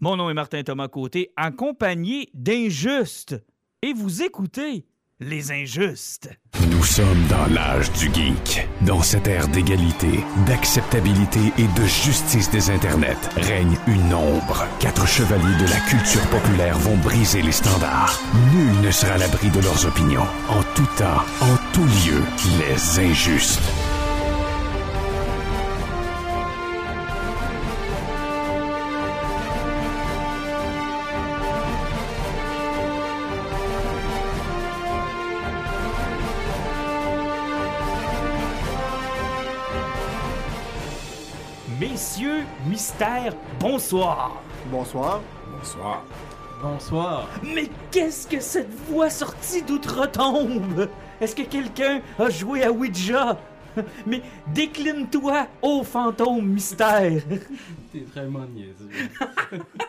Mon nom est Martin Thomas Côté, accompagné d'Injustes. Et vous écoutez Les Injustes. Nous sommes dans l'âge du geek. Dans cette ère d'égalité, d'acceptabilité et de justice des internets, règne une ombre. Quatre chevaliers de la culture populaire vont briser les standards. Nul ne sera à l'abri de leurs opinions. En tout temps, en tout lieu, les injustes. Mystère, bonsoir. Bonsoir. Bonsoir. Bonsoir. Mais qu'est-ce que cette voix sortie d'outre-tombe? Est-ce que quelqu'un a joué à Ouija? Mais décline-toi, ô fantôme mystère. T'es vraiment niaiseux.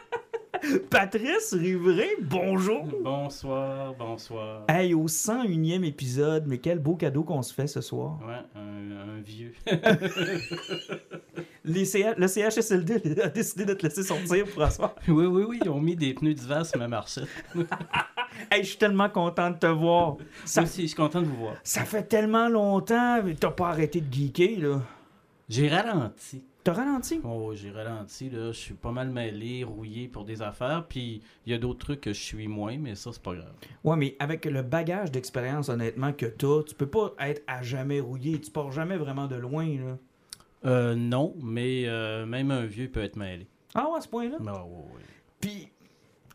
Patrice Rivray, bonjour. bonsoir, bonsoir. Hey, au 101e épisode, mais quel beau cadeau qu'on se fait ce soir. Ouais, un, un vieux. Les CH le CHSLD a décidé de te laisser sortir pour asseoir. oui, oui, oui, ils ont mis des pneus d'hiver sur ma marchette. Hey, je suis tellement content de te voir. Ça, Moi aussi, je suis content de vous voir. ça fait tellement longtemps, mais t'as pas arrêté de geeker, là. J'ai ralenti. T'as ralenti? Oh, j'ai ralenti, là. Je suis pas mal mêlé, rouillé pour des affaires. Puis, il y a d'autres trucs que je suis moins, mais ça, c'est pas grave. Ouais, mais avec le bagage d'expérience, honnêtement, que t'as, tu peux pas être à jamais rouillé. Tu pars jamais vraiment de loin, là. Euh, non, mais euh, même un vieux peut être mêlé. Ah ouais, à ce point-là? Ah, ouais, ouais. Puis,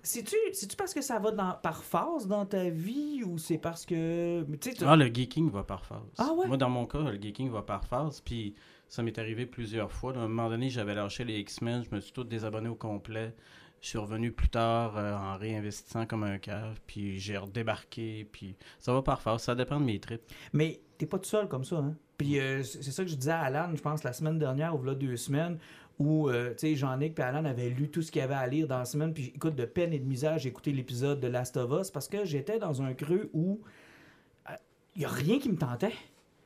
c'est-tu c'est-tu parce que ça va dans, par phase dans ta vie ou c'est parce que. Tu tu- Ah, le geeking va par phase. Ah ouais? Moi, dans mon cas, le geeking va par phase. Puis ça m'est arrivé plusieurs fois. À un moment donné, j'avais lâché les X-Men. Je me suis tout désabonné au complet. Je suis revenu plus tard euh, en réinvestissant comme un cave. Puis j'ai redébarqué. Puis ça va par phase. Ça dépend de mes trips. Mais t'es pas tout seul comme ça, hein? Puis euh, c'est ça que je disais à Alan, je pense, la semaine dernière, ou là deux semaines, où, euh, tu sais, Jean-Nic et Alan avaient lu tout ce qu'il y avait à lire dans la semaine, puis écoute, de peine et de misère, j'ai écouté l'épisode de Last of Us, parce que j'étais dans un creux où il y a rien qui me tentait.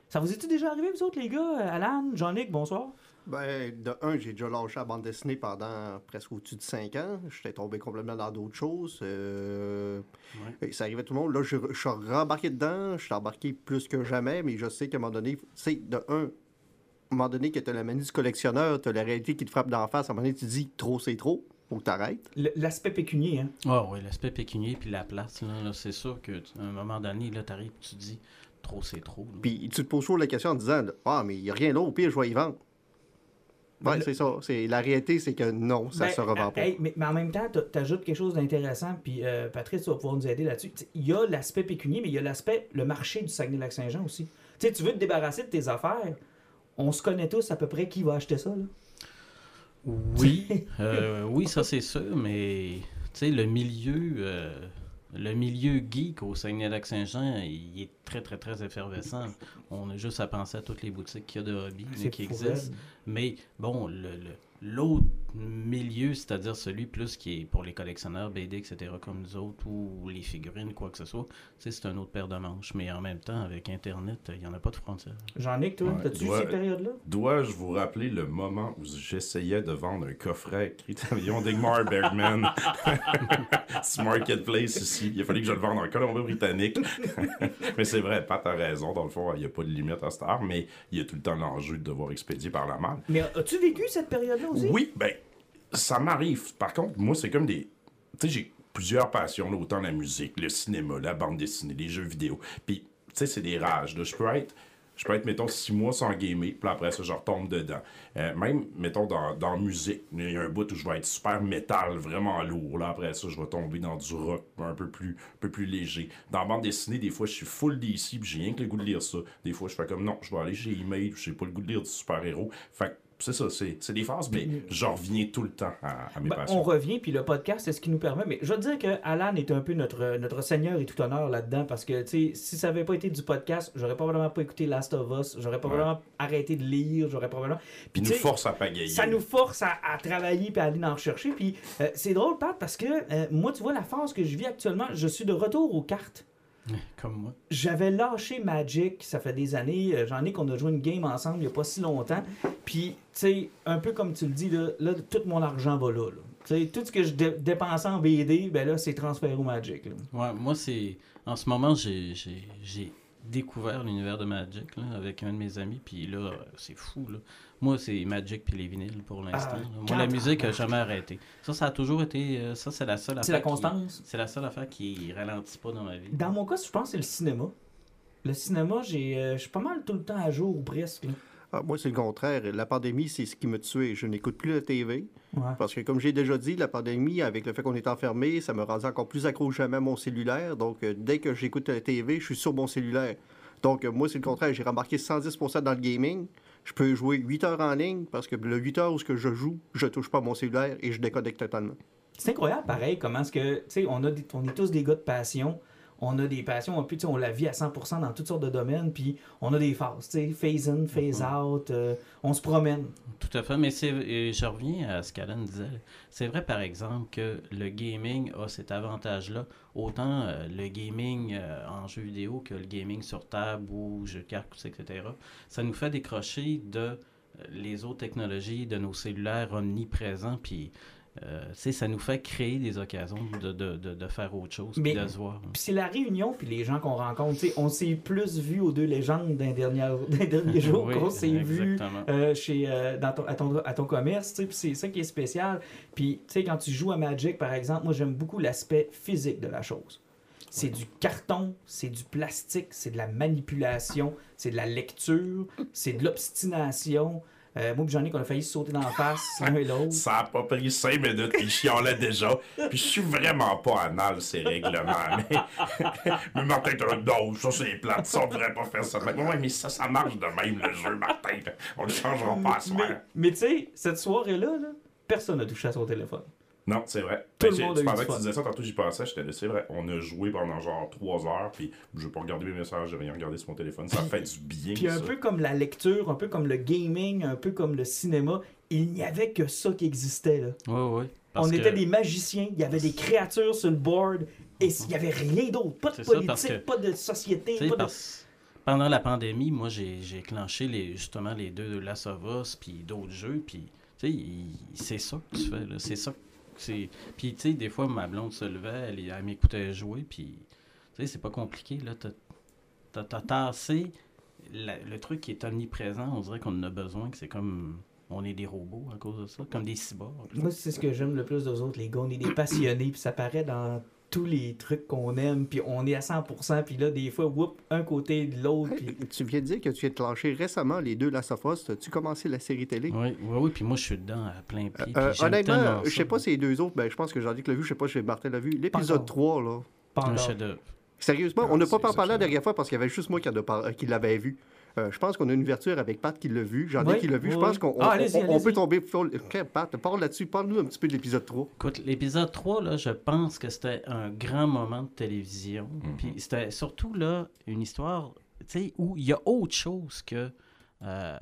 Ça vous est-il déjà arrivé, vous autres, les gars? Alan, Jean-Nic, bonsoir. Ben, de un, j'ai déjà lâché la bande dessinée pendant presque au-dessus de 5 ans. J'étais tombé complètement dans d'autres choses. Euh, et Ça arrivait à tout le monde. Là, je, je suis rembarqué dedans. Je suis embarqué plus que jamais, mais je sais qu'à un moment donné, tu sais, de un, à un moment donné, que tu as la manie du collectionneur, tu as la réalité qui te frappe d'en face. À un moment donné, tu te dis trop, c'est trop. Faut que L'aspect pécunier, hein? Ah oui, l'aspect pécunier puis la place. Là, là, c'est sûr qu'à un moment donné, là, t'arrives tu te dis trop, c'est trop. Puis tu te poses toujours la question en disant Ah, mais il n'y a rien d'autre. Au pire, je vais y vendre. Ouais, Le- c'est ça. C'est, la réalité, c'est que non, ça Ben, se revend pas. hey, mais, mais en même temps, t'a- t'ajoutes quelque chose d'intéressant, puis euh, Patrice, tu vas pouvoir nous aider là-dessus. T'sais, Il y a l'aspect pécunier, mais il y a l'aspect, le marché du Saguenay-Lac-Saint-Jean aussi. Tu sais, tu veux te débarrasser de tes affaires, on se connaît tous à peu près qui va acheter ça. Là. Oui, euh, oui, ça c'est sûr, mais tu sais, le milieu, euh, le milieu geek au Saguenay-Lac-Saint-Jean, il est très, très, très effervescent. On a juste à penser à toutes les boutiques qu'il y a de hobby qui existent. Mais bon, le, le- l'autre milieu, c'est-à-dire celui plus qui est pour les collectionneurs BD, etc., comme nous autres, ou les figurines, quoi que ce soit, c'est un autre paire de manches. Mais en même temps, avec Internet, il n'y en a pas de frontières. Jean-Nic, toi, Ouais, t'as-tu ces périodes-là? Dois-je vous rappeler le moment où j'essayais de vendre un coffret Criterion d'Igmar Bergman? Sur Marketplace ici? Il a fallu que je le vende en Colombie-Britannique. mais c'est vrai, Pat a raison. Dans le fond, il n'y a pas de limite à cette heure, mais il y a tout le temps l'enjeu de devoir expédier par la malle. Mais as-tu vécu cette période-là aussi? Oui, ben, ça m'arrive. Par contre, moi, c'est comme des. Tu sais, j'ai plusieurs passions, là, autant la musique, le cinéma, la bande dessinée, les jeux vidéo. Puis, tu sais, c'est des rages. Je peux être. Je peux être, mettons, six mois sans gamer, puis après ça, je retombe dedans. Euh, même, mettons, dans, dans musique, il y a un bout où je vais être super métal, vraiment lourd. Là, après ça, je vais tomber dans du rock un peu plus, un peu plus léger. Dans bande dessinée, des fois, je suis full DC, puis j'ai rien que le goût de lire ça. Des fois, je fais comme, non, je vais aller chez puis j'ai pas le goût de lire du super-héros. Fait c'est ça, c'est c'est des phases, mais je reviens tout le temps à, à mes Ben, passions. on revient, puis le podcast, c'est ce qui nous permet. Mais je veux dire que Alan est un peu notre, notre seigneur et tout honneur là-dedans, parce que, tu sais, si ça avait pas été du podcast, j'aurais probablement pas écouté Last of Us, j'aurais probablement arrêté de lire, j'aurais probablement... Puis, nous force à pagayer. ça nous force à, à travailler puis à aller en rechercher. Puis euh, c'est drôle, Pat, parce que euh, moi, tu vois, la phase que je vis actuellement, je suis de retour aux cartes. Comme moi. J'avais lâché Magic, ça fait des années. euh, J'en ai qu'on a joué une game ensemble il n'y a pas si longtemps. Puis, tu sais, un peu comme tu le dis, là, là, tout mon argent va là. tout ce que je dé- dépensais en BD, ben là, c'est transféré au Magic. là. Ouais, moi, c'est. En ce moment, j'ai découvert l'univers de Magic là, avec un de mes amis, puis là, c'est fou. Là. Moi, c'est Magic puis les vinyles pour l'instant. Ah. Moi, la musique n'a jamais arrêté. Ça, ça a toujours été. euh, ça, c'est la seule C'est la affaire qui- constance. C'est la seule affaire qui ralentit pas dans ma vie. Dans mon cas, je pense que c'est le cinéma. Le cinéma, j'ai, euh, je suis pas mal tout le temps à jour ou presque. là. Ah, moi, c'est le contraire. La pandémie, c'est ce qui me tuait. Je n'écoute plus la TV. Ouais. Parce que, comme j'ai déjà dit, la pandémie, avec le fait qu'on est enfermé, ça me rendait encore plus accro que jamais à mon cellulaire. Donc, euh, dès que j'écoute la TV, je suis sur mon cellulaire. Donc, euh, moi, c'est le contraire. J'ai remarqué 110% dans le gaming. Je peux jouer 8 heures en ligne parce que le 8 heures où ce que je joue, je touche pas mon cellulaire et je déconnecte totalement. C'est incroyable, pareil, comment est-ce que, tu sais, on, a on est tous des gars de passion. On a des passions, sais, on la vit à 100% dans toutes sortes de domaines, puis on a des phases, tu sais, phase in, phase out, euh, on se promène. Tout à fait, mais c'est, je reviens à ce qu'Alan disait. C'est vrai, par exemple, que le gaming a cet avantage-là. Autant euh, le gaming euh, en jeu vidéo que le gaming sur table ou jeu de cartes, etc. Ça nous fait décrocher de les autres technologies, de nos cellulaires omniprésents, puis euh, ça nous fait créer des occasions de, de, de, de faire autre chose, puis de se voir. Puis c'est la réunion, puis les gens qu'on rencontre, on s'est plus vu aux deux légendes d'un dernier, dernier jour Oui, qu'on s'est vu euh, chez, euh, dans ton, à, ton, à ton commerce, puis c'est ça qui est spécial. Puis, quand tu joues à Magic, par exemple, moi, j'aime beaucoup l'aspect physique de la chose. C'est du carton, c'est du plastique, c'est de la manipulation, c'est de la lecture, c'est de l'obstination. Euh, moi, j'en ai qu'on a failli sauter dans la face, l'un et l'autre. Ça a pas pris cinq minutes, il chialait déjà. Puis je suis vraiment pas anal, ces règlements. Mais, mais Martin, t'as un ça c'est plate, ça on devrait pas faire ça. Mais ouais, mais ça, ça marche de même le jeu, Martin. On le changera pas à soir. Mais, mais tu sais, cette soirée-là, là, personne n'a touché à son téléphone. Non, c'est vrai. Tout Ben, le monde a eu pendant du que tu disais ça, tantôt j'y pensais, j'étais là, c'est vrai. On a joué pendant genre trois heures, puis je vais pas regarder mes messages, j'ai rien regardé sur mon téléphone. Ça fait du bien. Puis un ça. peu comme la lecture, un peu comme le gaming, un peu comme le cinéma, il n'y avait que ça qui existait. Là. Oui, oui. On était des magiciens, il y avait des créatures sur le board, et il n'y avait rien d'autre. Pas de ça, politique, que- pas de société, Tu sais, pas de... parce- Pendant la pandémie, moi, j'ai j'ai clenché les, justement les deux de Last of Us, puis d'autres jeux, puis tu sais, c'est ça que tu fais, là. C'est ça. que c'est Puis, tu sais, des fois, ma blonde se levait, elle, m'écoutait jouer, puis, tu sais, c'est pas compliqué, là. T'as- T'as t'as tassé le truc qui est omniprésent, on dirait qu'on en a besoin, que c'est comme... On est des robots à cause de ça, comme des cyborgs. Moi, c'est ce que j'aime le plus des autres, les gars. On est des passionnés, puis ça paraît dans tous les trucs qu'on aime, puis on est à 100%, puis là, des fois, whoop, un côté de l'autre, tu viens de dire que tu de clencher récemment les deux Last of Us. As-tu commencé la série télé? Oui, oui, oui, puis moi, je suis dedans à plein pied. Euh, j'aime honnêtement, je sais pas si les deux autres, ben, je pense que Jean-Luc l'a vu, je sais pas si Martin l'a vu. L'épisode encore. 3, là. Un chef-d'œuvre. Sérieusement, Ah, on n'a pas parlé la dernière fois parce qu'il y avait juste moi euh, qui l'avais vu. Euh, je pense qu'on a une ouverture avec Pat qui l'a vu. J'en ai Oui, qui l'a vu. Je oui, pense oui. qu'on on- Ah, peut tomber. Pat, parle là-dessus. Parle-nous un petit peu de l'épisode 3. Écoute, l'épisode 3, là, je pense que c'était un grand moment de télévision. Mhm. Puis c'était surtout là une histoire tu sais, où il y a autre chose que euh,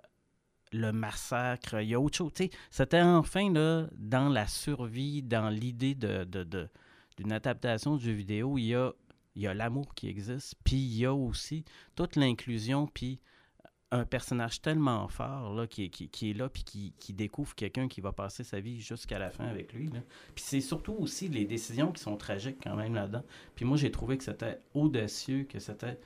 le massacre. Il y a autre chose. tu sais, C'était enfin là, dans la survie, dans l'idée de, de- de- d'une adaptation de jeu vidéo. Il y a, il y a l'amour qui existe. Puis il y a aussi toute l'inclusion. Puis un personnage tellement fort là, qui, est- qui, qui est là puis qui, qui découvre quelqu'un qui va passer sa vie jusqu'à la fin avec lui. là. Puis c'est surtout aussi les décisions qui sont tragiques quand même là-dedans. Puis moi, j'ai trouvé que c'était audacieux, que c'était...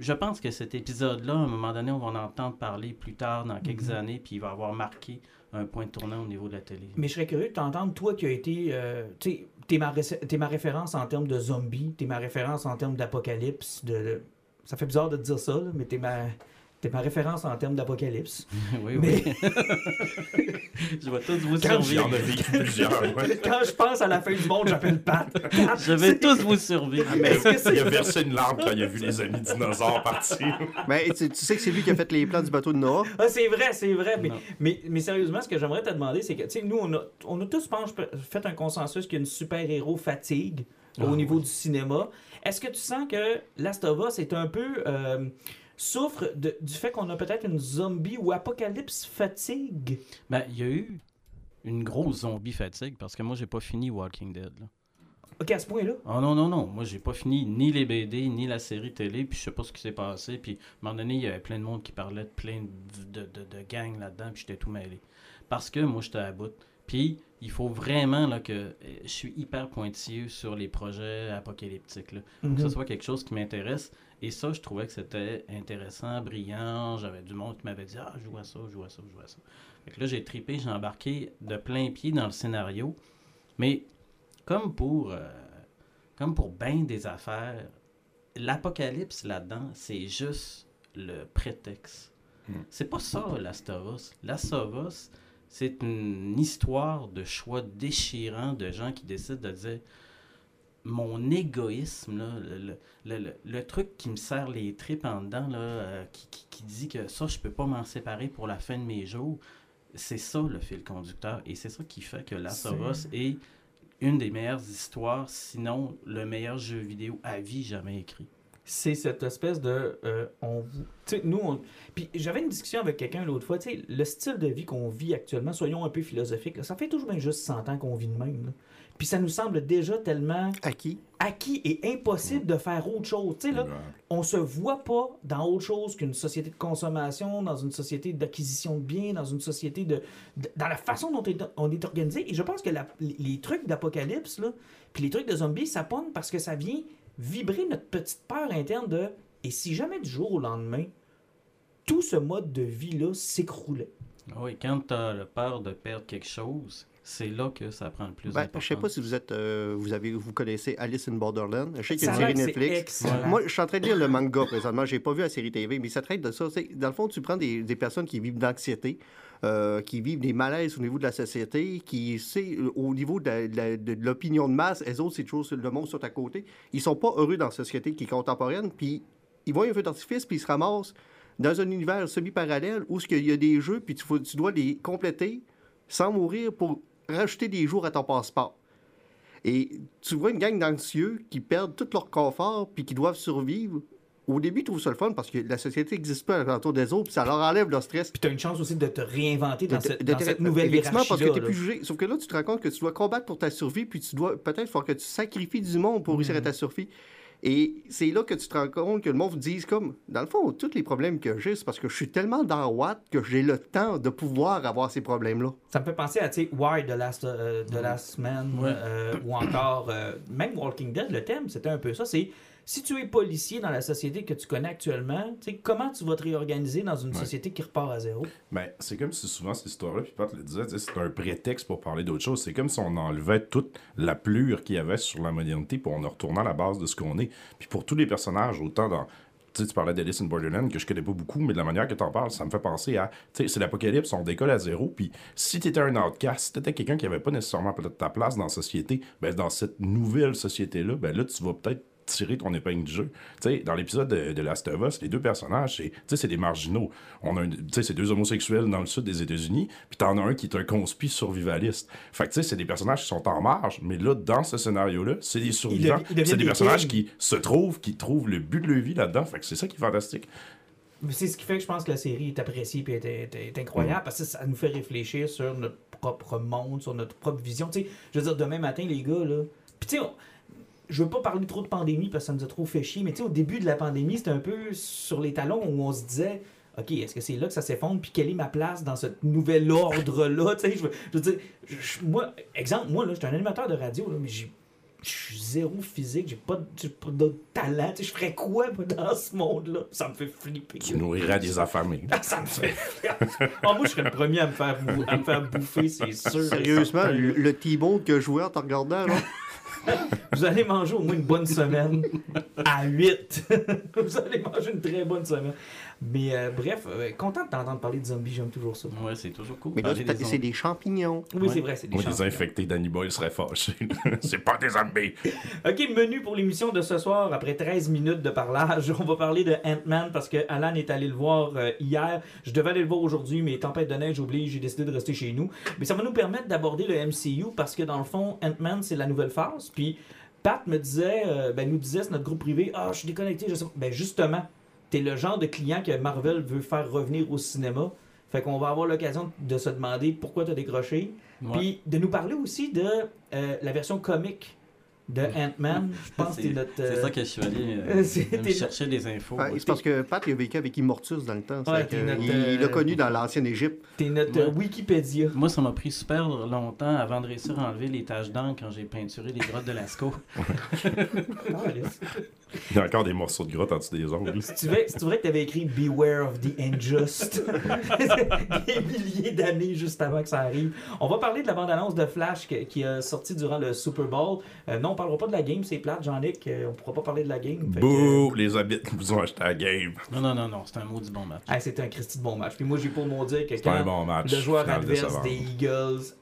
Je pense que cet épisode-là, à un moment donné, on va en entendre parler plus tard, dans quelques Mhm. années, puis il va avoir marqué un point de tournant au niveau de la télé. Mais je serais curieux de t'entendre, toi qui as été. euh, tu sais, t'es ma, ma référence en termes de zombies, t'es ma référence en termes d'apocalypse. De- Ça fait bizarre de te dire ça, là, mais t'es ma, t'es ma référence en termes d'apocalypse. oui, Mais- oui. je vais tous vous Quand Il y en survivre. a vécu plusieurs. ouais. Quand je pense à la fin du monde, j'appelle Pat. Pat, Je vais tous vous survivre. Mais est-ce que Il a versé une larme quand il a vu les amis dinosaures partir. Mais tu, tu sais que c'est lui qui a fait les plans du bateau de Noah. Ah, c'est vrai, c'est vrai. Mais, mais, mais sérieusement, ce que j'aimerais te demander, c'est que, tu sais, nous, on a, on a tous, je pense, fait un consensus qu'il y a une super-héros fatigue Ah, au niveau du cinéma. Est-ce que tu sens que Last of Us est un peu. euh, souffre de- du fait qu'on a peut-être une zombie ou apocalypse fatigue? Ben, il y a eu une grosse zombie fatigue parce que moi, j'ai pas fini Walking Dead. Là. Ok, à ce point-là? Oh non, non, non. Moi, j'ai pas fini ni les BD, ni la série télé, puis je sais pas ce qui s'est passé. Puis, à un moment donné, il y avait plein de monde qui parlait de plein de, de, de, de gangs là-dedans, puis j'étais tout mêlé. Parce que moi, j'étais à bout. Puis, il faut vraiment là, que euh, je suis hyper pointilleux sur les projets apocalyptiques. Là. Que ce Mhm. soit quelque chose qui m'intéresse. Et ça, je trouvais que c'était intéressant, brillant. J'avais du monde qui m'avait dit Ah, joue à ça, joue à ça, joue à ça. Fait que là, j'ai tripé, j'ai embarqué de plein pied dans le scénario. Mais comme pour, euh, comme pour bien des affaires, l'apocalypse là-dedans, c'est juste le prétexte. Hmm. C'est pas ça, Last of C'est une histoire de choix déchirants de gens qui décident de dire mon égoïsme, là, le, le- le- le- le truc qui me serre les tripes en dedans, là, euh, qui, qui- qui dit que ça, je peux pas m'en séparer pour la fin de mes jours, c'est ça le fil conducteur. Et c'est ça qui fait que Last of Us est une des meilleures histoires, sinon le meilleur jeu vidéo à vie jamais écrit. C'est cette espèce de euh, on vous- tu sais nous on puis j'avais une discussion avec quelqu'un l'autre fois tu sais le style de vie qu'on vit actuellement soyons un peu philosophiques là, ça fait toujours bien juste 100 ans qu'on vit de même là. puis ça nous semble déjà tellement Acquis. acquis et impossible de faire autre chose tu sais là Ouais. on se voit pas dans autre chose qu'une société de consommation, dans une société d'acquisition de biens, dans une société de, de- dans la façon dont est- on est organisé. Et je pense que la- les trucs d'apocalypse, là, puis les trucs de zombies, ça pogne parce que ça vient vibrer notre petite peur interne de et si jamais du jour au lendemain, tout ce mode de vie-là s'écroulait? Ah Oui, quand tu as peur de perdre quelque chose, c'est là que ça prend le plus Ben, d'importance. je sais pas si vous êtes, euh, vous avez, vous connaissez Alice in Borderland. Je sais qu'il y a une série Netflix. excellent. Moi, je suis en train de lire le manga présentement. J'ai pas vu la série TV, mais ça traite de ça. C'est- Dans le fond, tu prends des, des personnes qui vivent d'anxiété, euh, qui vivent des malaises au niveau de la société, qui, c'est, euh, au niveau de, l'opinion de masse, elles autres, c'est toujours le monde sur à côté. Ils sont pas heureux dans la société qui est contemporaine, puis ils voient un feu d'artifice, puis ils se ramassent dans un univers semi-parallèle où il y a des jeux, puis tu, tu dois les compléter sans mourir pour rajouter des jours à ton passeport. Et tu vois une gang d'anxieux qui perdent tout leur confort puis qui doivent survivre. Au début, ils trouvent ça le fun parce que la société n'existe pas autour des autres, puis ça leur enlève leur stress. Puis tu as une chance aussi de te réinventer dans, De- cette, de- dans de- cette nouvelle effectivement, parce que là. plus jugé. Sauf que là, tu te rends compte que tu dois combattre pour ta survie, puis tu dois peut-être faut que tu sacrifies du monde pour réussir à ta survie. Et c'est là que tu te rends compte que le monde vous dise comme, dans le fond, tous les problèmes que j'ai, c'est parce que je suis tellement dans Watt que j'ai le temps de pouvoir avoir ces problèmes-là. Ça me fait penser à, tu sais, Why the Last, euh, the Last Man, Ouais. euh, ou encore, euh, même Walking Dead, le thème, c'était un peu ça. C'est si tu es policier dans la société que tu connais actuellement, comment tu vas te réorganiser dans une Ouais. société qui repart à zéro? Ben, c'est comme si souvent cette histoire-là, puis Pat le disait, c'est un prétexte pour parler d'autre chose. C'est comme si on enlevait toute la plure qu'il y avait sur la modernité pour en retournant à la base de ce qu'on est. Puis pour tous les personnages, autant dans. Tu sais, tu parlais d'Alice in Borderland, que je connais pas beaucoup, mais de la manière que tu en parles, ça me fait penser à. Tu sais, c'est l'apocalypse, on décolle à zéro. Puis si tu étais un outcast, si tu étais quelqu'un qui avait pas nécessairement peut-être ta place dans la société, ben dans cette nouvelle société-là, ben là, tu vas peut-être tirer ton épingle du jeu. Tu sais, dans l'épisode de, de Last of Us, les deux personnages, c'est, des marginaux. On a c'est deux homosexuels dans le sud des États-Unis, puis t'en as un qui est un conspi survivaliste. Fait que, c'est des personnages qui sont en marge, mais là, dans ce scénario-là, c'est des survivants. C'est des des personnages qui se trouvent, qui trouvent le but de leur vie là-dedans. Fait que c'est ça qui est fantastique. C'est ce qui fait que je pense que la série est appréciée et est, incroyable parce que ça nous fait réfléchir sur notre propre monde, sur notre propre vision. Tu sais, je veux dire, demain matin, les gars, là. Puis, tu sais, je veux pas parler trop de pandémie parce que ça nous a trop fait chier, mais tu sais, au début de la pandémie, c'était un peu sur les talons où on se disait. OK, est-ce que c'est là que ça s'effondre? Puis quelle est ma place dans ce nouvel ordre-là? Tu sais, je veux, je veux dire, je- moi, exemple, moi, là, je suis un animateur de radio, là, mais j'ai je suis zéro physique, j'ai pas, de- j'ai pas de talent. Tu sais, je ferais quoi moi, dans ce monde-là? Ça me fait flipper. Qui nourrira des affamés. Ça me fait Ah, moi, je serais le premier à me faire, bou- à me faire bouffer, c'est sûr. Sérieusement, le, le T-Bone que je jouais en te regardant, là. Vous allez manger au moins une bonne semaine à 8. Vous allez manger une très bonne semaine. Mais euh, bref, euh, content de t'entendre parler de zombies, j'aime toujours ça. Ouais, c'est toujours cool. Mais là, c'est des c'est des champignons. Oui, Ouais. c'est vrai, c'est des Moi, les chances. infectés Danny Boy seraient fâchés. c'est pas des zombies. Ok, menu pour l'émission de ce soir, après 13 minutes de parlage, on va parler de Ant-Man parce que Alan est allé le voir euh, hier. Je devais aller le voir aujourd'hui, mais tempête de neige oblige, j'ai décidé de rester chez nous. Mais ça va nous permettre d'aborder le MCU parce que dans le fond, Ant-Man, c'est la nouvelle phase. Puis Pat me disait, euh, ben, nous disait sur notre groupe privé, ah, je suis déconnecté, je sais pas. Ben justement, t'es le genre de client que Marvel veut faire revenir au cinéma. Fait qu'on va avoir l'occasion de se demander pourquoi t'as décroché. Ouais. Puis de nous parler aussi de euh, la version comique de Ant-Man. Je pense que c'est notre. C'est euh, ça que je suis allé euh, chercher des infos. Ouais, c'est parce que Pat, il a vécu avec Immortus dans le temps. Ouais, C'est que t'es notre, il il l'a connu dans l'ancienne Égypte. T'es notre Ouais. Wikipédia. Moi, ça m'a pris super longtemps avant de réussir à enlever les taches d'encre quand j'ai peinturé les grottes de Lascaux. Il y a encore des morceaux de grotte en dessous des ongles. C'est vrai, c'est vrai que t'avais écrit Beware of the Unjust des milliers d'années juste avant que ça arrive. On va parler de la bande-annonce de Flash qui, qui a sorti durant le Super Bowl. Euh, non, on parlera pas de la game, c'est plate, Jean-Nic. euh, on pourra pas parler de la game. Que, Bouh, les habits vous ont acheté la game. Non, non, non, non, c'était un maudit bon match. ah, c'était un Christy de bon match. Puis moi, j'ai pour mon dire que C'était un quand bon match. le joueur adverse des Eagles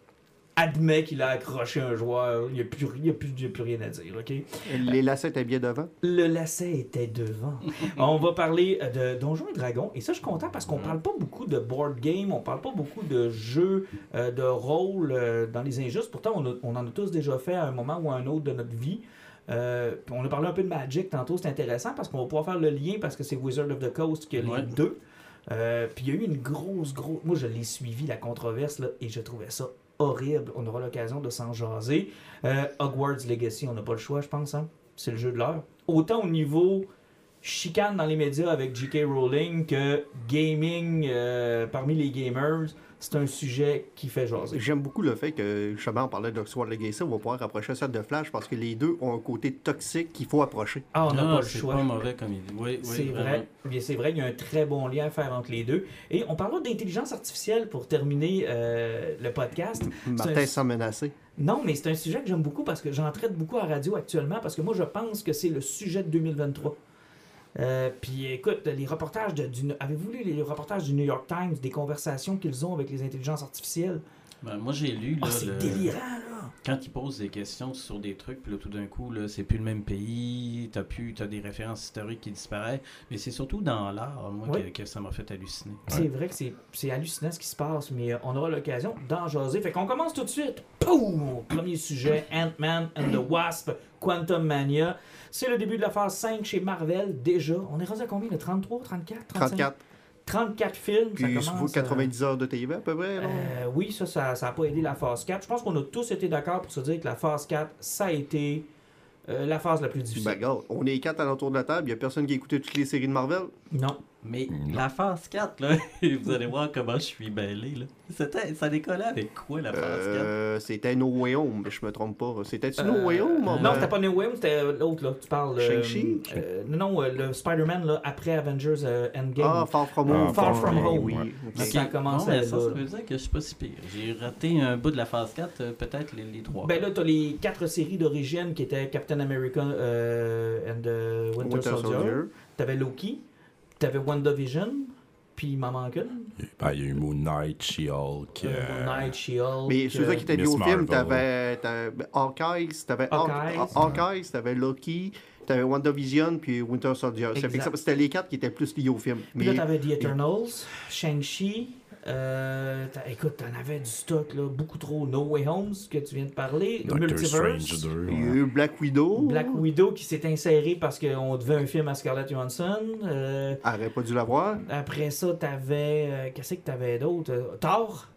admet qu'il a accroché un joueur, il n'y a, plus- il y a plus- il y a plus rien à dire, OK? Les lacets étaient bien devant? Le lacet était devant. on va parler euh, de Donjons et Dragons. Et ça, je suis content parce qu'on parle pas beaucoup de board game, on parle pas beaucoup de jeux euh, de rôle euh, dans les injustes. Pourtant, on, a- on en a tous déjà fait à un moment ou à un autre de notre vie. Euh, on a parlé un peu de Magic tantôt, c'est intéressant parce qu'on va pouvoir faire le lien parce que c'est Wizard of the Coast qui a les Ouais. deux. Euh, puis il y a eu une grosse, grosse. Moi, je l'ai suivi, la controverse, là, et je trouvais ça horrible. On aura l'occasion de s'en jaser. Euh, Hogwarts Legacy, on n'a pas le choix, je pense. Hein? C'est le jeu de l'heure. Autant au niveau chicane dans les médias avec J.K. Rowling que gaming euh, parmi les gamers, c'est un sujet qui fait jaser. J'aime beaucoup le fait que, justement, on parlait d'Oxford Legacy, on va pouvoir rapprocher ça de Flash parce que les deux ont un côté toxique qu'il faut approcher. Ah, on n'a pas le c'est choix. pas mauvais comme idée. Oui, oui, C'est vrai. Bien, c'est vrai, il y a un très bon lien à faire entre les deux. Et on parlera d'intelligence artificielle pour terminer euh, le podcast. Martin un- sans menacer. Non, mais c'est un sujet que j'aime beaucoup parce que j'en traite beaucoup à radio actuellement parce que moi, je pense que c'est le sujet de 2023. Euh, puis écoute, les reportages de. Avez-vous lu les reportages du New York Times des conversations qu'ils ont avec les intelligences artificielles? Ben, moi, j'ai lu Ah, c'est le- délirant, là! quand ils posent des questions sur des trucs, puis là, tout d'un coup, là, c'est plus le même pays, t'as plus, t'as des références historiques qui disparaissent, mais c'est surtout dans l'art, moi, Oui. que, que ça m'a fait halluciner. C'est vrai que c'est, c'est hallucinant ce qui se passe, mais euh, on aura l'occasion d'en jaser. Fait qu'on commence tout de suite. Poum! Premier sujet, Ant-Man and the Wasp, Quantum Mania. C'est le début de la phase 5 chez Marvel, déjà. On est rendu à combien? Le 33, 34, 35? 34. 34 films, ça Puis commence... sous 90 heures de TV à peu près. euh, euh, oui, ça, ça n'a pas aidé la phase 4. Je pense qu'on a tous été d'accord pour se dire que la phase 4, ça a été euh, la phase la plus difficile. Ben, regarde, on est quatre à l'entour de la table, il n'y a personne qui a écouté toutes les séries de Marvel? non. Mais Non. la phase 4, là, vous allez voir comment je suis mêlé, là. C'était, ça décollait avec quoi, la phase 4? Euh, c'était No Way Home, je me trompe pas. C'était-tu Euh, No Way Home? Non, c'était pas New Wave, c'était euh, l'autre, là. Tu parles. euh, Shang-Chi? euh, non, non, euh, le Spider-Man, là, après Avengers euh, Endgame. Ah, Far From Ah, Home. Far From Home, oui. ouais. ok. Ok. ça a commencé Bon, ben, là, ça, ça veut dire que je suis pas si pire. J'ai raté un bout de la phase 4, euh, peut-être les, les trois. Ben là, t'as les quatre séries d'origine qui étaient Captain America euh, and the Winter, Winter Soldier. Soldier. T'avais Loki, t'avais WandaVision, puis il m'en manque une. Ben, il y a eu Moon Knight, She-Hulk. Euh, euh, Moon Knight, She-Hulk. Mais ceux-là euh, qui étaient liés Miss au film, t'avais Hawkeye, t'avais Haw- Hawkeye. T'avais Loki, t'avais WandaVision, puis Winter Soldier. C'était les quatre qui étaient plus liés au film. Puis là, Mais t'avais The Eternals, Shang-Chi. Euh, écoute, t'en avais du stock, là, beaucoup trop. No Way Home, ce que tu viens de parler. Doctor Multiverse. Strange 2. il y a ouais. eu Black Widow. Black Widow qui s'est inséré parce qu'on devait un film à Scarlett Johansson. Euh, Elle aurait pas dû l'avoir. après ça, t'avais. euh, Qu'est-ce que t'avais d'autre? Euh, Thor,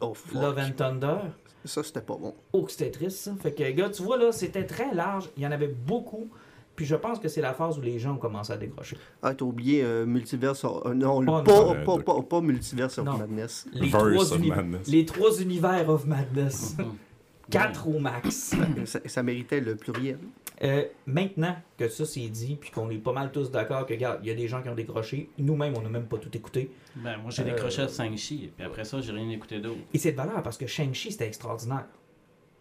Oh, fuck. Love and Thunder. Ça, c'était pas bon. Oh, que c'était triste, ça. Fait que, gars, tu vois, là, c'était très large. Il y en avait beaucoup. Puis je pense que c'est la phase où les gens ont commencé à décrocher. Ah, t'as oublié euh, Multiverse. of- euh, non, pas, non. pas, pas, pas Multiverse of Non. Madness. Les, Verse trois, of uni- Madness. les trois univers of Madness. Mhm. Quatre au max. ça, ça méritait le pluriel. Euh, maintenant que ça c'est dit, puis qu'on est pas mal tous d'accord que, regarde, il y a des gens qui ont décroché. Nous-mêmes, on n'a même pas tout écouté. Ben, moi, j'ai Euh, décroché à Shang-Chi, puis après ça, j'ai rien écouté d'autre. Et c'est de valeur parce que Shang-Chi, c'était extraordinaire.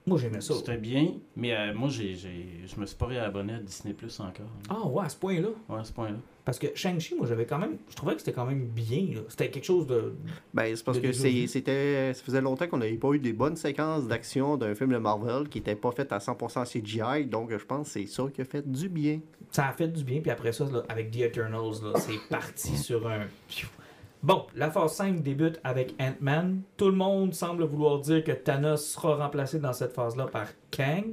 Moi, j'aimais ça. C'était bien, mais euh, moi, j'ai, j'ai, je me suis pas réabonné à Disney Plus encore. Ah ouais, à ce point-là? Ouais, à ce point-là. Parce que Shang-Chi, moi, j'avais quand même. Je trouvais que c'était quand même bien. là. C'était quelque chose de. Ben, c'est parce De que c'était, ça faisait longtemps qu'on n'avait pas eu des bonnes séquences d'action d'un film de Marvel qui n'était pas fait à 100% CGI. Donc, je pense que c'est ça qui a fait du bien. Ça a fait du bien. Puis après ça, là, avec The Eternals, là, c'est parti sur un. Bon, la phase 5 débute avec Ant-Man. Tout le monde semble vouloir dire que Thanos sera remplacé dans cette phase-là par Kang.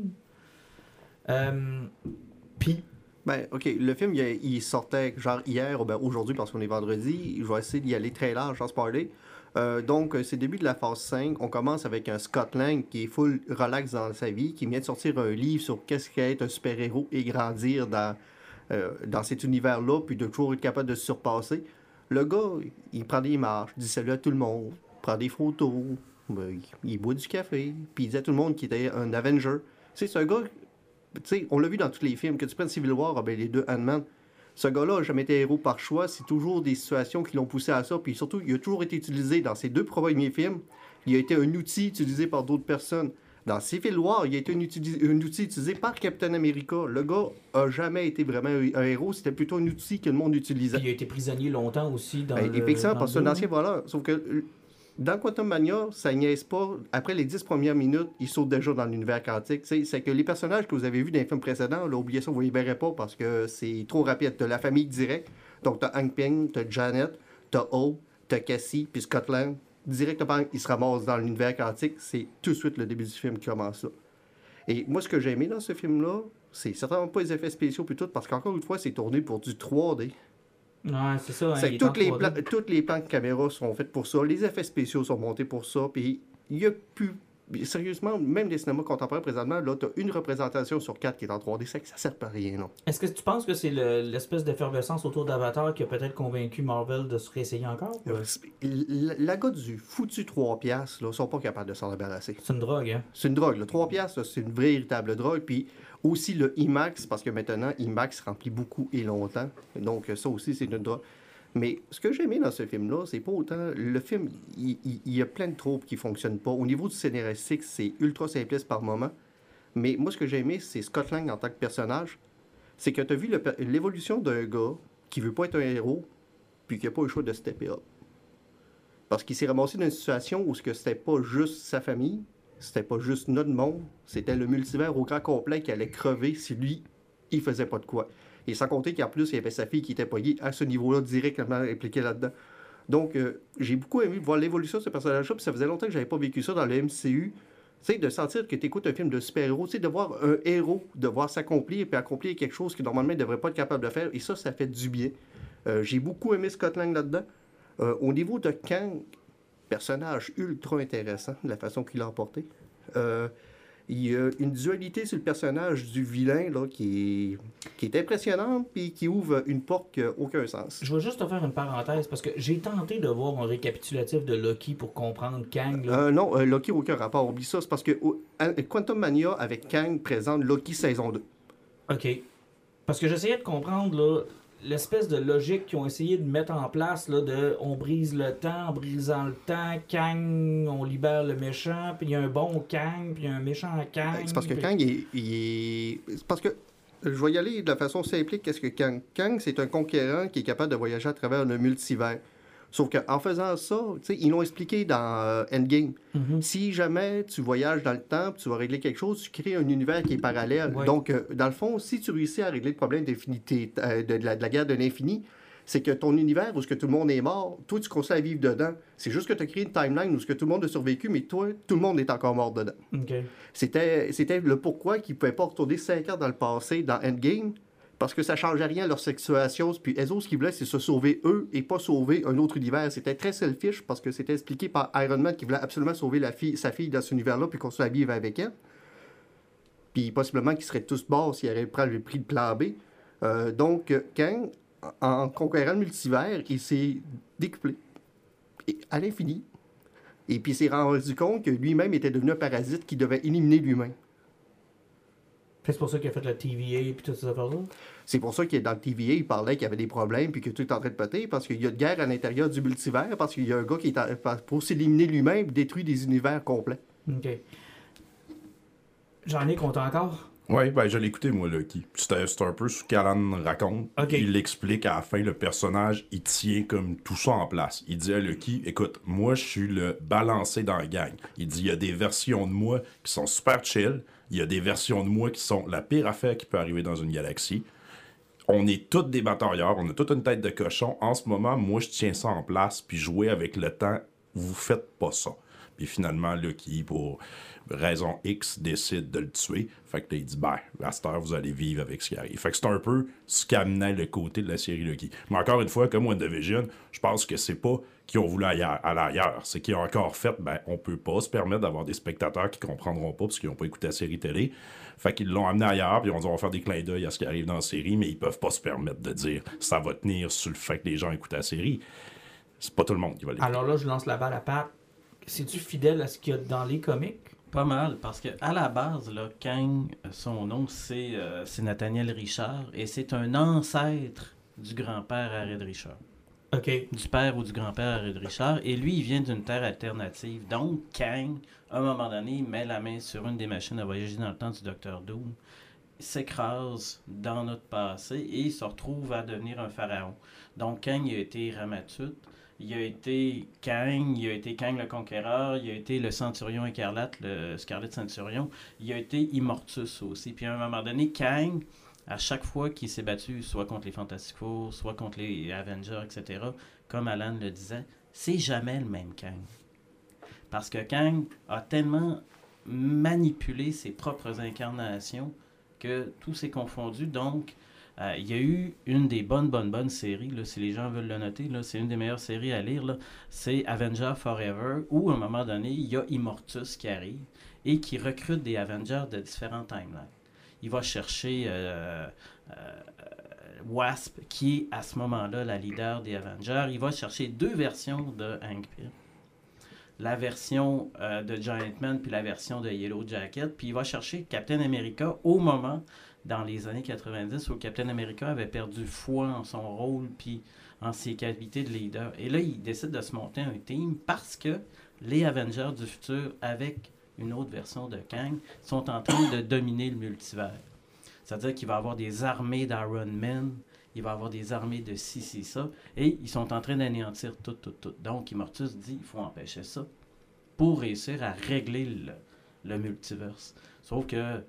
Euh, Puis, Ben, ok, le film, il, sortait genre hier, ben aujourd'hui parce qu'on est vendredi. Je vais essayer d'y aller très large sans spoiler. Euh, donc, euh, c'est début de la phase 5. On commence avec un Scott Lang qui est full relax dans sa vie, qui vient de sortir un livre sur qu'est-ce qu'être un super-héros et grandir dans, euh, dans cet univers-là, puis de toujours être capable de se surpasser. Le gars, il prend des marches, dit salut à tout le monde, prend des photos, ben, il, il boit du café, puis il dit à tout le monde qu'il était un Avenger. Tu sais, c'est un gars, tu sais, on l'a vu dans tous les films, que tu prennes Civil War, ah ben, les deux Ant-Man, ce gars-là n'a jamais été héros par choix. C'est toujours des situations qui l'ont poussé à ça. Puis surtout, il a toujours été utilisé dans ses deux premiers films. Il a été un outil utilisé par d'autres personnes. Dans Civil War, il a été un, uti- un outil utilisé par Captain America. Le gars a jamais été vraiment un, un héros. C'était plutôt un outil que le monde utilisait. Puis il a été prisonnier longtemps aussi dans Ben, le, effectivement, dans parce que c'est un deux. ancien voleur. Sauf que euh, dans Quantum Mania, ça niaise pas. Après les 10 premières minutes, il saute déjà dans l'univers quantique. C'est que les personnages que vous avez vus dans les films précédents, là, oubliez ça, vous les verrez pas parce que c'est trop rapide. T'as la famille directe. Donc, t'as Hank Pym, t'as Janet, t'as Hope, t'as Cassie, puis Scott Lang. Directement, ils se ramassent dans l'univers quantique. C'est tout de suite le début du film qui commence là. Et moi, ce que j'ai aimé dans ce film-là, c'est certainement pas les effets spéciaux puis tout, parce qu'encore une fois, c'est tourné pour du 3D. Ouais, c'est ça. hein, C'est il toutes les, 3D. plans, toutes les plans de caméra sont faits pour ça. Les effets spéciaux sont montés pour ça. Puis il y a plus. Sérieusement, même les cinémas contemporains présentement, là, tu as une représentation sur quatre qui est en 3D. C'est que ça sert à rien, non? Est-ce que tu penses que c'est le- l'espèce d'effervescence autour d'Avatar qui a peut-être convaincu Marvel de se réessayer encore? euh, La, gars du foutu 3 piastres, là, sont pas capables de s'en débarrasser. C'est une drogue, hein? C'est une drogue. Le 3 piastres, c'est une véritable drogue. Puis aussi le IMAX, parce que maintenant, IMAX remplit beaucoup et longtemps. Donc ça aussi, c'est une drogue. Mais ce que j'ai aimé dans ce film-là, c'est pas autant... Le film, il, y a plein de tropes qui fonctionnent pas. Au niveau du scénaristique, c'est ultra simpliste par moment. Mais moi, ce que j'ai aimé, c'est Scott Lang en tant que personnage. C'est que tu as vu l'évolution d'un gars qui veut pas être un héros, puis qui a pas le choix de stepper up. Parce qu'il s'est ramassé dans une situation où ce que c'était pas juste sa famille, c'était pas juste notre monde, c'était le multivers au grand complet qui allait crever si lui, il faisait pas de quoi. Et sans compter qu'en plus, il y avait sa fille qui était poignée à ce niveau-là, directement impliquée là-dedans. Donc, euh, j'ai beaucoup aimé voir l'évolution de ce personnage-là, puis ça faisait longtemps que j'avais pas vécu ça dans le MCU. Tu de sentir que tu écoutes un film de super-héros, tu sais, de voir un héros, de voir s'accomplir, puis accomplir quelque chose que normalement il ne devrait pas être capable de faire, et ça, ça fait du bien. Euh, j'ai beaucoup aimé Scott Lang là-dedans. Euh, au niveau de Kang, personnage ultra intéressant, de la façon qu'il a emporté. Il y a une dualité sur le personnage du vilain là, qui, est, qui est impressionnante puis qui ouvre une porte qui n'a aucun sens. Je vais juste te faire une parenthèse parce que j'ai tenté de voir un récapitulatif de Loki pour comprendre Kang. là. Euh, non, euh, Loki n'a aucun rapport. Oublie ça. C'est parce que Quantum Mania avec Kang présente Loki saison 2. OK. Parce que j'essayais de comprendre là, l'espèce de logique qu'ils ont essayé de mettre en place là, de on brise le temps, en brisant le temps, Kang, on libère le méchant, puis il y a un bon Kang, puis il y a un méchant Kang. C'est parce que puis- Kang, il est, il est- C'est parce que. Je vais y aller de la façon simplique. Qu'est-ce que Kang Kang, c'est un conquérant qui est capable de voyager à travers le multivers. Sauf qu'en faisant ça, ils l'ont expliqué dans euh, Endgame. Mhm. Si jamais tu voyages dans le temps, tu vas régler quelque chose, tu crées un univers qui est parallèle. Donc, euh, dans le fond, si tu réussis à régler le problème d'infinité, euh, de, de la, de la guerre de l'infini, c'est que ton univers où ce que tout le monde est mort, toi, tu continues à vivre dedans. C'est juste que tu as créé une timeline où ce que tout le monde a survécu, mais toi, tout le monde est encore mort dedans. OK. C'était, c'était le pourquoi qu'ils ne pouvaient pas retourner 5 ans dans le passé, dans Endgame, parce que ça ne changeait rien à leur situation. Puis eux autres, ce qu'ils voulaient, c'est se sauver eux et pas sauver un autre univers. C'était très selfish parce que c'était expliqué par Iron Man qui voulait absolument sauver sa fille dans cet univers-là puis qu'on soit vivre avec elle. Puis possiblement qu'ils seraient tous morts s'ils avaient pris le prix de plan B. Euh, donc, Kang, en conquérant le multivers, il s'est décuplé Et à l'infini. Et puis il s'est rendu compte que lui-même était devenu un parasite qui devait éliminer lui-même. C'est pour ça qu'il a fait la TVA et toutes ces affaires-là? C'est pour ça que dans le TVA, il parlait qu'il y avait des problèmes puis que tout est en train de péter parce qu'il y a de guerre à l'intérieur du multivers parce qu'il y a un gars qui est en- pour s'éliminer lui-même détruit des univers complets. OK. J'en ai compté encore. Ouais, ben je l'ai écouté, moi, Lucky. C'était un peu ce qu'Alan raconte. Il l'explique à la fin, le personnage, il tient comme tout ça en place. Il dit à Lucky, écoute, moi, je suis le balancé dans la gang. Il dit, il y a des versions de moi qui sont super chill. Il y a des versions de moi qui sont la pire affaire qui peut arriver dans une galaxie. On est tous des batailleurs, on a toute une tête de cochon. En ce moment, moi, je tiens ça en place, puis jouer avec le temps, vous faites pas ça. Puis finalement, Lucky, pour raison X, décide de le tuer. Fait que là, il dit, ben, à vous allez vivre avec ce qui arrive. Fait que c'est un peu ce qu'amenait le côté de la série Lucky. Mais encore une fois, comme WandaVision, je pense que c'est pas qu'ils ont voulu aller ailleurs. C'est qu'ils ont encore fait, ben, on peut pas se permettre d'avoir des spectateurs qui comprendront pas parce qu'ils n'ont pas écouté la série télé. Fait qu'ils l'ont amené ailleurs, puis on dit on va faire des clins d'œil à ce qui arrive dans la série, mais ils peuvent pas se permettre de dire ça va tenir sur le fait que les gens écoutent la série. C'est pas tout le monde qui va l'écouter. Alors là, je lance la balle à part. C'est-tu fidèle à ce qu'il y a dans les comics? Pas mal, parce que à la base, là, Kang, son nom, c'est euh, c'est Nathaniel Richard, et c'est un ancêtre du grand-père Harry Richard. OK. Du père ou du grand-père Harry Richard, et lui, il vient d'une terre alternative. Donc, Kang, à un moment donné, il met la main sur une des machines à voyager dans le temps du Docteur Doom, s'écrase dans notre passé, et il se retrouve à devenir un pharaon. Donc, Kang, il a été Ramatut, il a été Kang, il a été Kang le Conquérant, il a été le Centurion écarlate, le Scarlet Centurion, il a été Immortus aussi. Puis à un moment donné, Kang, à chaque fois qu'il s'est battu, soit contre les Fantastic Four, soit contre les Avengers, etc., comme Alan le disait, c'est jamais le même Kang. Parce que Kang a tellement manipulé ses propres incarnations que tout s'est confondu. Donc, euh, il y a eu une des bonnes, bonnes, bonnes séries, si les gens veulent le noter, c'est une des meilleures séries à lire, c'est Avengers Forever, où à un moment donné, il y a Immortus qui arrive et qui recrute des Avengers de différents timelines il va chercher euh, euh, Wasp, qui est à ce moment-là la leader des Avengers. Il va chercher deux versions de Hank Pym. La version de Giant Man puis la version de Yellow Jacket. Puis il va chercher Captain America au moment, dans les années 90, où Captain America avait perdu foi en son rôle puis en ses qualités de leader. Et là, il décide de se monter un team parce que les Avengers du futur, avec une autre version de Kang, sont en train de dominer le multivers. C'est-à-dire qu'il va avoir des armées d'Iron Man, il va avoir des armées de ci, ci, ça, et ils sont en train d'anéantir tout, tout, tout. Donc, Immortus dit il faut empêcher ça pour réussir à régler le, le multiverse. Sauf que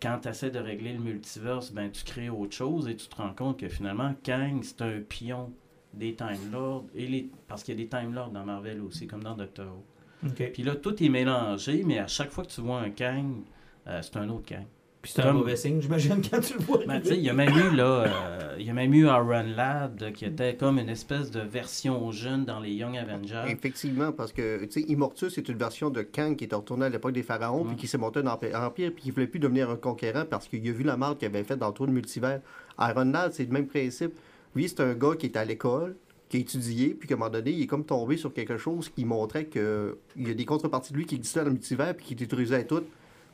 quand tu essaies de régler le multiverse, ben, tu crées autre chose et tu te rends compte que finalement, Kang, c'est un pion des Time Lords, et les... parce qu'il y a des Time Lords dans Marvel aussi, comme dans Doctor Who. Puis là, tout est mélangé, mais à chaque fois que tu vois un Kang, euh, c'est un autre Kang. Puis c'est un mauvais signe, j'imagine, quand tu le vois. Ben, il y a même eu, là, euh, il y a même eu Aaron Ladd, qui était comme une espèce de version jeune dans les Young Avengers. Effectivement, parce que, tu sais, Immortus est une version de Kang qui était retourné à l'époque des Pharaons, puis qui s'est monté dans l'Empire, puis qui voulait plus devenir un conquérant parce qu'il a vu la marque qu'il avait faite dans le trou de multivers. Aaron Ladd, c'est le même principe. Lui, c'est un gars qui est à l'école, qui a étudié, puis qu'à un moment donné, il est comme tombé sur quelque chose qui montrait qu'il y a des contreparties de lui qui existaient dans le multivers, puis qui détruisaient tout.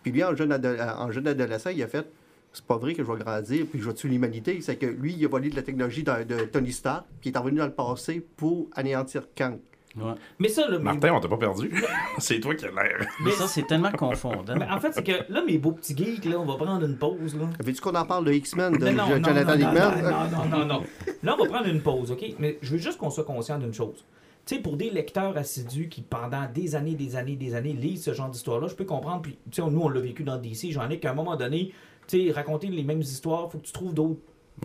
Puis lui, en jeune, en jeune adolescent, il a fait c'est pas vrai que je vais grandir puis que je vais tuer l'humanité. C'est que lui, il a volé de la technologie de, Tony Stark, puis il est revenu dans le passé pour anéantir Kang. Mais ça, Martin, on t'a pas perdu. c'est toi qui as l'air. Mais ça, c'est tellement confondant. Mais en fait, c'est que là, mes beaux petits geeks, là, on va prendre une pause. Là. Veux-tu qu'on en parle de X-Men, de non, Jonathan non, Hickman? Non, non, non, non. Là, on va prendre une pause, OK? Mais je veux juste qu'on soit conscient d'une chose. Tu sais, pour des lecteurs assidus qui, pendant des années, des années, des années, lisent ce genre d'histoire-là, je peux comprendre. Puis, tu sais, nous, on l'a vécu dans DC. J'en ai qu'à un moment donné, tu sais, raconter les mêmes histoires, il faut que tu trouves d'autres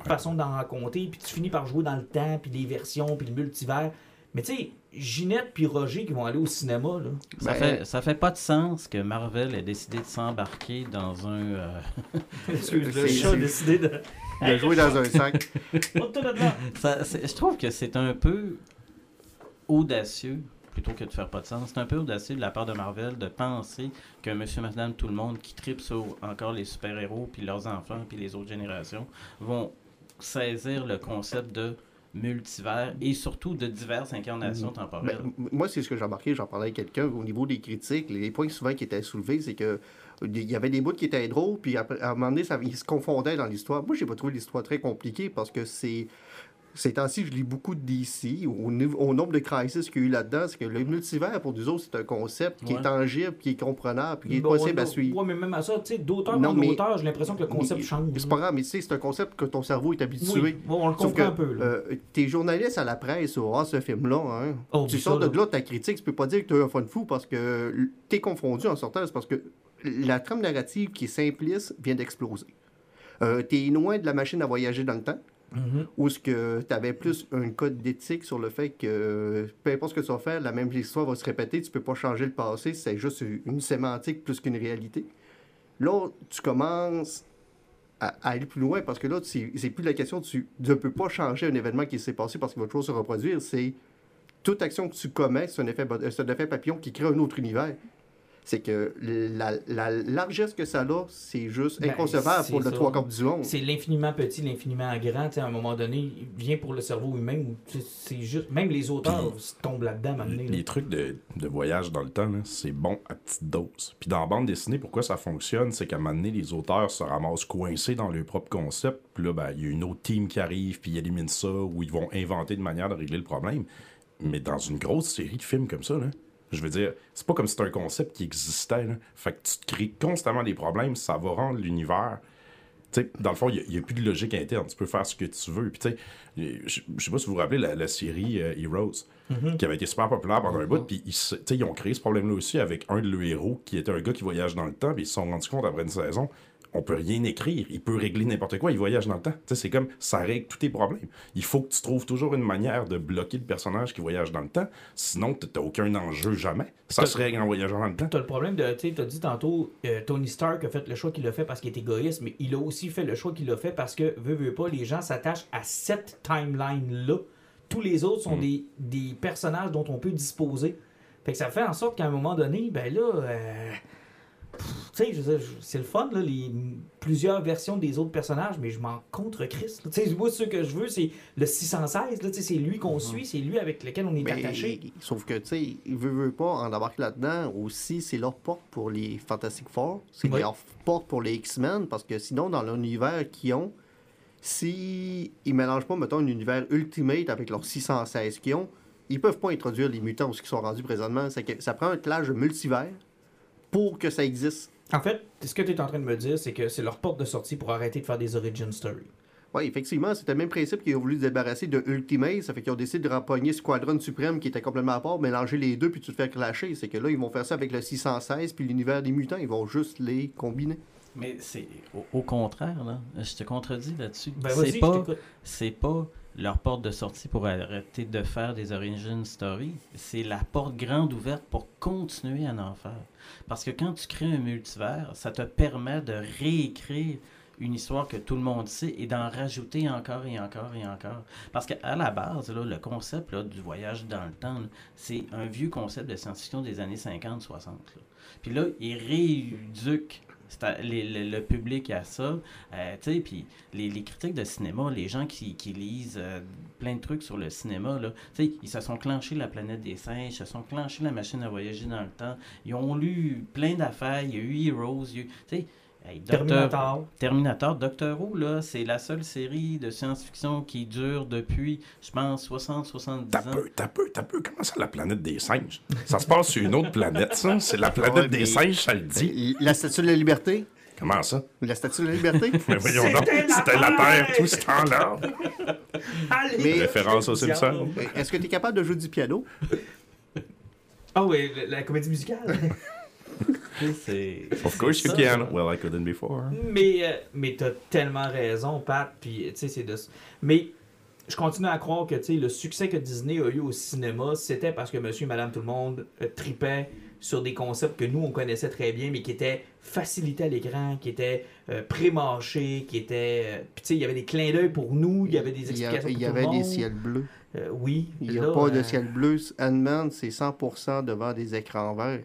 façons d'en raconter. Puis, tu finis par jouer dans le temps, puis les versions, puis le multivers. Mais tu sais, Ginette puis Roger qui vont aller au cinéma, là. Ça, Ben, fait, ça fait pas de sens que Marvel ait décidé de s'embarquer dans un. euh, le chat a décidé de. De jouer dans un sac. Ça- je trouve que c'est un peu audacieux, plutôt que de faire pas de sens. C'est un peu audacieux de la part de Marvel de penser que monsieur, madame, tout le monde qui tripe sur encore les super-héros, puis leurs enfants, puis les autres générations, vont saisir le concept de multivers et surtout de diverses incarnations temporelles. Ben, moi, c'est ce que j'ai remarqué, j'en parlais avec quelqu'un, au niveau des critiques, les points souvent qui étaient soulevés, c'est que euh, il y avait des bouts qui étaient drôles, puis après, à un moment donné, ça, ils se confondaient dans l'histoire. Moi, j'ai pas trouvé l'histoire très compliquée parce que c'est. Ces temps-ci, je lis beaucoup de DC. Au, nombre de crises qu'il y a eu là-dedans, c'est que le multivers, pour nous autres, c'est un concept qui Ouais. est tangible, qui est comprenable, puis qui est Bon, possible à suivre. Ouais, mais même à ça, tu sais, d'auteur en auteur, j'ai l'impression que le concept Mais- change. C'est pas grave, mais tu sais, c'est un concept que ton cerveau est habitué. Oui, bon, on le comprend que, un peu. Euh, t'es journaliste à la presse, oh, ce film-là, hein. Oh, tu sors ça, de là. là ta critique, tu peux pas dire que tu as un fun fou parce que t'es confondu en sortant, c'est parce que la trame narrative qui est simpliste vient d'exploser. Euh, t'es loin de la machine à voyager dans le temps. Mhm. Ou est-ce que tu avais plus un code d'éthique sur le fait que peu importe ce que tu vas faire, la même histoire va se répéter, tu peux pas changer le passé, c'est juste une sémantique plus qu'une réalité. Là, tu commences à, aller plus loin parce que là, c'est c'est plus la question, tu ne peux pas changer un événement qui s'est passé parce qu'il va toujours se reproduire, c'est toute action que tu commets, c'est un effet, c'est un effet papillon qui crée un autre univers. C'est que la, la largesse que ça a, c'est juste Ben, inconcevable pour le ça. trois quarts du monde. C'est l'infiniment petit, l'infiniment grand. Tu sais, à un moment donné, il vient pour le cerveau humain. C'est juste. Même les auteurs tombent là-dedans, à un moment donné, là. Les trucs de, de voyage dans le temps, là, c'est bon à petite dose. Puis dans la bande dessinée, pourquoi ça fonctionne, c'est qu'à un moment donné, les auteurs se ramassent coincés dans leur propre concept. Puis là, ben, il y a une autre team qui arrive, puis ils éliminent ça, ou ils vont inventer une manière de régler le problème. Mais dans une grosse série de films comme ça, là, je veux dire, c'est pas comme si c'était un concept qui existait. Là. Fait que tu te crées constamment des problèmes, ça va rendre l'univers dans le fond, il n'y a, plus de logique interne. Tu peux faire ce que tu veux. Puis, tu sais, je sais pas si vous vous rappelez la, la série euh, Heroes, qui avait été super populaire pendant un bout. Puis, ils, se- tu sais, ils ont créé ce problème-là aussi avec un de leurs héros qui était un gars qui voyage dans le temps. Puis, ils se sont rendus compte après une saison, on peut rien écrire. Il peut régler n'importe quoi. Il voyage dans le temps. C'est comme ça règle tous tes problèmes. Il faut que tu trouves toujours une manière de bloquer le personnage qui voyage dans le temps. Sinon, tu n'as aucun enjeu jamais. Ça T'as- se règle en voyageant dans le temps. T'as le problème de, tu sais, t'as dit tantôt, euh, Tony Stark a fait le choix qu'il a fait parce qu'il est égoïste, mais il a aussi fait le choix qu'il a fait parce que, veut, veut pas, les gens s'attachent à cette timeline-là. Tous les autres sont des, des personnages dont on peut disposer. Fait que ça fait en sorte qu'à un moment donné, ben là, euh, tu sais, c'est le fun, là, les plusieurs versions des autres personnages, mais je m'en contre Christ. là. Tu sais, moi, ce que je veux, c'est le 616, là, c'est lui qu'on suit, c'est lui avec lequel on est Mais, attaché. sauf que, tu sais, ils veulent, veulent pas en embarquer là-dedans. Aussi, c'est leur porte pour les Fantastic Four. C'est Oui. leur porte pour les X-Men. Parce que sinon, dans l'univers qu'ils ont, si ils mélangent pas, mettons, un univers Ultimate avec leurs 616 qu'ils ont, ils peuvent pas introduire les mutants ils sont rendus présentement. C'est que ça prend un clash multivers pour que ça existe. En fait, ce que tu es en train de me dire, c'est que c'est leur porte de sortie pour arrêter de faire des origin stories. Oui, effectivement, c'était le même principe qu'ils ont voulu se débarrasser de Ultimate. Ça fait qu'ils ont décidé de rempogner Squadron Suprême qui était complètement à part, mélanger les deux puis tu te fais clasher. C'est que là, ils vont faire ça avec le 616 puis l'univers des mutants. Ils vont juste les combiner. Mais c'est au, au contraire, là. Je te contredis là-dessus. Ben c'est pas, c'est pas leur porte de sortie pour arrêter de faire des origin stories. C'est la porte grande ouverte pour continuer à en faire. Parce que quand tu crées un multivers, ça te permet de réécrire une histoire que tout le monde sait et d'en rajouter encore et encore et encore. Parce qu'à la base, là, le concept là, du voyage dans le temps, c'est un vieux concept de science-fiction des années 50-60. là. Puis là, il rééduque à- les- le, le public à ça. Euh, tu sais, puis les, les critiques de cinéma, les gens qui, qui lisent euh, plein de trucs sur le cinéma, là, tu sais, ils se sont clenchés la planète des singes, ils se sont clenchés la machine à voyager dans le temps. Ils ont lu plein d'affaires, il y a eu Heroes, tu sais, hey, Doctor- Terminator. Terminator, Doctor Who, là, c'est la seule série de science-fiction qui dure depuis, je pense, 60-70 T'as ans. peu, t'as peu, t'as peu. Comment ça, la planète des singes? Ça se passe sur une autre planète, ça? C'est la planète Ouais, des mais- singes, ça le dit. La statue de la liberté? Comment ça? La statue de la liberté? Mais voyons donc, c'était la Terre! Tout ce temps-là. Allez! Mais- Référence aux Simpsons. Est-ce que tu es capable de jouer du piano? Ah oui, la, la comédie musicale. Of course you ça, can. Well, I couldn't before. mais euh, mais t'as tellement raison, Pat. Puis, tu sais, c'est de... Mais je continue à croire que, tu sais, le succès que Disney a eu au cinéma, c'était parce que monsieur et madame tout le monde euh, tripaient sur des concepts que nous, on connaissait très bien, mais qui étaient facilités à l'écran, qui étaient euh, pré-mâchés, qui étaient... euh, Puis, tu sais, il y avait des clins d'œil pour nous, il y avait des Il y, a- explications il y pour avait des ciels bleus. Euh, oui. Il n'y a là, pas de euh, ciel bleu. Ant-Man, c'est 100% devant des écrans verts.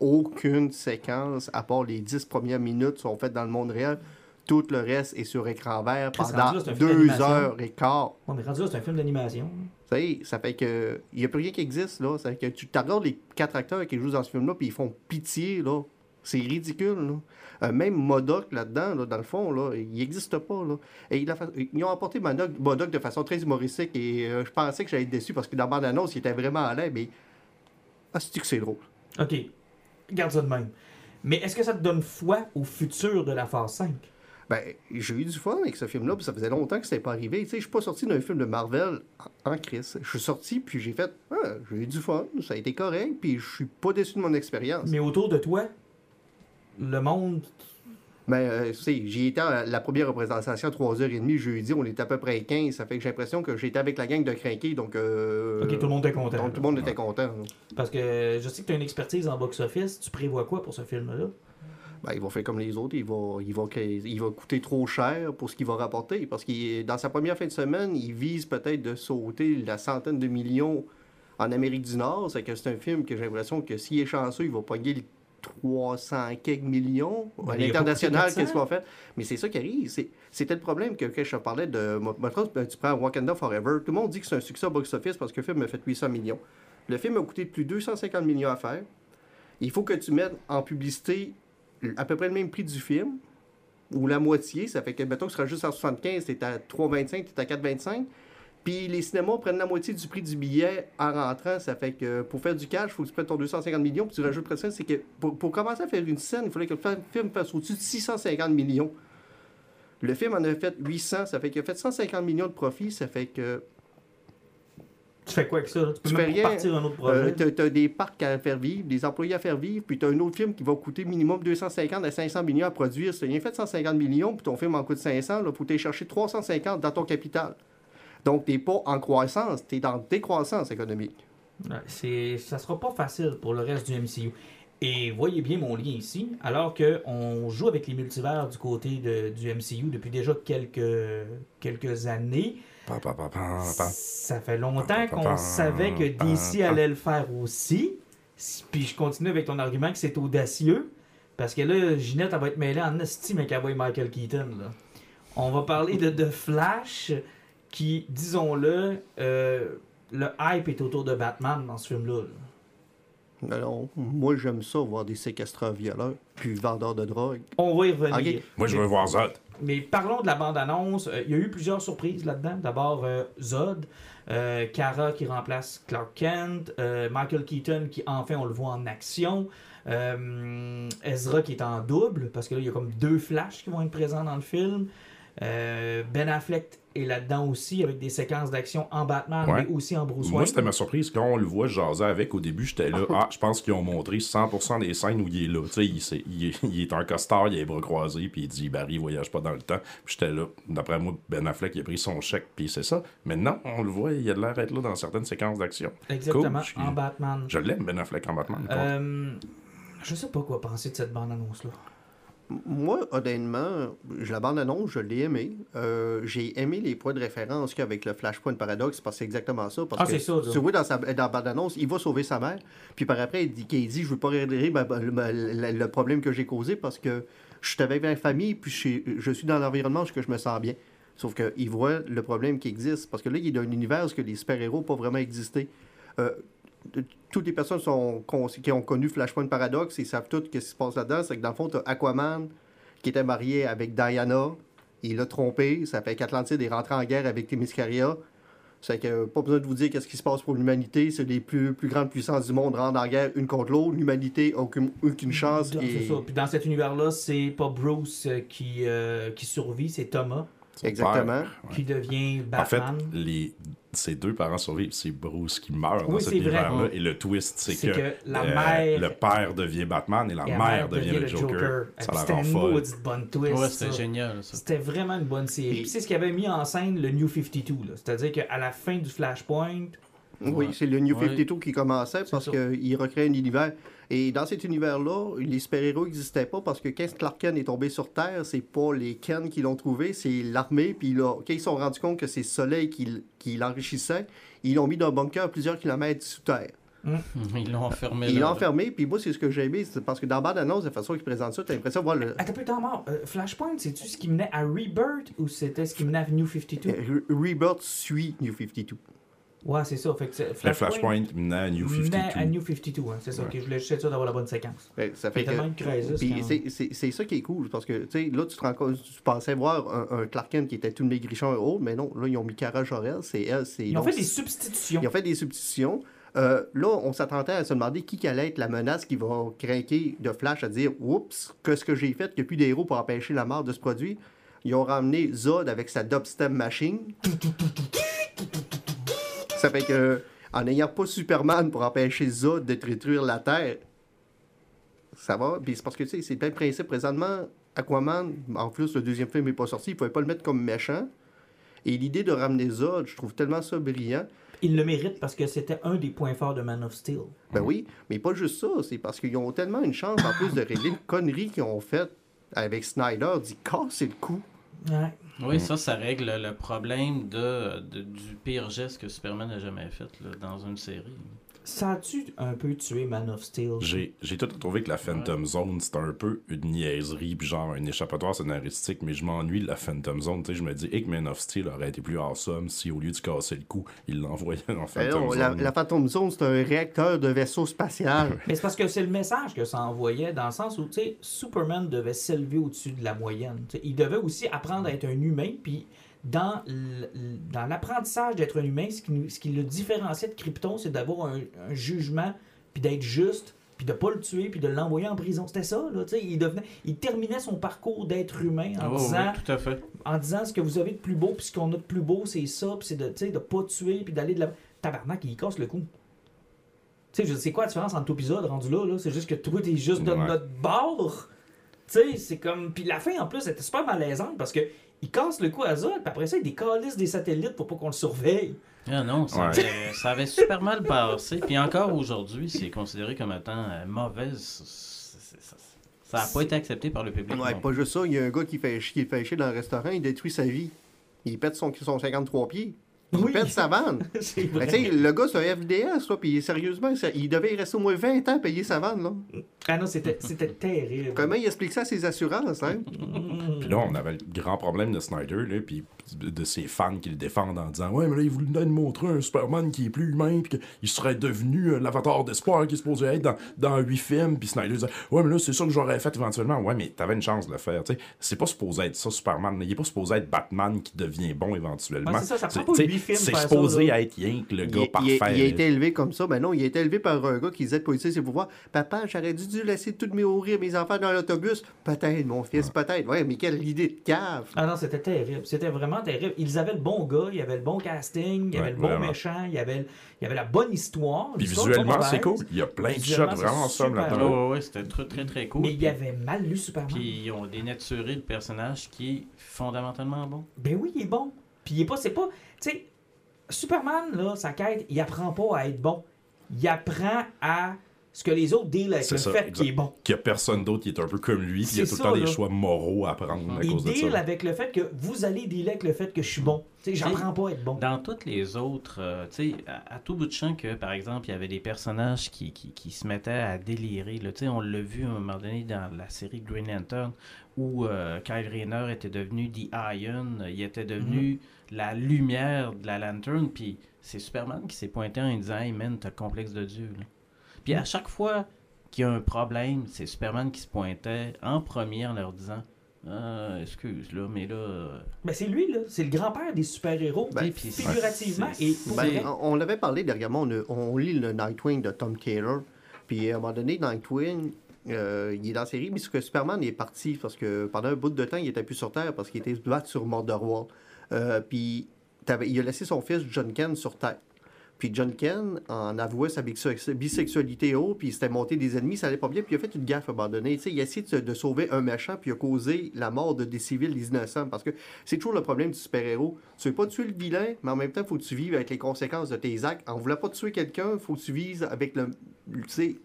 Aucune séquence, à part les 10 premières minutes, sont faites dans le monde réel. Tout le reste est sur écran vert pendant là, deux heures et quart. On est rendu là, c'est un film d'animation. Sais, ça fait que. Il n'y a plus rien qui existe, là. Ça fait que tu regardes les quatre acteurs qui jouent dans ce film-là, puis ils font pitié, là. C'est ridicule, là. Euh, même Modoc, là-dedans, là, dans le fond, là, il n'existe pas, là. Et il a fa- Ils ont apporté Modoc, Modoc de façon très humoristique, et euh, je pensais que j'allais être déçu, parce que dans la bande-annonce, il était vraiment à l'aise, mais... Ah, c'est que c'est drôle? OK. Garde ça de même. Mais est-ce que ça te donne foi au futur de la phase 5? Ben, j'ai eu du fun avec ce film-là, puis ça faisait longtemps que c'était pas arrivé. Tu sais, je suis pas sorti d'un film de Marvel en, crise. Je suis sorti, puis j'ai fait, ah, j'ai eu du fun, ça a été correct, puis je suis pas déçu de mon expérience. Mais autour de toi, le monde Ben, euh, tu sais, j'y étais à la première représentation à 3h30 jeudi, on était à peu près 15. Ça fait que j'ai l'impression que j'étais avec la gang de crinqués, donc. euh, Ok, tout le monde était content. donc, tout le monde était content. Parce que je sais que tu as une expertise en box-office. Tu prévois quoi pour ce film-là? Ben, il va faire comme les autres, il va, il va, il va coûter trop cher pour ce qu'il va rapporter. Parce que dans sa première fin de semaine, il vise peut-être de sauter la centaine de millions en Amérique du Nord. C'est que c'est un film que j'ai l'impression que s'il est chanceux, il va pogner le 300 quelques millions. Ben, à l'international, coûté 400. qu'est-ce qu'on faire? Mais c'est ça qui arrive. C'était le problème que, que je parlais de. moi, ben, tu prends Wakanda Forever. Tout le monde dit que c'est un succès au box-office parce que le film a fait 800 millions. Le film a coûté plus de 250 millions à faire. Il faut que tu mettes en publicité à peu près le même prix du film, ou la moitié. Ça fait que, mettons ce sera juste à 75, t'es à 3,25, t'es à 4,25. Puis les cinémas prennent la moitié du prix du billet en rentrant. Ça fait que pour faire du cash, il faut que tu prennes ton 250 millions. Puis tu rajoutes presque ça. C'est que pour, pour commencer à faire une scène, il fallait que le film fasse au-dessus de 650 millions. Le film en a fait 800. Ça fait qu'il a fait 150 millions de profit. Ça fait que Tu fais quoi avec ça? là? Tu peux Tu même fais pas rien. partir un autre euh, projet. t'as, t'as des parcs à faire vivre, des employés à faire vivre, puis t'as un autre film qui va coûter minimum 250 à 500 millions à produire. Si t'as rien fait de 150 millions, puis ton film en coûte 500, il faut aller chercher 350 dans ton capital. Donc, t'es pas en croissance, t'es dans décroissance économique. Ouais, c'est, ça sera pas facile pour le reste du MCU. Et voyez bien mon lien ici, alors qu'on joue avec les multivers du côté de- du MCU depuis déjà quelques, quelques années, Pa, pa, pa, pa, pa. ça fait longtemps qu'on savait que DC allait le faire aussi. Puis je continue avec ton argument que c'est audacieux, parce que là, Ginette, elle va être mêlée en estime avec Michael Keaton. Là. On va parler de, de Flash, qui, disons-le, euh, le hype est autour de Batman dans ce film-là. là. Alors, moi, j'aime ça, voir des séquestreurs violeurs, puis vendeurs de drogue. On va y revenir. Moi, je veux voir Zod. Mais parlons de la bande-annonce. Euh, Il y a eu plusieurs surprises là-dedans. D'abord, euh, Zod, euh, Kara qui remplace Clark Kent, euh, Michael Keaton qui, enfin, on le voit en action, euh, Ezra qui est en double, parce que là, il y a comme deux flashs qui vont être présents dans le film. Euh, ben Affleck est là-dedans aussi, avec des séquences d'action en Batman, Ouais. mais aussi en Bruce Moi, c'était ma surprise. Quand on le voit jaser avec au début, j'étais là. Ah, je pense qu'ils ont montré 100% des scènes où il est là. Tu sais, il, c'est- il est- il est un costard, il a les bras croisés, puis il dit Barry, voyage pas dans le temps. Puis j'étais là. D'après moi, Ben Affleck, il a pris son chèque, puis c'est ça. Mais non, on le voit, il a de l'air d'être là dans certaines séquences d'action. Exactement, Cool, en Batman. Je l'aime, Ben Affleck en Batman. Euh, je sais pas quoi penser de cette bande-annonce-là. Moi, honnêtement, je- la bande-annonce, je l'ai aimé. Euh, j'ai aimé les points de référence qu'il y a avec le Flashpoint Paradox, parce que c'est exactement ça. Parce Ah, que c'est ça. Tu vois, dans, sa, dans la bande-annonce, il va sauver sa mère. Puis par après, il dit, qu'il dit Je veux pas régler ma- ma- ma- le, le problème que j'ai causé parce que je suis avec ma famille, puis je, suis- je suis dans l'environnement où je me sens bien. Sauf qu'il voit le problème qui existe. Parce que là, il est dans un univers où que les super-héros n'ont pas vraiment existé. Euh, toutes les personnes sont, qui ont connu Flashpoint Paradox, ils savent tout ce qui se passe là-dedans. C'est que dans le fond, tu as Aquaman qui était marié avec Diana. Il l'a trompé. Ça fait qu'Atlantide est rentré en guerre avec Themyscira. C'est que pas besoin de vous dire qu'est-ce qui se passe pour l'humanité. C'est les plus, plus grandes puissances du monde rentrent en guerre une contre l'autre. L'humanité n'a aucune, aucune chance. Dans- et- C'est ça. Puis dans cet univers-là, c'est pas Bruce euh, qui, euh, qui survit, c'est Thomas Exactement. père, ouais. qui devient En fait, Batman. les, ses deux parents survivent, c'est Bruce qui meurt Oui, dans c'est cet vrai. univers-là. Et le twist, c'est que, que la euh, mère- le père devient Batman et la, Et la mère, devient, le Joker. Ça a C'était l'air une folle. maudite bonne twist. Ouais, c'était génial. C'était vraiment une bonne série. Et- Puis c'est ce qui avait mis en scène le New 52. là. C'est-à-dire qu'à la fin du Flashpoint, Oui, Ouais. c'est le New Ouais. 52 qui commençait parce qu'il recrée un univers. Et dans cet univers-là, les super-héros n'existaient pas parce que quand Clark Kent est tombé sur Terre, c'est pas les Ken qui l'ont trouvé, c'est l'armée. Puis là, quand ils se sont rendus compte que c'est le soleil qui, l'enrichissait, ils l'ont mis dans un bunker à plusieurs kilomètres sous terre. Ils l'ont enfermé. Ils l'ont enfermé, puis moi, c'est ce que j'ai aimé, c'est parce que dans la bande-annonce, la façon qu'ils présentent ça, t'as l'impression de voir le. attends temps mort. Euh, Flashpoint, c'est-tu ce qui menait à Rebirth ou c'était ce qui menait à New 52 Re- Rebirth suit New 52. Ouais, c'est ça. Fait que Flashpoint menait à New 52. menait à New 52. hein, c'est ça. Ouais. ok, je voulais juste être sûr d'avoir la bonne séquence. Ouais, ça Il fait que. c'est- ça qui est cool, parce que, tu sais, là, tu te rends compte, tu pensais voir un, un Clark Kent qui était tout maigrichon et haut, mais non, là, ils ont mis Cara Jorel, c'est elle, c'est... Ils ont donc, fait des substitutions. Ils ont fait des substitutions. Euh, là, on s'attendait à se demander qui allait être la menace qui va craquer de Flash à dire Oups, qu'est-ce que j'ai fait qu'il n'y a plus d'héros pour empêcher la mort de ce produit Ils ont ramené Zod avec sa dubstep machine. Ça fait que, en n'ayant pas Superman pour empêcher Zod de détruire la Terre, ça va. Puis c'est parce que, tu sais, c'est plein de principe présentement. Aquaman, en plus, le deuxième film n'est pas sorti, il ne pouvait pas le mettre comme méchant. Et l'idée de ramener Zod, je trouve tellement ça brillant. Il le mérite parce que c'était un des points forts de Man of Steel. Ben oui, mais pas juste ça, c'est parce qu'ils ont tellement une chance, en plus, de régler une connerie qu'ils ont faite avec Snyder, d'y casser le cou. Ouais. Oui, ça, ça règle le problème de, de- du pire geste que Superman n'a jamais fait là, dans une série. Ça a-tu un peu tué Man of Steel? J'ai j'ai tout trouvé que la Phantom Zone, c'était un peu une niaiserie, puis genre un échappatoire scénaristique, mais je m'ennuie de la Phantom Zone. Tu sais, je me dis, que Man of Steel aurait été plus awesome si au lieu de casser le cou, il l'envoyait dans Ben Phantom non, Zone. la, la Phantom Zone, c'est un réacteur de vaisseau spatial. Mais c'est parce que c'est le message que ça envoyait, dans le sens où, tu sais, Superman devait s'élever au-dessus de la moyenne. Tu sais, il devait aussi apprendre à être un humain, puis dans l'apprentissage d'être un humain, ce qui, nous- ce qui le différenciait de Krypton, c'est d'avoir un, un jugement, puis d'être juste, puis de pas le tuer, puis de l'envoyer en prison. C'était ça, là, tu sais, il devenait, il terminait son parcours d'être humain en, Oh, disant, oui, tout à fait. en disant ce que vous avez de plus beau, puis ce qu'on a de plus beau, c'est ça, puis c'est de, de pas tuer, puis d'aller de la... Tabarnak, il casse le cou. Tu sais, sais quoi la différence entre l'épisode rendu là, là? C'est juste que toi, t'es juste de Ouais. notre bord. Tu sais, c'est comme... Puis la fin, en plus, était super malaisante, parce que il casse le cou à Zod, puis après ça, il décalisse des satellites pour pas qu'on le surveille. Ah non, ça, Ouais. avait, ça avait super mal passé. Puis encore aujourd'hui, c'est considéré comme étant euh, mauvaise. C'est- Ça ça n'a pas été accepté par le public. Ouais, non pas juste ça, il y a un gars qui fait, qui fait chier dans le restaurant, il détruit sa vie. Il pète son, son 53 pieds. Il Oui. pète sa vanne. sais, le gars, c'est un FDS, là, puis sérieusement, ça- il devait y rester au moins 20 ans à payer sa vanne, là. Ah non, c'était c'était terrible. Comment il explique ça à ses assurances, hein? Puis là, on avait le grand problème de Snyder, là, puis de ses fans qui le défendent en disant Ouais, mais là, il voulait nous montrer un Superman qui est plus humain, puis qu'il serait devenu euh, l'avatar d'espoir qui est supposé être dans, dans 8 films. Puis Snyder disait Ouais, mais là, c'est ça que j'aurais fait éventuellement. Ouais, mais t'avais une chance de le faire. tu sais. C'est pas supposé être ça, Superman. Il est pas supposé être Batman qui devient bon éventuellement. Ouais, c'est ça, ça prend C'est- pas films C'est ça, supposé là. être rien que le Il, gars il- parfait. il a été élevé comme ça. Ben non, il a été élevé par un gars qui disait de policier ses pouvoirs. Papa, j'aurais dû, dû laisser toutes mes rire mes enfants dans l'autobus. Peut-être, mon fils, peut-être. Ouais, mais quelle idée de cave. Ah non, c'était terrible. C'était vraiment terrible. Ils avaient le bon gars, il y avait le bon casting, il y avait Ouais, le bon vraiment. méchant, il y avait, il y avait la bonne histoire. Puis visuellement, c'est cool. Il y a plein de shots vraiment super là-dedans. Ouais, c'était très, très, très cool. Mais il y avait mal lu Superman. Puis ils ont dénaturé le personnage qui est fondamentalement bon. Ben oui, il est bon. Puis il est pas, c'est pas, tu sais, Superman là, sa quête, il apprend pas à être bon. Il apprend à ce que les autres deal avec C'est le ça, fait qu'il est bon. Qu'il y a personne d'autre qui est un peu comme lui, puis il y a tout le temps des là. choix moraux à prendre à Il cause de deal ça. avec le fait que vous allez dealer avec le fait que je suis bon. Tu sais, j'apprends pas à être bon. Dans toutes les autres, euh, tu sais, à, à tout bout de champ que, par exemple, il y avait des personnages qui, qui, qui se mettaient à délirer. Là. Tu sais, On l'a vu à un moment donné dans la série Green Lantern où euh, Kyle Rayner était devenu The Iron, il était devenu la lumière de la lanterne, puis c'est Superman qui s'est pointé en disant Hey man, t'as le complexe de Dieu. là. Puis à chaque fois qu'il y a un problème, c'est Superman qui se pointait en premier en leur disant Ah, excuse, là, mais là. euh, Ben c'est lui là, c'est le grand-père des super-héros. Ben, figurativement et Ben, on on l'avait parlé dernièrement, on, on lit le Nightwing de Tom Taylor. Puis à un moment donné, Nightwing, euh, il est dans la série, mais ce que Superman est parti parce que pendant un bout de temps, il était plus sur Terre parce qu'il était se battre sur Mordor Euh, puis il a laissé son fils John Ken sur Terre. Puis John Ken en avouait sa bisex- bisexualité haut, puis il s'était monté des ennemis, ça allait pas bien, puis il a fait une gaffe à un moment donné. Tu sais, il a essayé de, sauver un méchant, puis il a causé la mort de des civils, des innocents. Parce que c'est toujours le problème du super-héros. Tu veux pas tuer le vilain, mais en même temps, il faut que tu vives avec les conséquences de tes actes. En voulant pas tuer quelqu'un, il faut que tu vises avec le. Tu sais,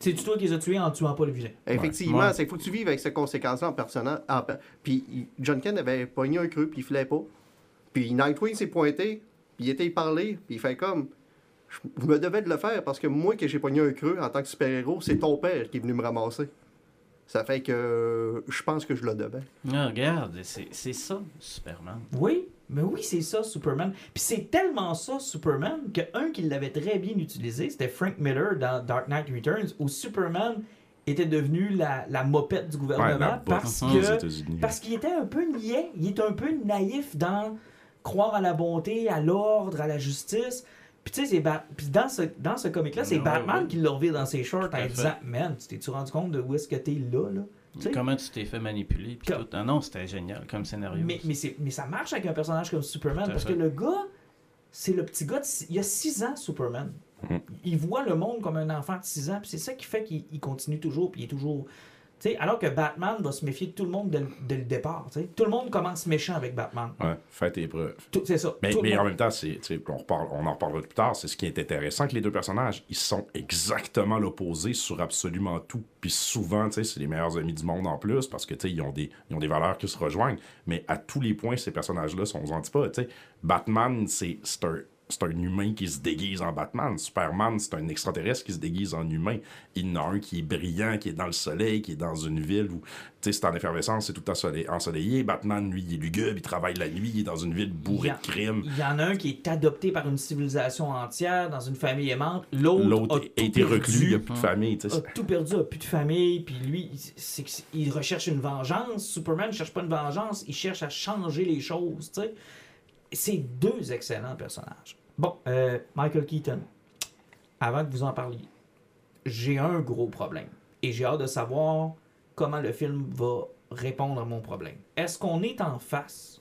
C'est toi qui les as tués en tuant pas le vilain? effectivement, Ouais. c'est faut que tu vives avec ces conséquences-là en personnant. en per- Puis John Ken avait pogné un creux, puis il filait pas. Puis Nightwing s'est pointé, il était y parler, puis il fait comme. Je me devais de le faire parce que moi, que j'ai pogné un creux en tant que super-héros, c'est ton père qui est venu me ramasser. Ça fait que euh, je pense que je le devais. Ah, regarde, c'est c'est ça, Superman. Oui, mais oui, c'est ça, Superman. Puis c'est tellement ça, Superman, que un qui l'avait très bien utilisé, c'était Frank Miller dans Dark Knight Returns, où Superman était devenu la, la mopette du gouvernement parce que parce qu'il était un peu niais, il était un peu naïf dans croire à la bonté, à l'ordre, à la justice. Puis tu sais, c'est puis dans ce, dans ce comic-là, c'est Ouais, Batman ouais. qui l'a reviré dans ses shorts en disant Man, tu t'es-tu rendu compte de où est-ce que t'es là, là? Comment tu t'es fait manipuler puis Comme- tout. Ah non, c'était génial comme scénario. Mais, mais, c'est- mais ça marche avec un personnage comme Superman parce fait. que le gars, c'est le petit gars, de il a 6 ans, Superman. Mhm. Il voit le monde comme un enfant de 6 ans, puis c'est ça qui fait qu'il il continue toujours, puis il est toujours sais, alors que Batman va se méfier de tout le monde dès, le- dès le départ. tu sais. Tout le monde commence méchant avec Batman. Ouais, fais tes preuves. C'est ça. Mais, en même temps, on, reparle- on en reparlera plus tard, c'est ce qui est intéressant que les deux personnages, ils sont exactement l'opposé sur absolument tout. Puis souvent, c'est les meilleurs amis du monde en plus, parce que, ils ont, des, ils ont des valeurs qui se rejoignent. Mais à tous les points, ces personnages-là sont aux antipodes. Tu sais, Batman, c'est, c'est un c'est un humain qui se déguise en Batman. Superman, c'est un extraterrestre qui se déguise en humain. Il y en a un qui est brillant, qui est dans le soleil, qui est dans une ville où, tu sais, c'est en effervescence, c'est tout ensoleillé. Batman, lui, il est lugubre, il travaille la nuit, il est dans une ville bourrée Il a- de crimes. Il y en a un qui est adopté par une civilisation entière, dans une famille aimante. L'autre L'autre a a tout été perdu, reclus, il n'y a plus de famille. tu sais. a tout perdu, a plus de famille, puis lui, il recherche une vengeance. Superman ne cherche pas une vengeance, il cherche à changer les choses, tu sais. C'est deux excellents personnages. Bon, euh, Michael Keaton, avant que vous en parliez, j'ai un gros problème. Et j'ai hâte de savoir comment le film va répondre à mon problème. Est-ce qu'on est en face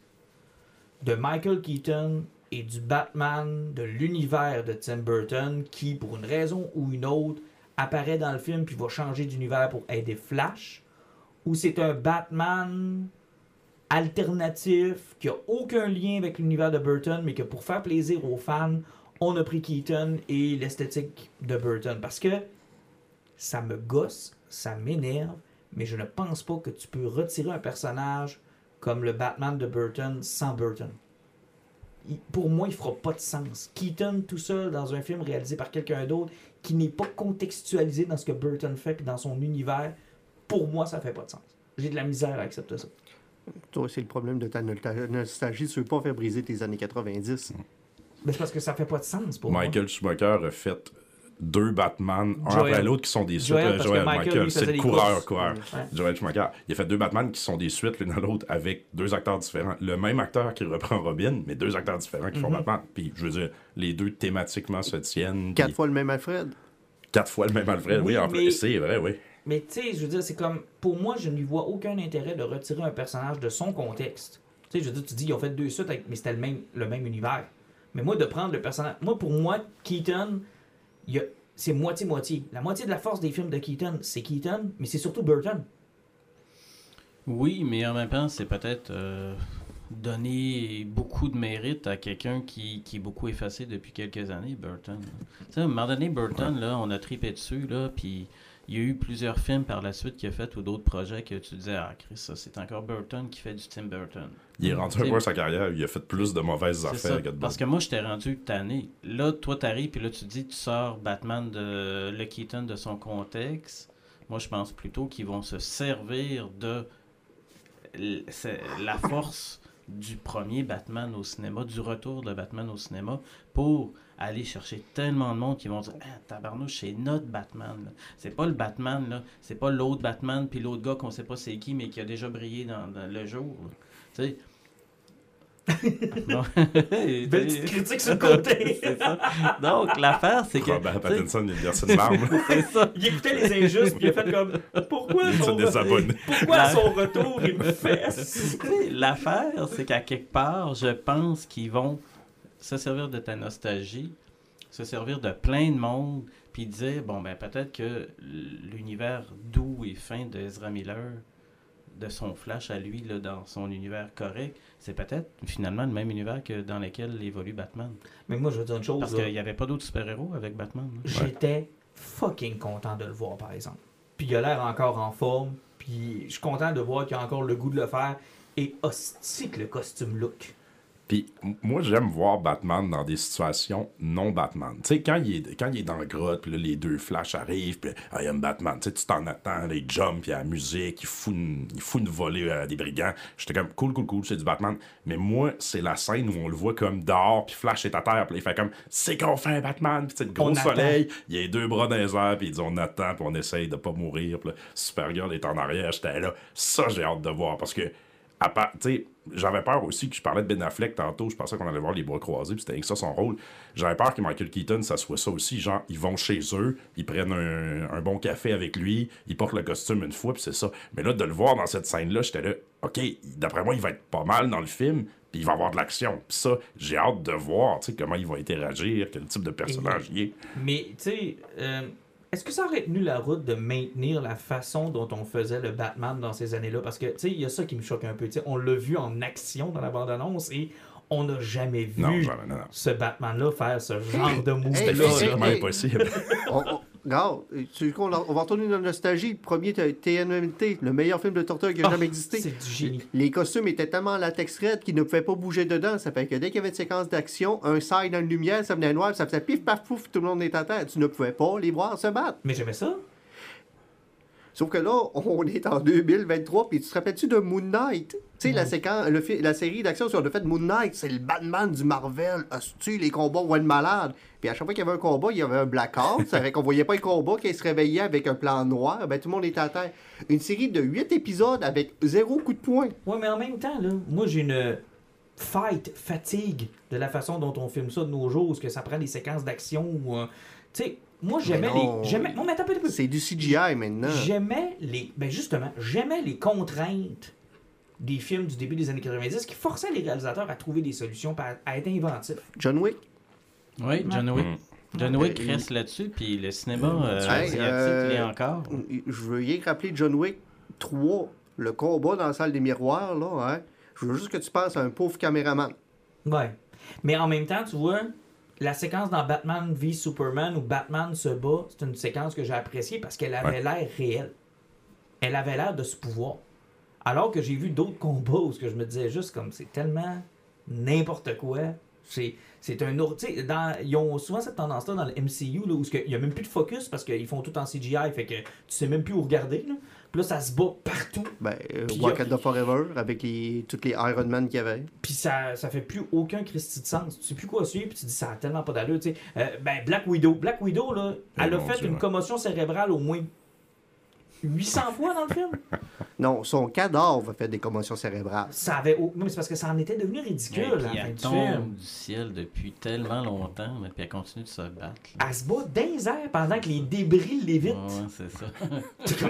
de Michael Keaton et du Batman de l'univers de Tim Burton qui, pour une raison ou une autre, apparaît dans le film puis va changer d'univers pour aider Flash? Ou c'est un Batman alternatif qui a aucun lien avec l'univers de Burton, mais que pour faire plaisir aux fans, on a pris Keaton et l'esthétique de Burton. Parce que ça me gosse, ça m'énerve, mais je ne pense pas que tu peux retirer un personnage comme le Batman de Burton sans Burton. Pour moi, il fera pas de sens. Keaton tout seul dans un film réalisé par quelqu'un d'autre qui n'est pas contextualisé dans ce que Burton fait puis dans son univers, pour moi, ça fait pas de sens. J'ai de la misère à accepter ça. Toi, c'est le problème de ta no- ta nostalgie. Tu veux pas faire briser tes années 90. Mais c'est parce que ça fait pas de sens pour moi. Michael Schumacher a fait deux Batman, un après l'autre, qui sont des suites. Joel, parce que Joel, Michael, Michael, lui, c'est le coureur, courses. coureur. Ouais. Joel Schumacher. Il a fait deux Batman qui sont des suites l'une à l'autre avec deux acteurs différents. Le même acteur qui reprend Robin, mais deux acteurs différents qui font Mhm. Batman. Puis, je veux dire, les deux thématiquement se tiennent. Quatre puis fois le même Alfred. quatre fois le même Alfred. Oui, Oui, en mais- fait, c'est vrai, oui. Mais tu sais, je veux dire, c'est comme. Pour moi, je ne lui vois aucun intérêt de retirer un personnage de son contexte. Tu sais, je veux dire, tu dis, ils ont fait deux suites, avec- mais c'était le même, le même univers. Mais moi, de prendre le personnage. Moi, pour moi, Keaton, a- c'est moitié-moitié. La moitié de la force des films de Keaton, c'est Keaton, mais c'est surtout Burton. Oui, mais en même temps, c'est peut-être euh, donner beaucoup de mérite à quelqu'un qui, qui est beaucoup effacé depuis quelques années, Burton. Tu sais, à un moment donné, Burton, là, on a tripé dessus, là, puis il y a eu plusieurs films par la suite qu'il a fait ou d'autres projets que tu disais, ah, Chris, ça, c'est encore Burton qui fait du Tim Burton. Il est rendu un peu sa carrière, il a fait plus de mauvaises affaires ça. que de. Parce que moi, je t'ai rendu tanné. Là, toi, t'arrives, puis là, tu dis, tu sors Batman de le Keaton de son contexte. Moi, je pense plutôt qu'ils vont se servir de la force du premier Batman au cinéma, du retour de Batman au cinéma, pour aller chercher tellement de monde qui vont dire Ah, tabarnouche, c'est notre Batman. C'est pas le Batman, là. C'est pas l'autre Batman, puis l'autre gars qu'on sait pas c'est qui, mais qui a déjà brillé dans, dans le jour. Tu sais. Belle petite critique sur le côté. C'est ça. Donc, l'affaire, c'est que. Robert Pattinson, il a versé une larme. C'est ça. Il écoutait les injustes, puis il a fait comme. Pourquoi son, pourquoi à son retour, il me fesse Tu sais, L'affaire, c'est qu'à quelque part, je pense qu'ils vont se servir de ta nostalgie, se servir de plein de monde, puis dire, bon, ben peut-être que l'univers doux et fin de Ezra Miller, de son flash à lui, là, dans son univers correct, c'est peut-être finalement le même univers que dans lequel évolue Batman. Mais moi, je veux dire une chose. Parce qu'il n'y avait pas d'autres super-héros avec Batman. hein. J'étais fucking content de le voir, par exemple. Puis il a l'air encore en forme. Puis je suis content de voir qu'il a encore le goût de le faire. Et hostie que le costume look. Puis moi, j'aime voir Batman dans des situations non Batman. Tu sais, quand, il est- quand il est dans la grotte, puis là, les deux flashs arrivent, puis ah, il y a un Batman. Tu sais, tu t'en attends, les jumps, puis la musique, il fout une, il fout une volée à des brigands. J'étais comme, cool, cool, cool, c'est du Batman. Mais moi, c'est la scène où on le voit comme dehors, puis Flash est à terre, puis il fait comme, c'est qu'on fait un Batman, puis le gros On attend. soleil, il y a les deux bras dans les airs, puis il dit, on attend, puis on essaye de pas mourir, puis Supergirl est en arrière, j'étais là. Ça, j'ai hâte de voir, parce que à part, tu sais, j'avais peur aussi que je parlais de Ben Affleck tantôt, je pensais qu'on allait voir les bras croisés, puis c'était ça son rôle. J'avais peur que Michael Keaton, ça soit ça aussi, genre, ils vont chez eux, ils prennent un, un bon café avec lui, ils portent le costume une fois, puis c'est ça. Mais là, de le voir dans cette scène-là, j'étais là, OK, d'après moi, il va être pas mal dans le film, puis il va avoir de l'action. Puis ça, j'ai hâte de voir, tu sais, comment il va interagir, quel type de personnage il est. Mais, tu sais, euh, Est-ce que ça aurait tenu la route de maintenir la façon dont on faisait le Batman dans ces années-là? Parce que, tu sais, il y a ça qui me choque un peu. Tu sais, on l'a vu en action dans la bande-annonce et on n'a jamais vu Non, jamais, non, non. ce Batman-là faire ce genre de hey, move-là. hey, là. Physiquement hey. impossible. on, on- regarde, tu qu'on- on va retourner dans la nostalgie. Le premier TNMT, le meilleur film de torture qui a Ah, jamais existé. C'est du génie. Les costumes étaient tellement en latex raide qu'ils ne pouvaient pas bouger dedans. Ça fait que dès qu'il y avait une séquence d'action, un side dans la lumière, ça venait noir, ça faisait pif paf pouf, tout le monde était à terre. Tu ne pouvais pas les voir se battre. Mais j'aimais ça. Sauf que là, on est en 2023, puis tu te rappelles-tu de Moon Knight? Tu sais, la, séquence, le la série d'action sur le fait de Moon Knight, c'est le Batman du Marvel. Hostie, les combats vont être malades. Puis à chaque fois qu'il y avait un combat, il y avait un blackout. Ça fait qu'on voyait pas le combat, qu'il se réveillait avec un plan noir. Ben, tout le monde était à terre. Une série de 8 épisodes avec zéro coup de poing. Ouais, mais en même temps, là, moi j'ai une fight fatigue de la façon dont on filme ça de nos jours, est-ce que ça prend des séquences d'action euh, Tu sais, moi j'aimais les. J'aimais. Non, mais attends un peu, un peu. C'est du CGI maintenant. J'aimais les. Ben justement, j'aimais les contraintes des films du début des années 90 qui forçaient les réalisateurs à trouver des solutions, à, à être inventifs. John Wick? Oui, John Wick. Mm. John Wick Euh, reste là-dessus, puis le cinéma euh, Hey, asiatique euh, l'est encore. Je veux rien que rappeler John Wick 3, le combat dans la salle des miroirs, là, hein. Je veux juste que tu penses à un pauvre caméraman. Ouais. Mais en même temps, tu vois, la séquence dans Batman v Superman où Batman se bat, c'est une séquence que j'ai appréciée parce qu'elle avait Ouais. l'air réelle. Elle avait l'air de ce pouvoir. Alors que j'ai vu d'autres combats où ce que je me disais juste comme c'est tellement n'importe quoi. C'est, c'est un autre. dans- Ils ont souvent cette tendance-là dans le MCU là, où il n'y a même plus de focus parce qu'ils font tout en CGI, fait que tu sais même plus où regarder. Là. Puis là, ça se bat partout. Ben, euh, Wakanda Forever, avec les, toutes les Iron Man qu'il y avait. Puis ça, ça fait plus aucun Christy de sens. Tu sais plus quoi suivre, puis tu dis ça a tellement pas d'allure. tu sais. Euh, ben, Black Widow. Black Widow, là, elle a fait Dieu, une commotion cérébrale au moins 800 fois dans le film. Non, son cadavre a fait des commotions cérébrales. Ça avait. Non, mais c'est parce que ça en était devenu ridicule Ouais, elle du tombe film. du ciel depuis tellement longtemps, mais puis elle continue de se battre. là. Elle se bat dans les airs pendant que les débris l'évitent. Ouais, c'est ça.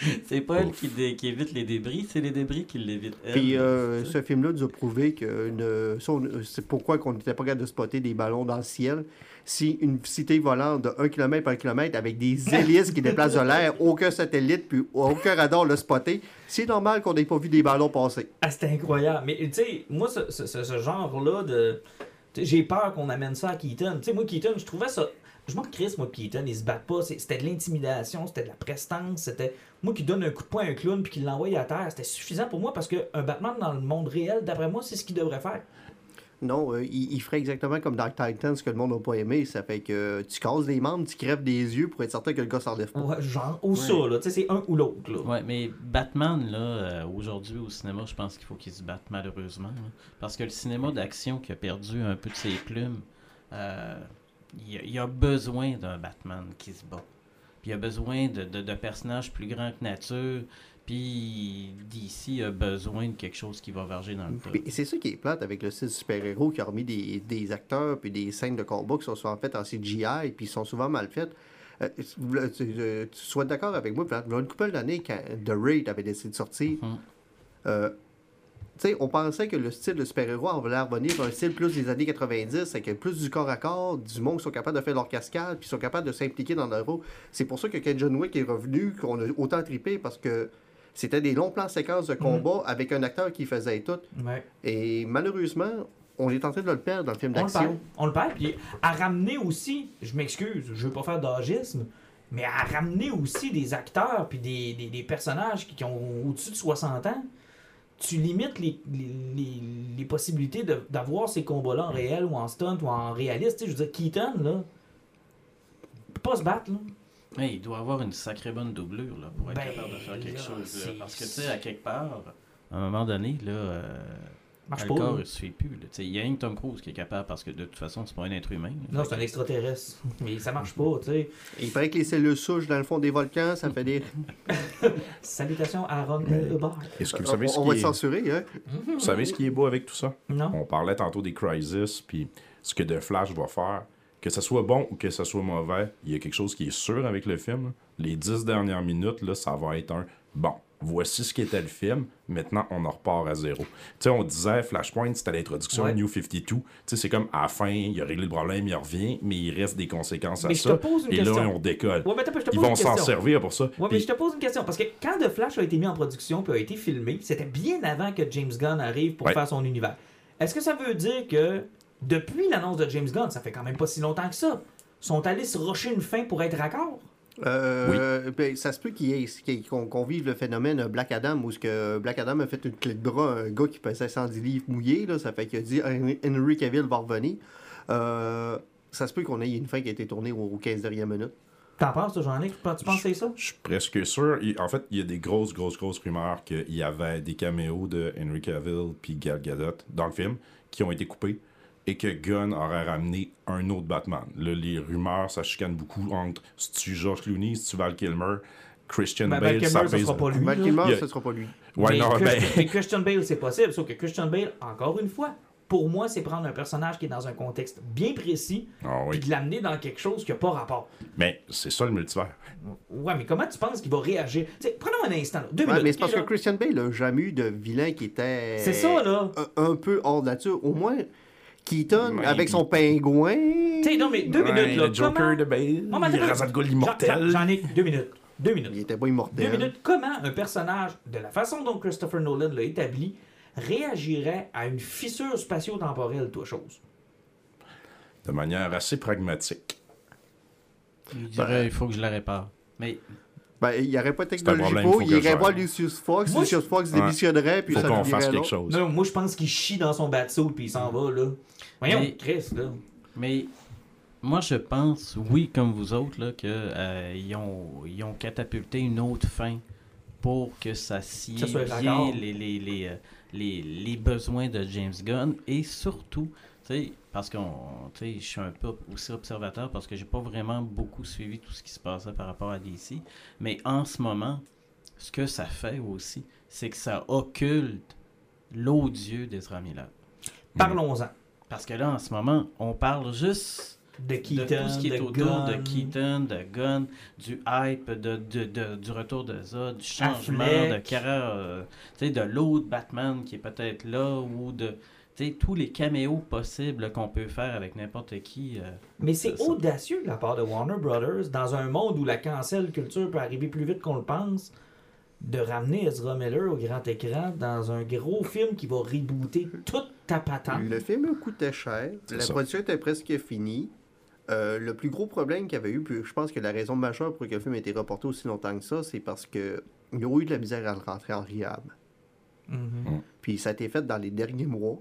c'est pas elle qui, dé- qui évite les débris, c'est les débris qui l'évitent. Puis euh, ce film-là nous a prouvé que une- ça, on- c'est pourquoi qu'on n'était pas capable de spotter des ballons dans le ciel. Si une cité volante de 1 km par kilomètre avec des hélices qui déplacent de l'air, aucun satellite puis aucun radar l'a spoté, c'est normal qu'on n'ait pas vu des ballons passer. Ah, c'était incroyable. Mais tu sais, moi, ce, ce- ce- genre-là de. J'ai peur qu'on amène ça à Keaton. Tu sais, moi, Keaton, je trouvais ça. Je m'en crisse, moi, Keaton, ils se battent pas. C'était de l'intimidation, c'était de la prestance, c'était. Moi qui donne un coup de poing à un clown puis qui l'envoie à terre, c'était suffisant pour moi parce qu'un Batman dans le monde réel, d'après moi, c'est ce qu'il devrait faire. Non, euh, il, il ferait exactement comme Dark Titans, ce que le monde n'a pas aimé. Ça fait que tu casses des membres, tu crèves des yeux pour être certain que le gars s'enlève pas. Ouais, genre, ou ça, là. Tu sais, c'est un ou l'autre, là. Ouais, mais Batman, là, euh, aujourd'hui au cinéma, je pense qu'il faut qu'il se batte malheureusement. là. parce que le cinéma d'action qui a perdu un peu de ses plumes, euh, il, a, il a besoin d'un Batman qui se bat. Puis il a besoin de, de, de personnages plus grands que nature. Puis d'ici a besoin de quelque chose qui va verger dans le tas. C'est ça qui est plate avec le style super-héros qui a remis des, des acteurs puis des scènes de combat qui sont souvent faites en CGI puis sont souvent mal faites. Euh, tu, tu- sois d'accord avec moi, il y a une couple d'années quand The Raid avait décidé de sortir, Mhm. euh, on pensait que le style de super-héros en voulait revenir à un style plus des années 90, avec plus du corps à corps, du monde qui sont capables de faire leur cascade, puis sont capables de s'impliquer dans leur rôle. C'est pour ça que quand John Wick est revenu, qu'on a autant trippé, parce que c'était des longs plans séquences de combat avec un acteur qui faisait tout. Ouais. Et malheureusement, on est en train de le perdre dans le film On le perd. d'action. On le perd. Puis à ramener aussi, je m'excuse, je veux pas faire d'agisme, mais à ramener aussi des acteurs puis des, des- des personnages qui, qui ont au-dessus de 60 ans, tu limites les, les, les- les possibilités de- d'avoir ces combats-là en réel ou en stunt ou en réaliste. Tu sais, je veux dire, Keaton, là, il peut pas se battre, là. Mais il doit avoir une sacrée bonne doublure là, pour être Ben, capable de faire quelque là, chose. là. Parce que, tu sais, à quelque part, à un moment donné, là, euh, Marche le pas. corps, là. il se fait plus. là. Tu sais, Il y a rien que Tom Cruise qui est capable parce que de toute façon, c'est pas un être humain. là. Non, c'est un extraterrestre. Mais ça marche pas, tu sais. Et il paraît que les cellules souches dans le fond des volcans, ça fait des. Salutations à Ron Hubbard. Est-ce que vous on savez ce on qui va est... censurer, hein? Vous savez ce qui est beau avec tout ça? Non? On parlait tantôt des Crisis, puis ce que The Flash va faire. Que ça soit bon ou que ça soit mauvais, il y a quelque chose qui est sûr avec le film. Les dix dernières minutes, là, ça va être un bon. Voici ce qu'était le film, maintenant on en repart à zéro. Tu sais, on disait Flashpoint, c'était l'introduction Ouais. New 52. Tu sais, c'est comme à la fin, il a réglé le problème, il revient, mais il reste des conséquences à Mais je te ça. pose une Et là, on décolle. Ouais, mais attends, je te Ils pose vont s'en servir pour ça. Ouais, mais je te pose une question. Parce que quand The Flash a été mis en production puis a été filmé, c'était bien avant que James Gunn arrive pour Ouais. faire son univers. Est-ce que ça veut dire que depuis l'annonce de James Gunn, ça fait quand même pas si longtemps que ça, sont allés se rocher une fin pour être raccord? Euh, ben, ça se peut qu'il qu'on qu'on vive le phénomène Black Adam où ce que Black Adam a fait une clé de bras à un gars qui pesait 110 livres mouillés. Là, ça fait qu'il a dit Henry Cavill va revenir. Euh, ça se peut qu'on ait une fin qui a été tournée aux, aux 15 dernières minutes. T'en penses, toi, Jean-Luc? Tu penses que c'est ça? Je suis presque sûr. Il- en fait, il y a des grosses, grosses, grosses rumeurs qu'il y avait des caméos de Henry Cavill puis Gal Gadot dans le film qui ont été coupés et que Gunn aurait ramené un autre Batman. Là, les rumeurs, ça chicane beaucoup entre si tu George Clooney, si tu Val Kilmer, Christian Ben, Bale, Val ça Kilmer, ça sera pas lui. Val. Kilmer, ce sera pas lui. Ouais, mais, non, Christian, ben- mais Christian Bale, c'est possible. Sauf que Christian Bale, encore une fois, pour moi, c'est prendre un personnage qui est dans un contexte bien précis Ah oui. puis de l'amener dans quelque chose qui n'a pas rapport. Mais c'est ça le multivers. Ouais, mais comment tu penses qu'il va réagir? Tu sais, prenons un instant. là. Deux Ouais, minutes. mais c'est parce que. Christian Bale n'a jamais eu de vilain qui était. C'est ça, là. Un, un peu hors nature. Au moins, Keaton, Ouais, avec son pingouin. Tu sais, non, mais deux Ouais, minutes, là. le Joker comment- de Bale, Non, mais attends, l'immortel. Jean- J'en ai deux minutes. Deux minutes. Il était pas Deux immortel. minutes. Comment un personnage, de la façon dont Christopher Nolan l'a établi, réagirait à une fissure spatio-temporelle, toi, chose? De manière assez pragmatique. Il dirait, il faut que je la répare. Mais Ben, il n'y aurait pas de technologie pour. Il irait voir. Lucius Fox. Moi, Lucius Fox Ouais. démissionnerait, puis Faut ça qu'on fasse quelque chose. Non, moi, je pense qu'il chie dans son bateau puis il s'en va, là. Voyons, Mais- Chris, là. Mais moi, je pense, oui, comme vous autres, là, qu'ils ont, ils ont catapulté une autre fin pour que ça soit bien les, les, les, euh, les, les besoins de James Gunn et surtout, tu sais, parce sais, je suis un peu aussi observateur parce que j'ai pas vraiment beaucoup suivi tout ce qui se passait par rapport à DC, mais en ce moment, ce que ça fait aussi, c'est que ça occulte l'odieux d'Ezra Miller. Parlons-en. Parce que là, en ce moment, on parle juste De Keaton, de tout ce qui est autour de Keaton, de Gunn, du hype, de, de- de- du retour de Zod, du changement Affleck. de carrière, euh, de l'autre Batman qui est peut-être là, ou de tous les caméos possibles qu'on peut faire avec n'importe qui. euh, Mais c'est audacieux de la part de Warner Brothers, dans un monde où la cancel culture peut arriver plus vite qu'on le pense, de ramener Ezra Miller au grand écran dans un gros film qui va rebooter toute ta patente. Le film coûtait cher. La ça. production était presque finie. Euh, le plus gros problème qu'il y avait eu, puis je pense que la raison majeure pour que le film ait été reporté aussi longtemps que ça, c'est parce que ils ont eu de la misère à le rentrer en riable. Mhm. Puis ça a été fait dans les derniers mois.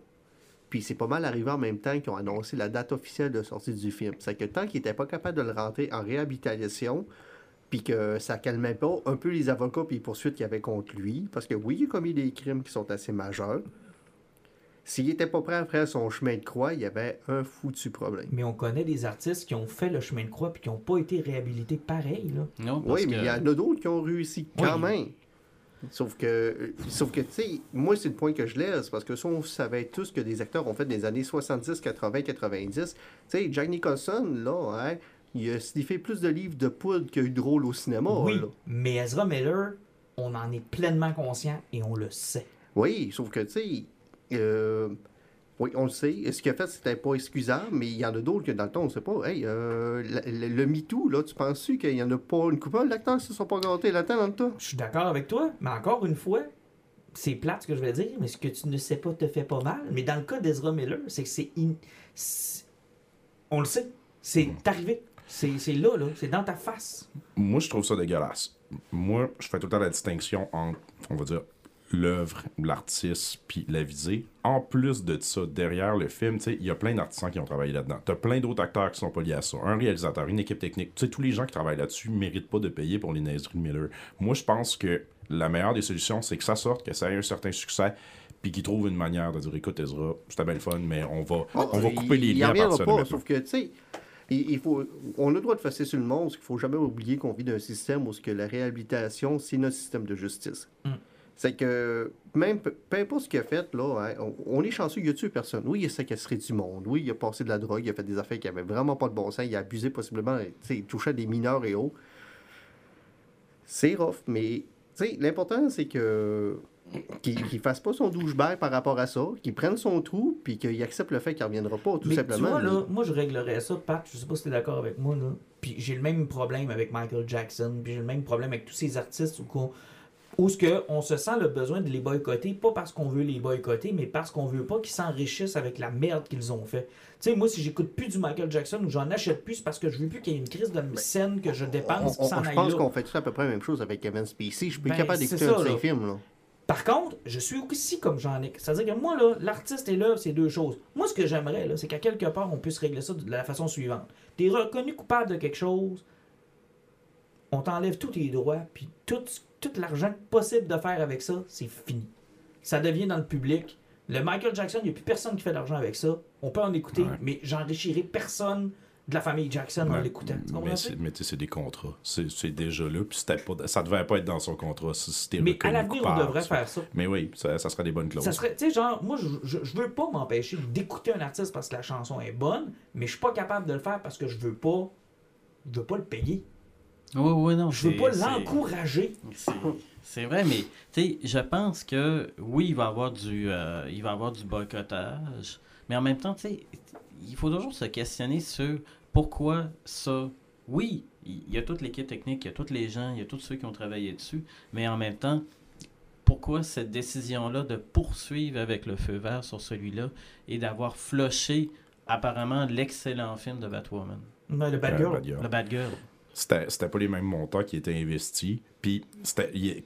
Puis c'est pas mal arrivé en même temps qu'ils ont annoncé la date officielle de sortie du film. C'est que tant qu'ils n'étaient pas capables de le rentrer en réhabilitation, puis que ça calmait pas un peu les avocats puis les poursuites qu'il y avait contre lui, parce que oui, il a commis des crimes qui sont assez majeurs. S'il était pas prêt à faire son chemin de croix, il y avait un foutu problème. Mais on connaît des artistes qui ont fait le chemin de croix puis qui n'ont pas été réhabilités pareil. Là. non, parce Oui, mais il y en a d'autres qui ont réussi quand Oui. même. Sauf que, sauf que tu sais, moi, c'est le point que je laisse, parce que si on savait tous que des acteurs ont fait des années 70, 80, 90, tu sais, Jack Nicholson, là, hein, il a sniffé plus de livres de poudre qu'il y a eu de rôle au cinéma. oui, là. mais Ezra Miller, on en est pleinement conscient et on le sait. Oui, sauf que, tu sais, euh, oui, on le sait. Ce qu'il a fait, c'était pas excusable, mais il y en a d'autres que dans le temps, on sait pas. Hey, euh, le, le- le MeToo, là, tu penses-tu qu'il y en a pas une couple d'acteurs qui se sont pas gâtés là-dedans dans le temps? Je suis d'accord avec toi, mais encore une fois, c'est plate ce que je vais dire, mais ce que tu ne sais pas te fait pas mal. Mais dans le cas d'Ezra Miller, c'est que c'est. in- c'est- On le sait. C'est arrivé. C'est c'est là, là. C'est dans ta face. Moi, je trouve ça dégueulasse. Moi, je fais tout le temps la distinction entre, on va dire, l'œuvre, l'artiste, puis la visée. En plus de ça, derrière le film, tu sais, il y a plein d'artisans qui ont travaillé là-dedans. T'as plein d'autres acteurs qui sont pas liés à ça. Un réalisateur, une équipe technique. Tu sais, tous les gens qui travaillent là-dessus méritent pas de payer pour les niaiseries de Miller. Moi, je pense que la meilleure des solutions, c'est que ça sorte, que ça ait un certain succès, puis qu'ils trouvent une manière de dire, écoute, Ezra, c'était bien le fun, mais on va, on va couper les liens à partir de pas, maintenant. sauf que, tu sais, il, il faut, on a le droit de fesser sur le monde, parce qu'il faut jamais oublier qu'on vit d'un système où ce que la réhabilitation, c'est notre système de justice. Mm. C'est que, même, peu importe ce qu'il a fait, là, hein, on, est chanceux, il a tué personne. Oui, il a séquestré du monde. Oui, il a passé de la drogue, il a fait des affaires qui avaient vraiment pas de bon sens, il a abusé possiblement, il touchait des mineurs et autres. C'est rough, mais sais, l'important, c'est que qu'il ne fasse pas son douchebag par rapport à ça, qu'il prenne son trou, puis qu'il accepte le fait qu'il ne reviendra pas, tout Mais simplement. Tu vois, là, moi, je réglerais ça, Pat. Je sais pas si tu es d'accord avec moi, là. Puis j'ai le même problème avec Michael Jackson, puis j'ai le même problème avec tous ces artistes où, où ce que on se sent le besoin de les boycotter, pas parce qu'on veut les boycotter, mais parce qu'on veut pas qu'ils s'enrichissent avec la merde qu'ils ont fait. Tu sais, moi, si j'écoute plus du Michael Jackson ou j'en achète plus, c'est parce que je veux plus qu'il y ait une crise de scène que je On- dépense on- qui s'en je pense qu'on fait tout à peu près la même chose avec Kevin Spacey. Je suis plus Ben, capable d'écouter un de là. ses films. Là. Par contre, je suis aussi comme Jean-Nic. C'est-à-dire que moi, là, l'artiste et l'œuvre, c'est deux choses. Moi, ce que j'aimerais, là, c'est qu'à quelque part, on puisse régler ça de la façon suivante. T'es reconnu coupable de quelque chose, on t'enlève tous tes droits, puis tout, tout l'argent possible de faire avec ça, c'est fini. Ça devient dans le public. Le Michael Jackson, il n'y a plus personne qui fait de l'argent avec ça. On peut en écouter, Ouais. mais j'enrichirai personne de la famille Jackson en l'écoutant. Mais tu sais, c'est des contrats. C'est, déjà là, puis pas, ça devait pas être dans son contrat si c'était Mais à l'avenir, on devrait ça. faire ça. Mais oui, ça, ça serait des bonnes clauses. Ça serait, tu sais, genre, moi, je, je, je veux pas m'empêcher d'écouter un artiste parce que la chanson est bonne, mais je suis pas capable de le faire parce que je veux pas, je veux pas le payer. Oui, oui, non. Je veux pas l'encourager. C'est- C'est vrai, mais tu sais, je pense que oui, il va y avoir du, euh, il va avoir du boycottage, mais en même temps, tu sais, il faut toujours se questionner sur pourquoi ça. Oui, il y a toute l'équipe technique, il y a tous les gens, il y a tous ceux qui ont travaillé dessus, mais en même temps, pourquoi cette décision-là de poursuivre avec le feu vert sur celui-là et d'avoir flushé apparemment l'excellent film de Batwoman, Mais le bad Euh. Bad Girl. le Bad Girl. C'était, pas les mêmes montants qui étaient investis. Puis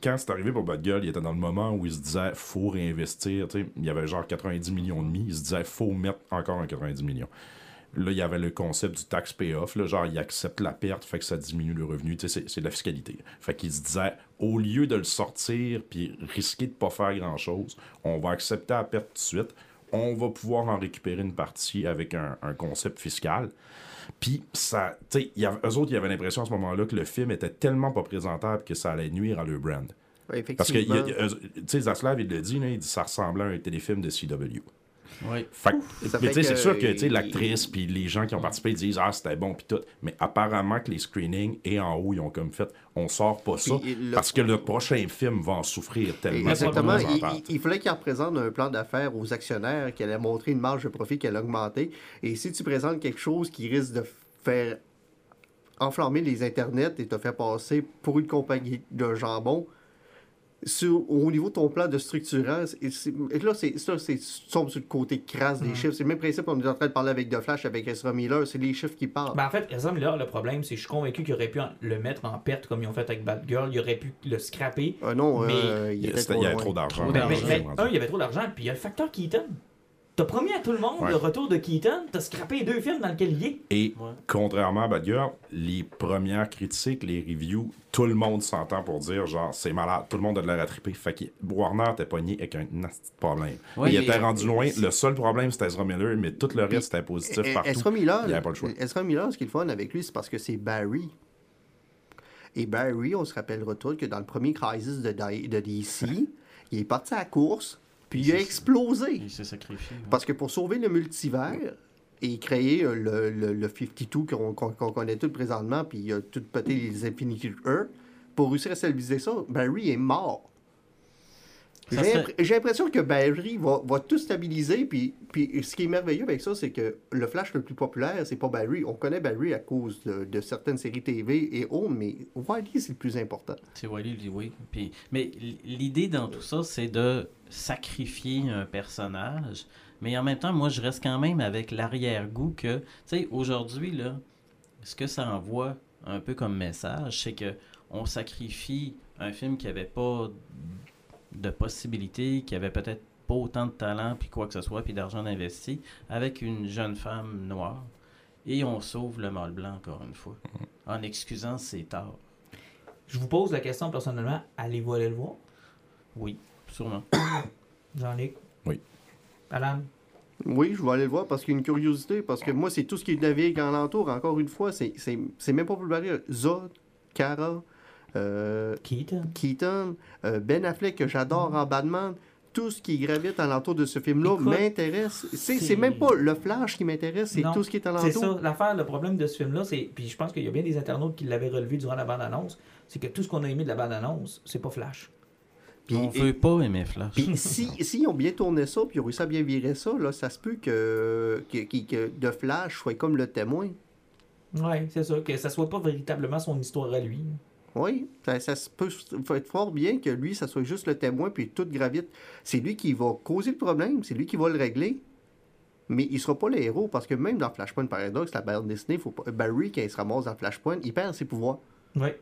quand c'est arrivé pour Bad Girl, il était dans le moment où il se disait faut réinvestir. Il y avait genre 90 millions de demi. Il se disait faut mettre encore un 90 millions. Là, il y avait le concept du tax payoff. Là, genre, il accepte la perte, fait que ça diminue le revenu. C'est, de la fiscalité. Fait qu'il se disait, au lieu de le sortir puis risquer de pas faire grand-chose, on va accepter la perte tout de suite. On va pouvoir en récupérer une partie avec un concept fiscal. Puis, ça, tu sais, il y avait- eux autres, ils avaient l'impression à ce moment-là que le film était tellement pas présentable que ça allait nuire à leur brand. Ouais, Parce que, tu sais, Zaslav, il le dit, là, il dit ça ressemblait à un téléfilm de CW. Oui. Fait mais tu sais, c'est sûr que il- l'actrice puis les gens qui ont participé disent Ah, c'était bon puis tout. Mais apparemment que les screenings et en haut, ils ont comme fait On sort pas ça le- parce que le prochain film va en souffrir tellement. Exactement. Il, fallait qu'il représente un plan d'affaires aux actionnaires qui allait montrer une marge de profit qui allait augmenter. Et si tu présentes quelque chose qui risque de faire enflammer les internets et te faire passer pour une compagnie de jambon, sur- au niveau de ton plan de structurant, et là, c'est ça, c'est tu tombes sur le côté crasse Mm. des chiffres. C'est le même principe qu'on est en train de parler avec The Flash, avec Ezra Miller, c'est les chiffres qui parlent. Ben, en fait, Ezra Miller, le problème, c'est que je suis convaincu qu'il aurait pu en- le mettre en perte comme ils ont fait avec Bad Girl. Il aurait pu le scraper. Ah non, mais- euh, il Il y avait trop d'argent. Mais, mais- mais, un, il y avait trop d'argent, puis il y a le facteur Keaton. T'as promis à tout le monde Ouais. le retour de Keaton, t'as scrappé les deux films dans lesquels il est. Et Ouais. contrairement à Bad Girl, les premières critiques, les reviews, tout le monde s'entend pour dire genre c'est malade, tout le monde a de l'air attrapé. Fait que Warner était pogné avec un nasty problème. Ouais, il était rendu loin. Le seul problème c'était Ezra Miller, mais tout le reste était positif Eh, partout. Ezra Miller, Il n'y avait pas le choix. Ezra Miller, ce qui est le fun avec lui, c'est parce que c'est Barry. Et Barry, on se rappellera tous que dans le premier Crisis de, de DC, il est parti à la course, puis il a explosé. Il s'est sacrifié. ouais. Parce que pour sauver le multivers et créer le, le, le 52 qu'on connaît tout présentement, puis il a tout pété les Infinity Earth, pour réussir à stabiliser ça, Barry est mort. J'ai l'impression que Barry va, va tout stabiliser, puis, puis ce qui est merveilleux avec ça, c'est que le Flash le plus populaire, c'est pas Barry. On connaît Barry à cause de, de certaines séries TV et autres, mais Wiley, c'est le plus important. C'est Wally, oui. Puis, mais l'idée dans tout ça, c'est de sacrifier un personnage. Mais en même temps, moi, je reste quand même avec l'arrière-goût que, tu sais, aujourd'hui, là, ce que ça envoie un peu comme message, c'est que on sacrifie un film qui avait pas de possibilités, qui avait peut-être pas autant de talent, puis quoi que ce soit, puis d'argent investi, avec une jeune femme noire. Et on sauve le mâle blanc, encore une fois, en excusant ses torts. Je vous pose la question personnellement, allez-vous aller le voir? Oui, sûrement. Jean-Luc? Oui. Alan? Oui, je vais aller le voir parce qu'il y a une curiosité, parce que moi, c'est tout ce qui navigue en entour. Encore une fois, c'est c'est- c'est même pas plus barré. Zod, Kara, euh, Keaton? Keaton, euh, Ben Affleck, que j'adore en Batman. tout ce qui gravite alentour de ce film-là Écoute, m'intéresse. C'est c'est- c'est même pas le flash qui m'intéresse, c'est Non, tout ce qui est C'est alentour. ça, l'affaire, le problème de ce film-là, c'est. Puis je pense qu'il y a bien des internautes qui l'avaient relevé durant la bande-annonce, c'est que tout ce qu'on a aimé de la bande-annonce, c'est pas Flash. Puis- On et- veut pas aimer Flash. Puis si, si ils ont bien tourné ça, puis ils ont réussi à bien virer ça, là, ça se peut que, que, que, que The Flash soit comme le témoin. Ouais, c'est ça, que ça soit pas véritablement son histoire à lui. Oui, ça, ça se peut faut être fort bien que lui, ça soit juste le témoin, puis tout gravite. C'est lui qui va causer le problème, c'est lui qui va le régler. Mais il sera pas le héros, parce que même dans Flashpoint Paradox, la bande dessinée, faut pas... Barry, quand il se ramasse dans Flashpoint, il perd ses pouvoirs. Ouais.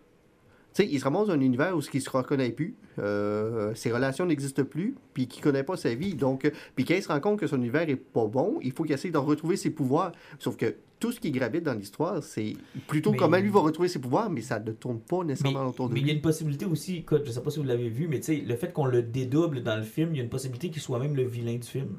Sais, il se ramasse dans un univers où il se reconnaît plus, euh, ses relations n'existent plus, puis qu'il connaît pas sa vie. Donc, euh, puis quand il se rend compte que son univers est pas bon, il faut qu'il essaye de retrouver ses pouvoirs. Sauf que tout ce qui gravite dans l'histoire, c'est plutôt Mais- comment lui va retrouver ses pouvoirs, mais ça ne tourne pas Mais, nécessairement autour de mais il y a lui. une possibilité aussi, je sais pas si vous l'avez vu, mais tu sais, le fait qu'on le dédouble dans le film, il y a une possibilité qu'il soit même le vilain du film.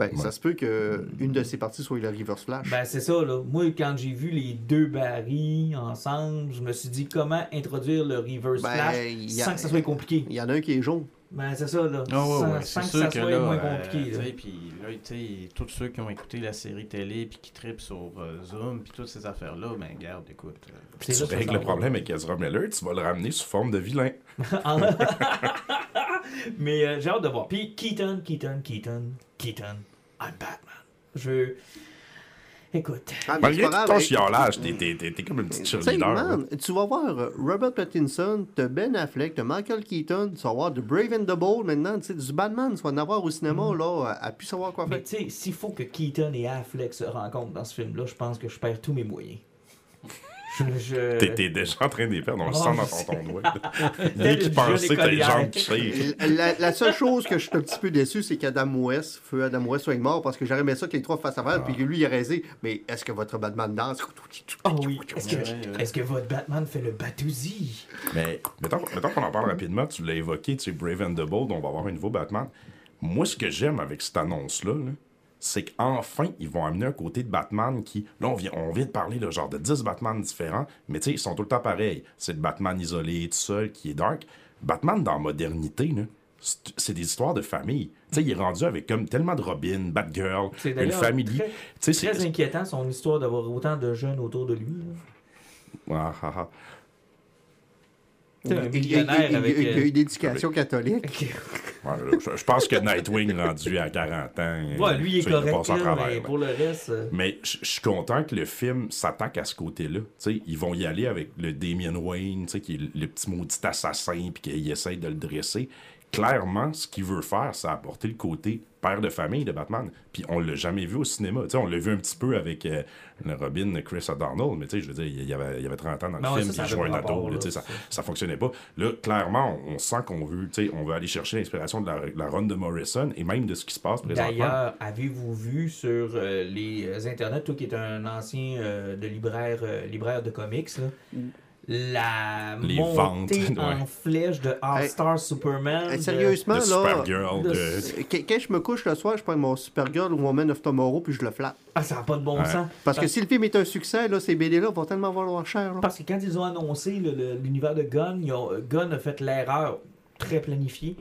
Ben, ça se peut que une de ces parties soit le Reverse Flash. Ben, c'est ça, là. Moi, quand j'ai vu les deux Barry ensemble, je me suis dit comment introduire le reverse Ben, flash a- sans que ça soit compliqué? Il y en a un qui est jaune. Ben, c'est ça, là. Ah ouais, sans, ouais, sans c'est que ça que soit là, moins euh, compliqué. sais, puis là, tu sais, tous ceux qui ont écouté la série télé puis qui tripent sur euh, Zoom puis toutes ces affaires-là, ben garde, écoute. euh, Tu règles le problème avec Ezra Miller, tu vas le ramener sous forme de vilain. Mais euh, j'ai hâte de voir. Puis Keaton, Keaton, Keaton, Keaton, I'm Batman. Je. Écoute. Ah, mais Malgré tout ton chiolage, t'es- t'es t'es- t'es comme une petite cheerleader. tu vas voir euh, Robert Pattinson, t'as Ben Affleck, t'as Michael Keaton, tu vas voir The Brave and the Bold maintenant, tu sais, du Batman, tu vas en avoir au cinéma, là, à, à plus savoir quoi Mm. Mais faire. tu sais, s'il faut que Keaton et Affleck se rencontrent dans ce film-là, je pense que je perds tous mes moyens. Je. T'es déjà en train de les perdre, on le sent dans ton ton doigt. Dès qu'il pensait que t'as les jambes qui. La, la seule chose que je suis un petit peu déçu, c'est qu'Adam West, feu Adam West soit mort, parce que j'aurais aimé ça que les trois fassent affaire, puis que lui, il a raisé. Mais est-ce que votre Batman danse? Oh oui. Est-ce que, votre Batman fait le batouzi? Mais mettons, mettons qu'on en parle rapidement, tu l'as évoqué, tu sais, Brave and the Bold, on va avoir un nouveau Batman. Moi, ce que j'aime avec cette annonce-là, là, c'est qu'enfin, ils vont amener un côté de Batman qui. Là, on vient, on vient de parler là, genre de 10 Batman différents, mais tu sais, ils sont tout le temps pareils. C'est le Batman isolé, tout seul, qui est dark. Batman dans la modernité, là, c'est des histoires de famille. Il est rendu avec comme tellement de Robin, Batgirl, C'est une famille. c'est. Très inquiétant son histoire d'avoir autant de jeunes autour de lui. Ah, ah, ah. C'est un Il, il- il- millionnaire il- avec. il a une éducation catholique. Ouais, je, je pense que Nightwing, rendu à 40 ans. Ouais, lui, il est correct, là, travers, mais pour le reste. euh, Mais je je suis content que le film s'attaque à ce côté-là. Tu sais, ils vont y aller avec le Damien Wayne, tu sais, qui est le, le petit maudit assassin, puis qu'il essaye de le dresser. Clairement, ce qu'il veut faire, c'est apporter le côté père de famille de Batman. Puis on l'a jamais vu au cinéma. On l'a vu un petit peu avec euh, le Robin Chris O'Donnell, mais je veux dire, il y avait, il y avait 30 ans dans le Ben film, ça, il jouait un ado, ça, ça. fonctionnait pas. Là, clairement, on, on sent qu'on veut, on veut aller chercher l'inspiration de la, la run de Morrison et même de ce qui se passe présentement. D'ailleurs, avez-vous vu sur euh, les internets, toi qui es un ancien euh, de libraire, libraire de comics, là, la Les montée ventes, en ouais. flèche de All-Star Superman. De- sérieusement, de là, Supergirl, de- de... euh, quand quand je me couche le soir, je prends mon Supergirl ou mon Man of Tomorrow, puis je le flatte. Ah, ça n'a pas de bon Ouais. sens. Parce que si le film est un succès, là, ces BD-là vont tellement valoir cher. là. Parce que quand ils ont annoncé le- le- l'univers de Gunn, ils ont- Gunn a fait l'erreur très planifiée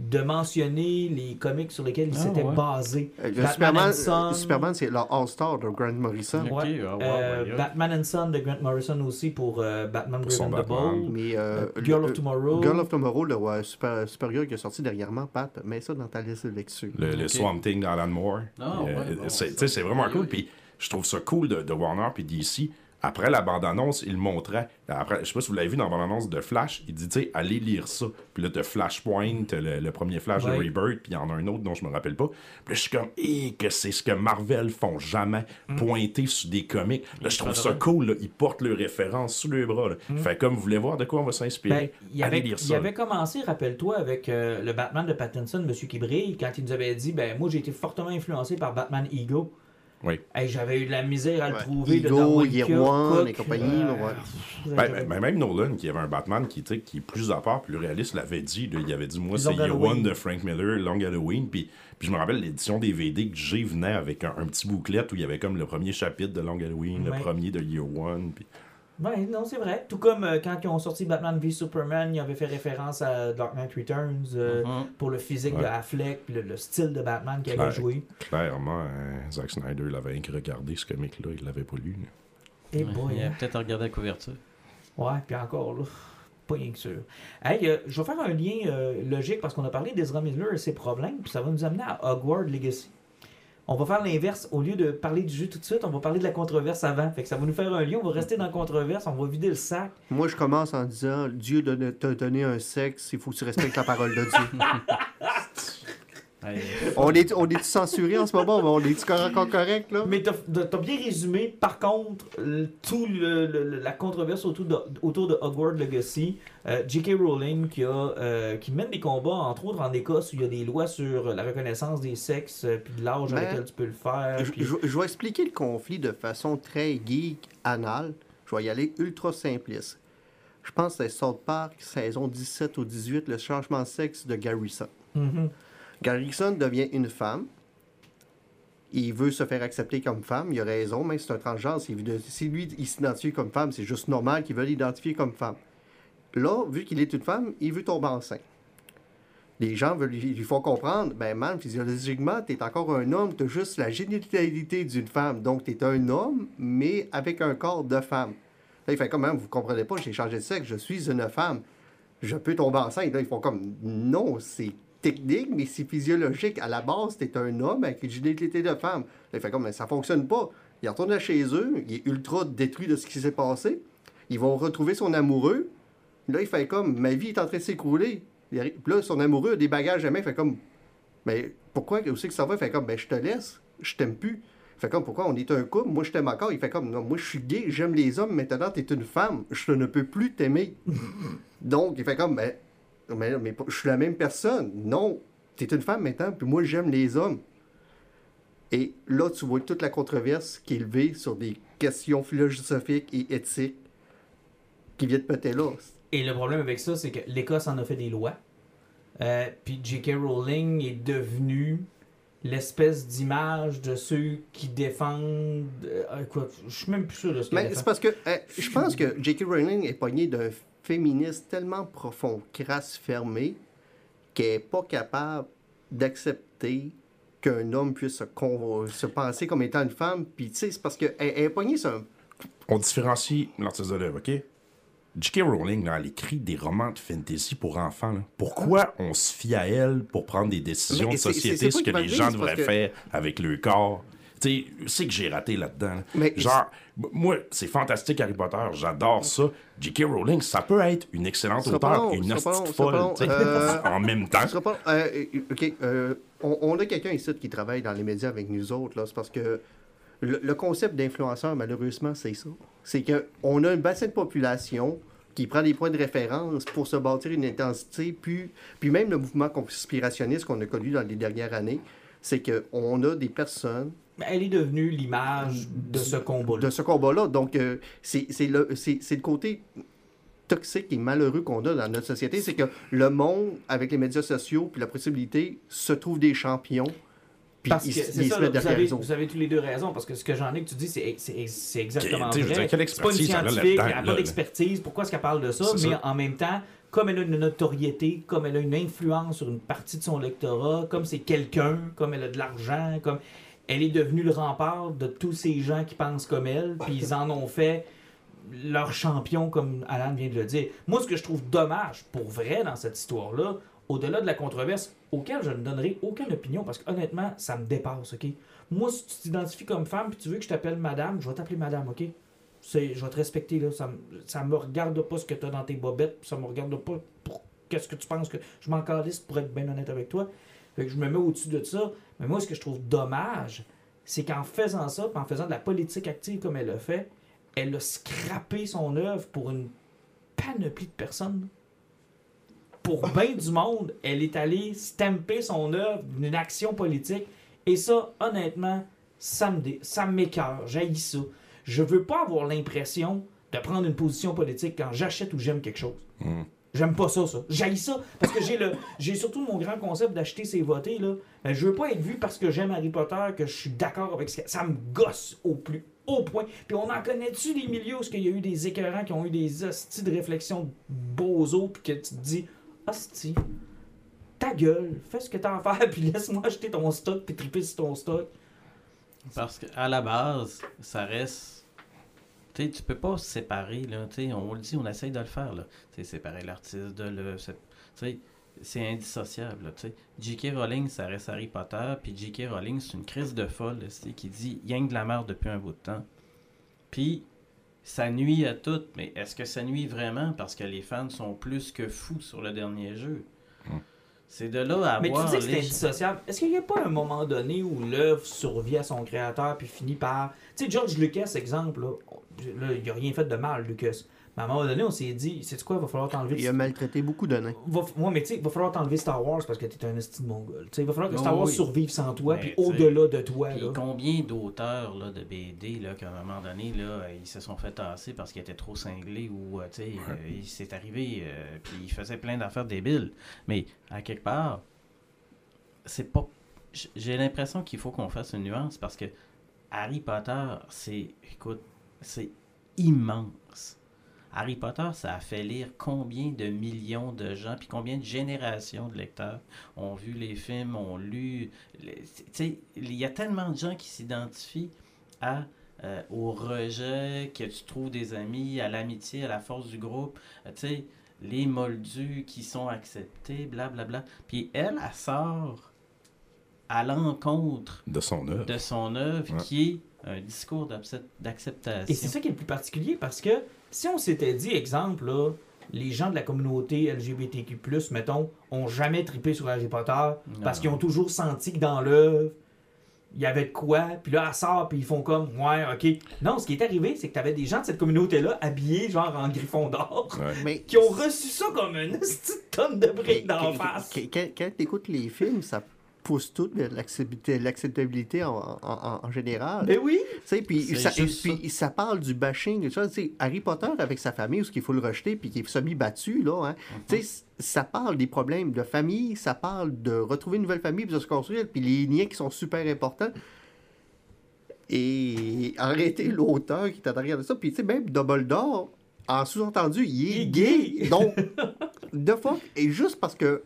de mentionner les comics sur lesquels il Ah, s'était ouais. basé. Le Batman Superman, and Son. euh, Superman, c'est leur All-Star de Grant Morrison. Ah, Euh. Batman and Son de Grant Morrison aussi pour euh, Batman son Brave and the. Bold. Mais, euh, Girl le- of Tomorrow. Girl of Tomorrow, le ouais, super, Supergirl qui est sorti dernièrement, Pat, mets ça dans ta liste de lecture. le, le Ok. Swamp Thing d'Alan Moore. Ouais, bon, c'est, vraiment cool. Puis je trouve ça cool de, de Warner puis DC. Après la bande-annonce, il montrait. Après, je sais pas si vous l'avez vu dans la bande-annonce de Flash. Il dit, tu sais, allez lire ça. Puis là, t'as Flashpoint, le, le premier Flash Ouais. de Rebirth, puis il y en a un autre dont je me rappelle pas. Puis là, je suis comme, hé, que c'est ce que Marvel font jamais, Mm. pointer sur des comics. Là, je trouve ça cool. là. Ils portent leurs références sous les bras. là. Fait comme, vous voulez voir de quoi on va s'inspirer? Mm. Ben, il, allez avait, lire il ça. avait commencé, rappelle-toi, avec euh, le Batman de Pattinson, Monsieur qui brille, quand il nous avait dit ben moi j'ai été fortement influencé par Batman Ego. Oui. Hey, J'avais eu de la misère à le Ouais. trouver. de Ego, Darwin Year Cook, One Cook, et compagnie, ouais. Ben, ben, même Nolan, qui avait un Batman qui, qui est plus à part, plus réaliste, l'avait dit. là, il avait dit Moi, c'est Year. One de Frank Miller, Long Halloween. Puis, puis je me rappelle, l'édition DVD que j'ai venait avec un, un petit bouclette où il y avait comme le premier chapitre de Long Halloween, Ouais. le premier de Year One. Puis Ouais, non, c'est vrai. Tout comme euh, quand ils ont sorti Batman v Superman, ils avaient fait référence à Dark Knight Returns euh, Mhm. pour le physique de. Affleck, puis le, le style de Batman qu'il avait joué. Clairement, hein, Zack Snyder l'avait rien que regardé, ce comic-là, il l'avait pas lu. Et Ouais, boy, il a hein. peut-être regardé la couverture. Ouais, puis encore là, pas rien que sûr. Hey, euh, je vais faire un lien euh, logique parce qu'on a parlé d'Ezra Miller et ses problèmes, puis ça va nous amener à Hogwarts Legacy. On va faire l'inverse. Au lieu de parler du jeu tout de suite, on va parler de la controverse avant. Fait que ça va nous faire un lien. On va rester dans la controverse. On va vider le sac. Moi, je commence en disant Dieu t'a donné un sexe, il faut que tu respectes la parole de Dieu. Ouais, on est, on est censuré en ce moment, mais on est encore correct, là? Mais t'as bien résumé, par contre, le- tout le- le- la controverse autour de, autour de Hogwarts Legacy. Euh, J.K. Rowling qui, a, euh, qui mène des combats, entre autres en Écosse, où il y a des lois sur la reconnaissance des sexes, euh, puis de l'âge avec lequel tu peux le faire. Je, puis- je- je vais expliquer le conflit de façon très geek, anale. Je vais y aller ultra simpliste. Je pense que c'est South Park, saison 17 ou 18, le changement de sexe de Garrison. Mhm. Garrison devient une femme. Il veut se faire accepter comme femme. Il a raison, mais c'est un transgenre. Si, lui, il s'identifie comme femme, c'est juste normal qu'il veuille l'identifier comme femme. Là, vu qu'il est une femme, il veut tomber enceinte. Les gens veulent lui font comprendre, ben man, physiologiquement, tu es encore un homme, tu as juste la génitalité d'une femme. Donc, tu es un homme, mais avec un corps de femme. Là, il fait comme, Hein, vous comprenez pas, j'ai changé de sexe, je suis une femme. Je peux tomber enceinte. Là, ils font comme, non, c'est technique, mais c'est physiologique. À la base, tu es un homme avec une génitalité de femme. Là, il fait comme, mais ça fonctionne pas. Il retourne chez eux, il est ultra détruit de ce qui s'est passé. Ils vont retrouver son amoureux. Là, il fait comme, ma vie est en train de s'écrouler. Là, son amoureux a des bagages à main. Il fait comme, mais pourquoi, où c'est que ça va? Il fait comme, ben, je te laisse, je t'aime plus. Il fait comme, pourquoi on est un couple? Moi, je t'aime encore. Il fait comme, non, moi, je suis gay, j'aime les hommes. Maintenant, tu es une femme. Je ne peux plus t'aimer. Donc, il fait comme, ben, mais, mais je suis la même personne. Non, tu es une femme maintenant, puis moi, j'aime les hommes. Et là, tu vois toute la controverse qui est levée sur des questions philosophiques et éthiques qui viennent péter là. Et le problème avec ça, c'est que l'Écosse en a fait des lois. Euh, puis J.K. Rowling est devenue l'espèce d'image de ceux qui défendent. euh, quoi, je suis même plus sûr de ce qu'elle Mais c'est parce que euh, je pense que J.K. Rowling est pogné d'un féministe tellement profond, crasse, fermé, qu'elle n'est pas capable d'accepter qu'un homme puisse se, se penser comme étant une femme. Puis, tu sais, c'est parce qu'elle elle est pognée sur un On différencie l'artiste de l'œuvre, OK? J.K. Rowling, là, elle écrit des romans de fantasy pour enfants. là. Pourquoi on se fie à elle pour prendre des décisions de société, ce que les gens devraient que- faire avec le corps? Tu sais, c'est que j'ai raté là-dedans. là. Mais- Genre, moi, c'est fantastique Harry Potter, j'adore ça. J.K. Rowling, ça peut être une excellente auteure long, et une hostie folle, Euh, en même temps. Ce sera pas- euh, euh, OK. euh, on, on a quelqu'un ici qui travaille dans les médias avec nous autres. là. C'est parce que le, le concept d'influenceur, malheureusement, c'est ça. C'est qu'on a un bassin de population qui prend des points de référence pour se bâtir une intensité. Puis, puis même le mouvement conspirationniste qu'on a connu dans les dernières années, c'est qu'on a des personnes Elle est devenue l'image de ce combat-là. de ce combat-là. Donc, euh, c'est c'est le, c'est- c'est le côté toxique et malheureux qu'on a dans notre société, c'est que le monde, avec les médias sociaux puis la possibilité, se trouve des champions, puis Parce ils, que c'est se ça, là, mettent vous, derrière avez, vous avez tous les deux raison, parce que ce que j'en ai que tu dis, c'est exactement vrai. dire, quelle C'est pas une scientifique, elle n'a pas d'expertise, pourquoi est-ce qu'elle parle de ça? Mais ça. en même temps, comme elle a une notoriété, comme elle a une influence sur une partie de son lectorat, comme c'est quelqu'un, comme elle a de l'argent, comme elle est devenue le rempart de tous ces gens qui pensent comme elle, puis ils en ont fait leur champion, comme Alan vient de le dire. Moi, ce que je trouve dommage, pour vrai, dans cette histoire-là, au-delà de la controverse, auquel je ne donnerai aucune opinion, parce que honnêtement, ça me dépasse, OK? Moi, si tu t'identifies comme femme, puis tu veux que je t'appelle madame, je vais t'appeler madame, OK? C'est, je vais te respecter, là. Ça, me- ça me regarde pas ce que tu as dans tes bobettes, ça me regarde pas pour qu'est-ce que tu penses que... Je m'en calisse pour être bien honnête avec toi. Fait que je me mets au-dessus de ça. Mais moi, ce que je trouve dommage, c'est qu'en faisant ça, en faisant de la politique active comme elle a fait, elle a scrappé son œuvre pour une panoplie de personnes. Pour bien du monde, elle est allée stamper son œuvre d'une action politique. Et ça, honnêtement, ça me dé- ça m'écœure. J'haïs ça. Je veux pas avoir l'impression de prendre une position politique quand j'achète ou j'aime quelque chose. Mm. J'aime pas ça, ça. J'haïs ça. Parce que j'ai le j'ai surtout mon grand concept d'acheter ses voter. Là. Euh, Je veux pas être vu parce que j'aime Harry Potter, que je suis d'accord avec ce que... Ça me gosse au plus au point. Puis on en connaît-tu des milieux où il y a eu des écœurants qui ont eu des hosties de réflexion de bozo, puis que tu te dis, hostie, ta gueule, fais ce que t'as à faire, puis laisse-moi acheter ton stock, puis triper sur ton stock. Parce qu'à la base, ça reste. Tu tu peux pas se séparer, là. On le dit, on essaye de le faire, là. Séparer l'artiste de le. c'est- Tu sais, c'est indissociable. J.K. Rowling, ça reste Harry Potter, puis J.K. Rowling, c'est une crise de folle, qui dit « Yang de la merde depuis un bout de temps ». Puis, ça nuit à tout, mais est-ce que ça nuit vraiment? Parce que les fans sont plus que fous sur le dernier jeu? C'est de là à Mais tu voir dis que c'est les- indissociable. Est-ce qu'il n'y a pas un moment donné où l'œuvre survit à son créateur puis finit par. Tu sais, George Lucas, exemple, là, là, il n'a rien fait de mal, Lucas. Mais à un moment donné, on s'est dit, c'est quoi, il va falloir t'enlever. Il a maltraité beaucoup de nains. Va, ouais, mais tu sais, il va falloir t'enlever Star Wars parce que t'es un esti de mongol. Tu sais, il va falloir que Oh, Star Wars oui. survive sans toi, Mais, puis au-delà de toi. Là. combien d'auteurs là, de BD là, qu'à un moment donné, là, ils se sont fait tasser parce qu'ils étaient trop cinglés ou euh, tu sais, euh, il s'est arrivé, euh, puis ils faisaient plein d'affaires débiles. Mais à quelque part, c'est pas. J'ai l'impression qu'il faut qu'on fasse une nuance parce que Harry Potter, c'est. Écoute, c'est immense. Harry Potter, ça a fait lire combien de millions de gens, puis combien de générations de lecteurs ont vu les films, ont lu. les- Tu sais, il y a tellement de gens qui s'identifient à, euh, au rejet, que tu trouves des amis, à l'amitié, à la force du groupe. Euh, tu sais, les moldus qui sont acceptés, blablabla. Puis elle, elle sort à l'encontre De son œuvre. de son œuvre Ouais. qui est un discours d'accept- d'acceptation. Et c'est ça qui est le plus particulier parce que si on s'était dit, exemple, là, les gens de la communauté LGBTQ, mettons, ont jamais trippé sur Harry Potter Non. parce qu'ils ont toujours senti que dans l'œuvre, il y avait de quoi, puis là, elle sort, puis ils font comme, ouais, ok. Non, ce qui est arrivé, c'est que tu avais des gens de cette communauté-là habillés, genre en griffon d'or, Ouais. Mais qui ont reçu ça comme une petite tonne de briques d'en face. quand- Quand, quand tu écoutes les films, ça pousse tout de l'acceptabilité en, en- en- en général. Ben oui! Tu sais, puis C'est ça, juste puis ça parle du bashing. Tu sais, Harry Potter avec sa famille, où il faut le rejeter, puis qui est semi-battu, là. Hein, tu sais, ça parle des problèmes de famille, ça parle de retrouver une nouvelle famille, puis de se construire, puis les liens qui sont super importants. Et arrêter l'auteur qui est en arrière de ça. Puis, tu sais, même Dumbledore, en sous-entendu, il est Il est gay. gay. Donc, de fuck. Et juste parce que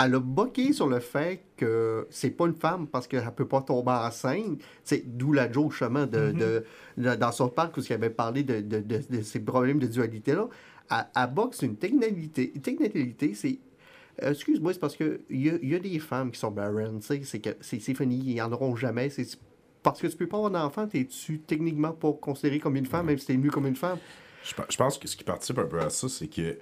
elle a boqué sur le fait que c'est pas une femme parce qu'elle peut pas tomber enceinte. C'est d'où la joke, justement, de, de- de- dans son parc où il avait parlé de, ces problèmes de dualité-là. Elle, elle boxe une technicalité. Une technicalité, c'est. euh, Excuse-moi, c'est parce que il y, a- y a des femmes qui sont barren, tu sais, c'est que c'est fini, ils en auront jamais. C'est parce que tu peux pas avoir d'enfant, t'es-tu techniquement pas considéré comme une femme, même si t'es mieux comme une femme? Je, pe- je pense que ce qui participe un peu à ça, c'est que.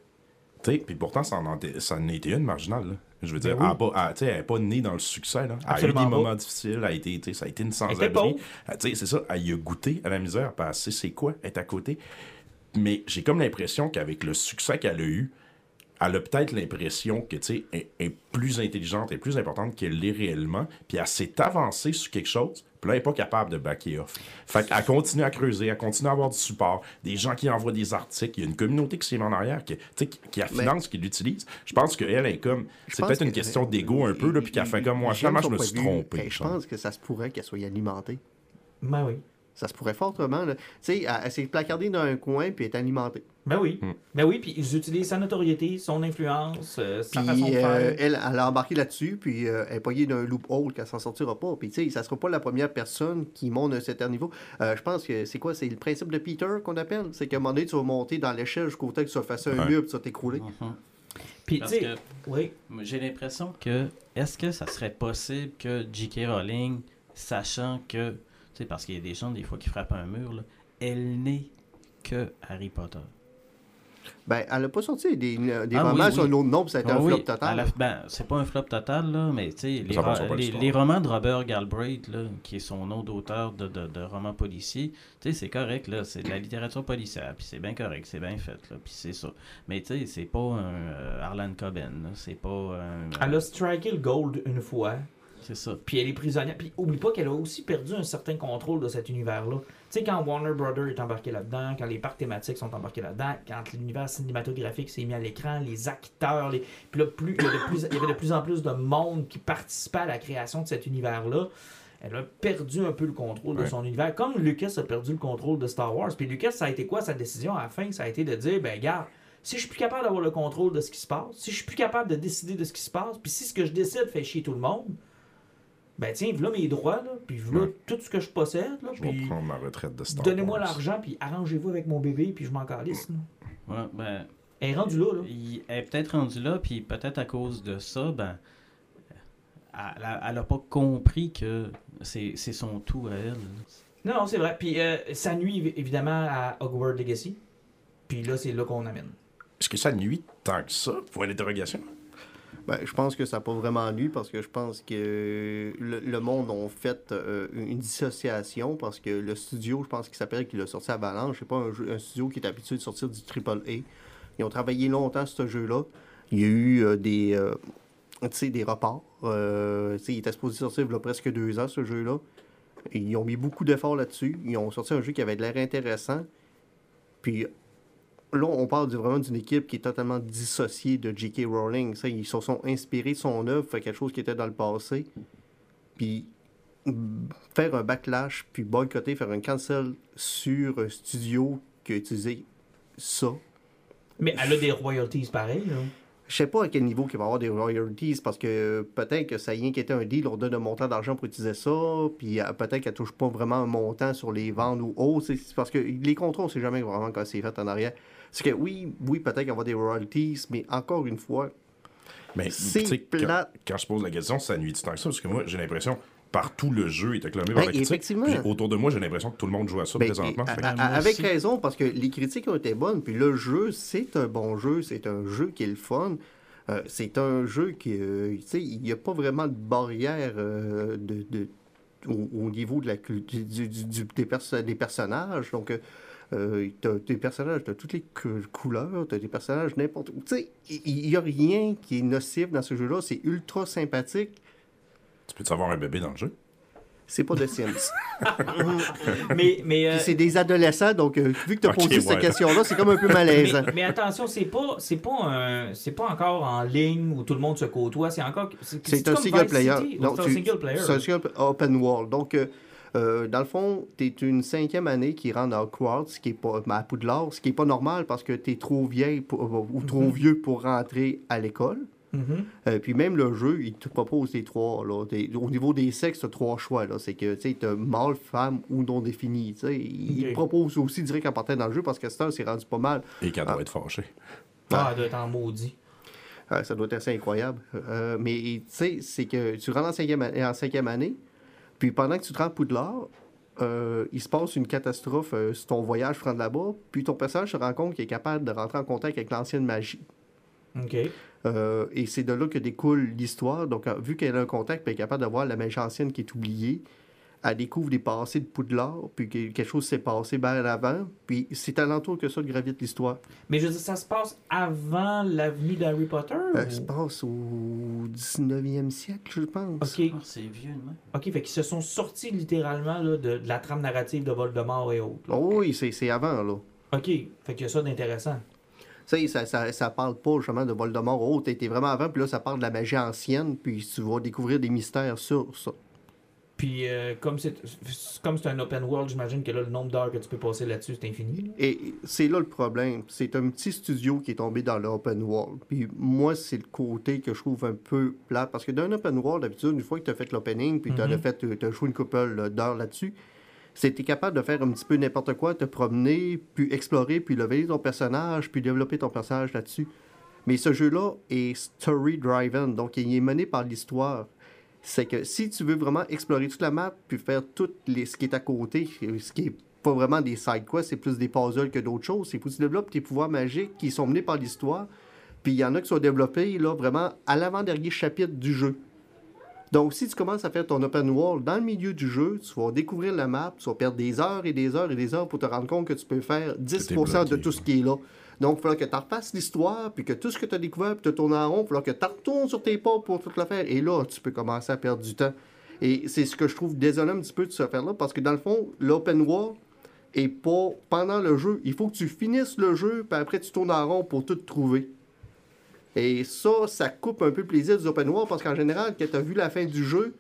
Tu sais, puis pourtant, ça en, ça en été une marginale. là. Je veux dire, Ben oui. elle pas- n'est pas née dans le succès. Là. Elle a eu des moments difficiles. Elle a été, ça a été une sans-abri. sais, C'est ça, elle y a goûté à la misère. Elle sait c'est quoi être à côté. Mais j'ai comme l'impression qu'avec le succès qu'elle a eu, elle a peut-être l'impression que, tu sais, elle est plus intelligente et plus importante qu'elle l'est réellement. Puis elle s'est avancée sur quelque chose. Puis là, elle n'est pas capable de backer off. Fait qu'elle continue à creuser, elle continue à avoir du support, des gens qui envoient des articles. Il y a une communauté qui s'est en arrière, qui, qui, qui la Mais- finance, qui l'utilise. Je pense qu'elle est comme. C'est peut-être une que- question d'ego un peu, là, puis qu'elle fait comme moi. Finalement, je me suis trompé. Je pense que ça se pourrait qu'elle soit alimentée. Ben oui. Ça se pourrait fortement. là. Tu sais, elle, elle s'est placardée dans un coin puis elle est alimentée. Ben oui. Hmm. Ben oui, puis ils utilisent sa notoriété, son influence, euh, sa Puis façon de euh, faire. elle, elle a embarqué là-dessus, puis euh, elle est pognée d'un loophole qu'elle s'en sortira pas. Puis tu sais, ça sera pas la première personne qui monte à un certain niveau. Euh, je pense que c'est quoi? C'est le principe de Peter qu'on appelle? C'est qu'à un moment donné, tu vas monter dans l'échelle jusqu'au temps que tu vas faire un Ouais. mur puis tu vas t'écrouler. Mhm. Puis tu sais, oui. j'ai l'impression que est-ce que ça serait possible que J.K. Rowling, sachant que, tu sais, parce qu'il y a des gens des fois qui frappent un mur, là, elle n'est que Harry Potter? Ben, elle a pas sorti des, des Ah, romans oui, sur oui. un autre nom, puis ça a été Ah un oui, flop total. ben, c'est pas un flop total, là, mais tu sais, les, les, les romans de Robert Galbraith, là, qui est son nom d'auteur de, de, de romans policiers, tu sais, c'est correct, là, c'est de la littérature policière, puis c'est bien correct, c'est bien fait, là, puis c'est ça. Mais tu sais, c'est pas un euh, Harlan Coben, c'est pas un... Elle a striké le gold une fois, C'est ça. puis elle est prisonnière. Puis oublie pas qu'elle a aussi perdu un certain contrôle de cet univers-là. Tu sais, quand Warner Brothers est embarqué là-dedans, quand les parcs thématiques sont embarqués là-dedans, quand l'univers cinématographique s'est mis à l'écran, les acteurs, les... puis là, plus, il, y de plus, il y avait de plus en plus de monde qui participait à la création de cet univers-là. elle a perdu un peu le contrôle de son univers, comme Lucas a perdu le contrôle de Star Wars. Puis Lucas, ça a été quoi sa décision à la fin? Ça a été de dire ben, gars, si je suis plus capable d'avoir le contrôle de ce qui se passe, si je suis plus capable de décider de ce qui se passe, puis si ce que je décide fait chier tout le monde, ben tiens, voilà mes droits, là, puis voilà Ouais. tout ce que je possède, là, Je vais puis prendre ma retraite de Star donnez-moi l'argent, puis arrangez-vous avec mon bébé, puis je m'en calisse. là. Ouais, ben, Elle est rendue là, là. il elle est peut-être rendue là, puis peut-être à cause de ça, ben, elle n'a pas compris que c'est c'est son tout à elle. Non, non, c'est vrai. Puis euh, ça nuit évi- évidemment à Hogwarts Legacy. Puis là, c'est là qu'on amène. Est-ce que ça nuit tant que ça? Pour une interrogation? Ben, je pense que ça n'a pas vraiment nu parce que je pense que le, le monde a fait euh, une dissociation parce que le studio, je pense qu'il s'appelle qu'il a sorti Avalanche, c'est pas un, jeu- un studio qui est habitué de sortir du AAA. Ils ont travaillé longtemps sur ce jeu-là. Il y a eu euh, des, euh, reports. Euh, il était supposé sortir il y a presque deux ans, ce jeu-là. Ils ont mis beaucoup d'efforts là-dessus. Ils ont sorti un jeu qui avait de l'air intéressant. Puis là, on parle vraiment d'une équipe qui est totalement dissociée de J.K. Rowling. Ça, ils se sont inspirés de son œuvre, fait quelque chose qui était dans le passé. Puis faire un backlash, puis boycotter, faire un cancel sur un studio qui a utilisé ça. Mais elle a des royalties pareilles. là. Je sais pas à quel niveau il va y avoir des royalties parce que peut-être que ça a rien qu'était un deal, on donne un montant d'argent pour utiliser ça, puis euh, peut-être qu'elle touche pas vraiment un montant sur les ventes ou autre. C'est c'est parce que les contrats, on sait jamais vraiment quand c'est fait en arrière. C'est que oui, oui, peut-être qu'il va y avoir des royalties, mais encore une fois, Mais C'est quand, plate. quand je pose la question, ça nuit tant que ça, parce que moi, j'ai l'impression, partout le jeu est acclamé par Ben, la critique. autour de moi, j'ai l'impression que tout le monde joue à ça Ben, présentement. et- à- à- avec aussi. raison, parce que les critiques ont été bonnes, puis le jeu, c'est un bon jeu, c'est un jeu qui est le fun. Euh, c'est un jeu qui, euh, tu sais, il n'y a pas vraiment de barrière euh, de, de- au, au niveau de la, cul- du, du- du- du- des, perso- des personnages. Donc, euh, t'as des personnages de toutes les cou- couleurs, t'as des personnages n'importe où. Tu sais, il n'y a rien qui est nocif dans ce jeu-là. C'est ultra sympathique. Tu peux avoir un bébé dans le jeu? C'est pas de Sims. Mais, mais, euh, c'est des adolescents, donc euh, vu que tu as posé cette question-là, c'est comme un peu mais, malaisant. mais attention, c'est pas, c'est pas un, pas encore en ligne où tout le monde se côtoie. C'est encore, C'est un single player. C'est un single player. C'est un single open world. Donc, euh, euh, dans le fond, tu es une cinquième année qui rentre à Hogwarts, ce qui est pas à Poudlard, ce qui est pas normal parce que tu es trop vieille pour- ou trop Mhm. vieux pour rentrer à l'école. Mhm. Euh, puis même le jeu, il te propose les trois. Là. Au niveau des sexes, tu as trois choix. C'est que tu as mâle, femme ou non défini. Il Ok. te propose aussi direct en partant dans le jeu parce que ça, c'est rendu pas mal. Et qu'elle doit être fâchée. Ah, elle doit être en maudit. Ah, ça doit être assez incroyable. Euh, mais tu sais, c'est que tu rentres en cinquième, en cinquième année, puis pendant que tu te rends à Poudlard, euh, il se passe une catastrophe euh, sur ton voyage pour rendre là-bas, puis ton personnage se rend compte qu'il est capable de rentrer en contact avec l'ancienne magie. OK. Euh, et c'est de là que découle l'histoire. Donc, vu qu'elle a un contact, puis elle est capable de voir la magie ancienne qui est oubliée, elle découvre des passés de Poudlard, puis que quelque chose s'est passé bien avant, puis c'est alentour que ça que gravite l'histoire. Mais je veux dire, ça se passe avant l'avenue d'Harry Potter? Euh, ou- Ça se passe au 19e siècle, je pense. OK. Ah, c'est vieux, non? OK, fait qu'ils se sont sortis littéralement là, de, de la trame narrative de Voldemort et autres. Oh oui, c'est c'est avant, là. OK, fait qu'il y a ça d'intéressant. Tu sais, ça, ça, ça parle pas justement de Voldemort ou autre. T'es vraiment avant, puis là, ça parle de la magie ancienne, puis tu vas découvrir des mystères sur ça. Puis euh, comme c'est comme c'est un open world, j'imagine que là, le nombre d'heures que tu peux passer là-dessus, c'est infini. Et c'est là le problème. C'est un petit studio qui est tombé dans l'open world. Puis moi, c'est le côté que je trouve un peu plat. Parce que dans un open world, d'habitude, une fois que tu as fait l'opening, puis tu as Mhm. fait, t'as joué une couple d'heures là-dessus, c'était capable de faire un petit peu n'importe quoi, te promener, puis explorer, puis lever ton personnage, puis développer ton personnage là-dessus. Mais ce jeu-là est story-driven, donc il est mené par l'histoire. C'est que si tu veux vraiment explorer toute la map, puis faire tout les, ce qui est à côté, ce qui est pas vraiment des side quests, c'est plus des puzzles que d'autres choses. C'est que tu développes tes pouvoirs magiques qui sont menés par l'histoire. Puis il y en a qui sont développés là, vraiment à l'avant-dernier chapitre du jeu. Donc, si tu commences à faire ton open world dans le milieu du jeu, tu vas découvrir la map, tu vas perdre des heures et des heures et des heures pour te rendre compte que tu peux faire 10% de tout ce qui est là. Donc, il falloir que tu refasses l'histoire, puis que tout ce que tu as découvert, puis tu tournes en rond, il falloir que tu retournes sur tes pas pour tout le faire. Et là, tu peux commencer à perdre du temps. Et c'est ce que je trouve désolant un petit peu de ce faire-là, parce que dans le fond, l'open world est pas pendant le jeu. Il faut que tu finisses le jeu, puis après tu tournes en rond pour tout trouver. Et ça, ça coupe un peu le plaisir du open world, parce qu'en général, quand tu as vu la fin du jeu,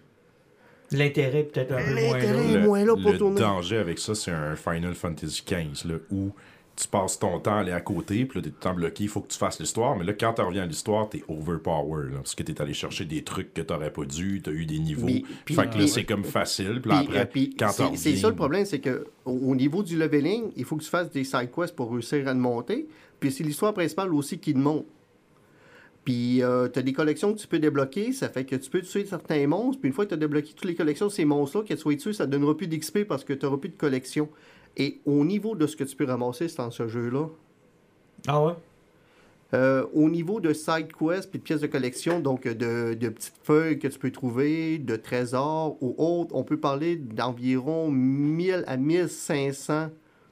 L'intérêt peut-être un peu moins L'intérêt- là. Et moins là pour le tourner. danger avec ça, c'est un Final Fantasy XV, là, où tu passes ton temps à aller à côté, puis là, t'es tout le temps bloqué, il faut que tu fasses l'histoire, mais là, quand tu reviens à l'histoire, t'es overpower, là, parce que t'es allé chercher des trucs que t'aurais pas dû, t'as eu des niveaux, puis- fait que là, c'est comme facile, puis Puis, après, euh, puis quand c'est- t'en C'est reviens... ça le problème, c'est que au, au niveau du leveling, il faut que tu fasses des side quests pour réussir à le monter. Puis c'est l'histoire principale aussi qui te monte. Puis tu as des collections que tu peux débloquer, ça fait que tu peux tuer certains monstres. Puis une fois que tu as débloqué toutes les collections de ces monstres-là, que tu sois tué, ça ne donnera plus d'XP parce que tu n'auras plus de collection. Et au niveau de ce que tu peux ramasser dans ce jeu-là, Ah ouais? euh, au niveau de side quests puis de pièces de collection, donc euh, de, de petites feuilles que tu peux trouver, de trésors ou autres, on peut parler d'environ 1000 à 1500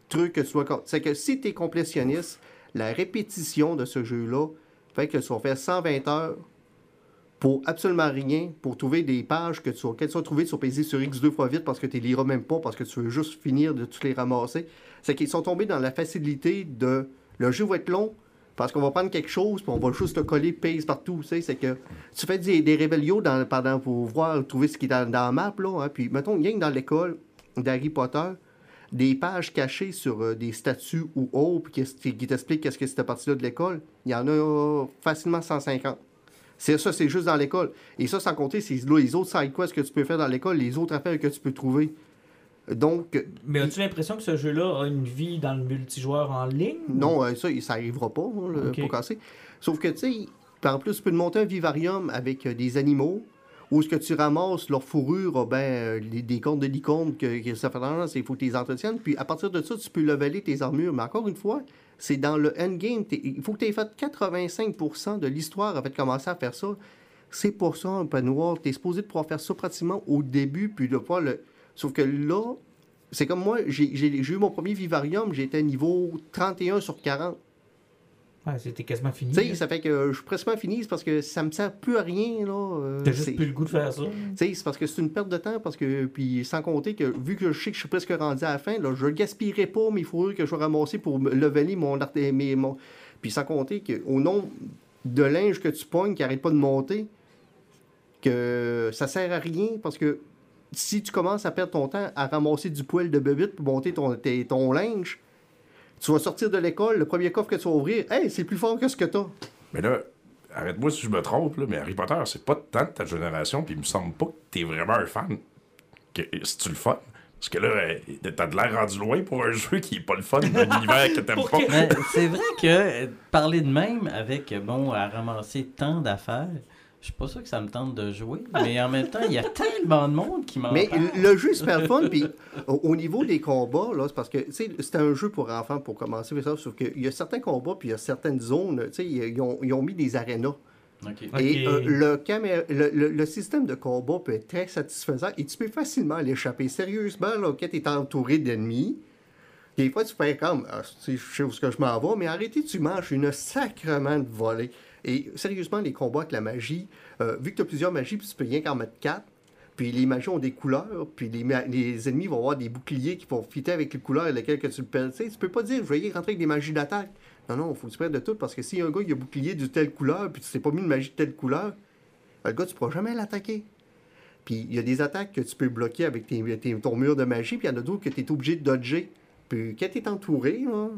trucs que tu dois... C'est que si tu es complétionniste, la répétition de ce jeu-là fait que tu vas faire 120 heures pour absolument rien, pour trouver des pages que tu que sur PC sur X deux fois vite parce que tu les liras même pas, parce que tu veux juste finir de toutes les ramasser. C'est qu'ils sont tombés dans la facilité de... Le jeu va être long, parce qu'on va prendre quelque chose, puis on va juste te coller pace partout. Tu c'est que tu fais des, des pendant, pour voir, trouver ce qui est dans, la map, là. hein. puis, mettons, rien que dans l'école d'Harry Potter, des pages cachées sur euh, des statues ou autres, qui, qui t'expliquent qu'est-ce que cette partie-là de l'école, il y en a facilement 150. C'est ça, c'est juste dans l'école. Et ça, sans compter c'est les autres side quests que tu peux faire dans l'école, les autres affaires que tu peux trouver. Donc, Mais as-tu l'impression que ce jeu-là a une vie dans le multijoueur en ligne? Non, euh, ça, ça arrivera pas, hein, pour casser. Sauf que, tu sais, en plus, tu peux te monter un vivarium avec euh, des animaux, où ce que tu ramasses leur fourrure, ben, euh, les- des cornes de licorne que, que ça fait c'est il faut que tu les entretiennes. Puis à partir de ça, tu peux leveler tes armures. Mais encore une fois, c'est dans le endgame. Il faut que tu aies fait 85% de l'histoire avant de commencer à faire ça. C'est pour ça, un pan noir. Tu es supposé de pouvoir faire ça pratiquement au début, puis de pouvoir le. Sauf que là, c'est comme moi, j'ai eu mon premier vivarium, j'étais niveau 31 sur 40. Ouais, c'était quasiment fini. Tu sais, ça fait que je suis presque fini, c'est parce que ça me sert plus à rien, là. euh, T'as juste plus le goût de faire ça. tu sais, c'est parce que c'est une perte de temps, parce que, puis sans compter que, vu que je sais que je suis presque rendu à la fin, là, je gaspillerai pas mes fourrures que je vais ramasser pour me leveler mon, art- mes, mon... Puis sans compter qu'au nombre de linge que tu pognes qui arrête pas de monter, que ça sert à rien, parce que si tu commences à perdre ton temps à ramasser du poil de bébite pour monter ton, ton linge, tu vas sortir de l'école, le premier coffre que tu vas ouvrir, hey, c'est plus fort que ce que t'as. Mais là, arrête-moi si je me trompe, là, mais Harry Potter, c'est pas tant de ta génération, puis il me semble pas que t'es vraiment un fan. Que, c'est-tu le fun? Parce que là, euh, t'as de l'air rendu loin pour un jeu qui est pas le fun, un univers que t'aimes pas. Mais c'est vrai que euh, parler de même avec, euh, bon, à ramasser tant d'affaires, je suis pas sûr que ça me tente de jouer. Mais en même temps, il y a tellement de monde qui m'en Mais parle. le jeu est super fun, puis au, au niveau des combats, là, c'est parce que, c'est un jeu pour enfants pour commencer, mais ça, sauf qu'il y a certains combats, puis il y a certaines zones, tu sais, ils ont, ils ont mis des arénas. Ok. Ok. Et euh, le, camé- le, le- le système de combat peut être très satisfaisant et tu peux facilement l'échapper. Sérieusement, là, quand tu es entouré d'ennemis, des fois, tu fais comme, ah, tu sais, je sais où est-ce que je m'en vais, mais arrêtez, tu manges une sacrement de volée. Et sérieusement, les combats avec la magie, euh, vu que tu as plusieurs magies, puis tu peux rien qu'en mettre quatre, puis les magies ont des couleurs, puis les, ennemis vont avoir des boucliers qui vont fitter avec les couleurs avec lesquelles que tu le pelles. Tu peux pas dire, je vais rentrer avec des magies d'attaque. Non, non, il faut que tu de tout, parce que si un gars, il a bouclier de telle couleur, puis tu t'es pas mis une magie de telle couleur, ben, le gars, tu pourras jamais l'attaquer. Puis il y a des attaques que tu peux bloquer avec tes- tes- ton mur de magie, puis il y en a d'autres que tu es obligé de dodger. Puis quand tu es entouré, là,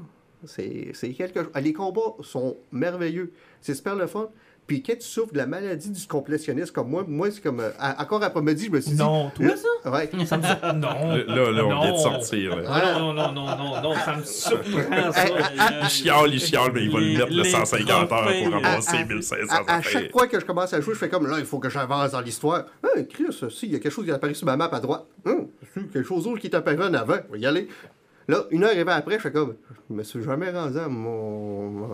c'est c'est quelque chose. Ah, Les combats sont merveilleux. C'est super le fun. Puis quand tu souffres de la maladie du complétionniste comme moi, moi, c'est comme. euh, à- encore après-midi, je me suis dit. Non, toi, là- ça? Ouais. Ça me Non. Là, là, là, on vient de Non. sortir. Ah, non, non, non, non, non, ça me surprend, ça. Il chiale, il chiale, mais il va le mettre le les 150 heures pour ramasser À- à- 1500 À, chaque fois que je commence à jouer, je fais comme là, il faut que j'avance dans l'histoire. Ah, Chris, si, il y a quelque chose qui est apparu sur ma map à droite. Hum, c'est quelque chose d'autre qui est apparu en avant? On va y aller. Là, une heure et vingt après, je fais comme, je me suis jamais rendu à mon.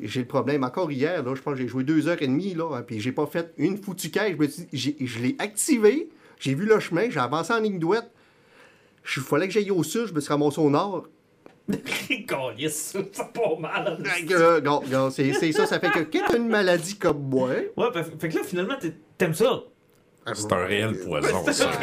J'ai le problème. Encore hier, là, je pense que j'ai joué deux heures et demie, là, hein, puis j'ai pas fait une foutue quête. Je je l'ai activé, j'ai vu le chemin, j'ai avancé en ligne douette. Il fallait que j'aille au sud, je me suis ramassé au nord. C'est pas mal. Que, euh, non, non, c'est ça, ça fait que quand t'as une maladie comme moi, Ouais, fait fait que là, finalement, t'aimes ça. C'est un réel poison, ça.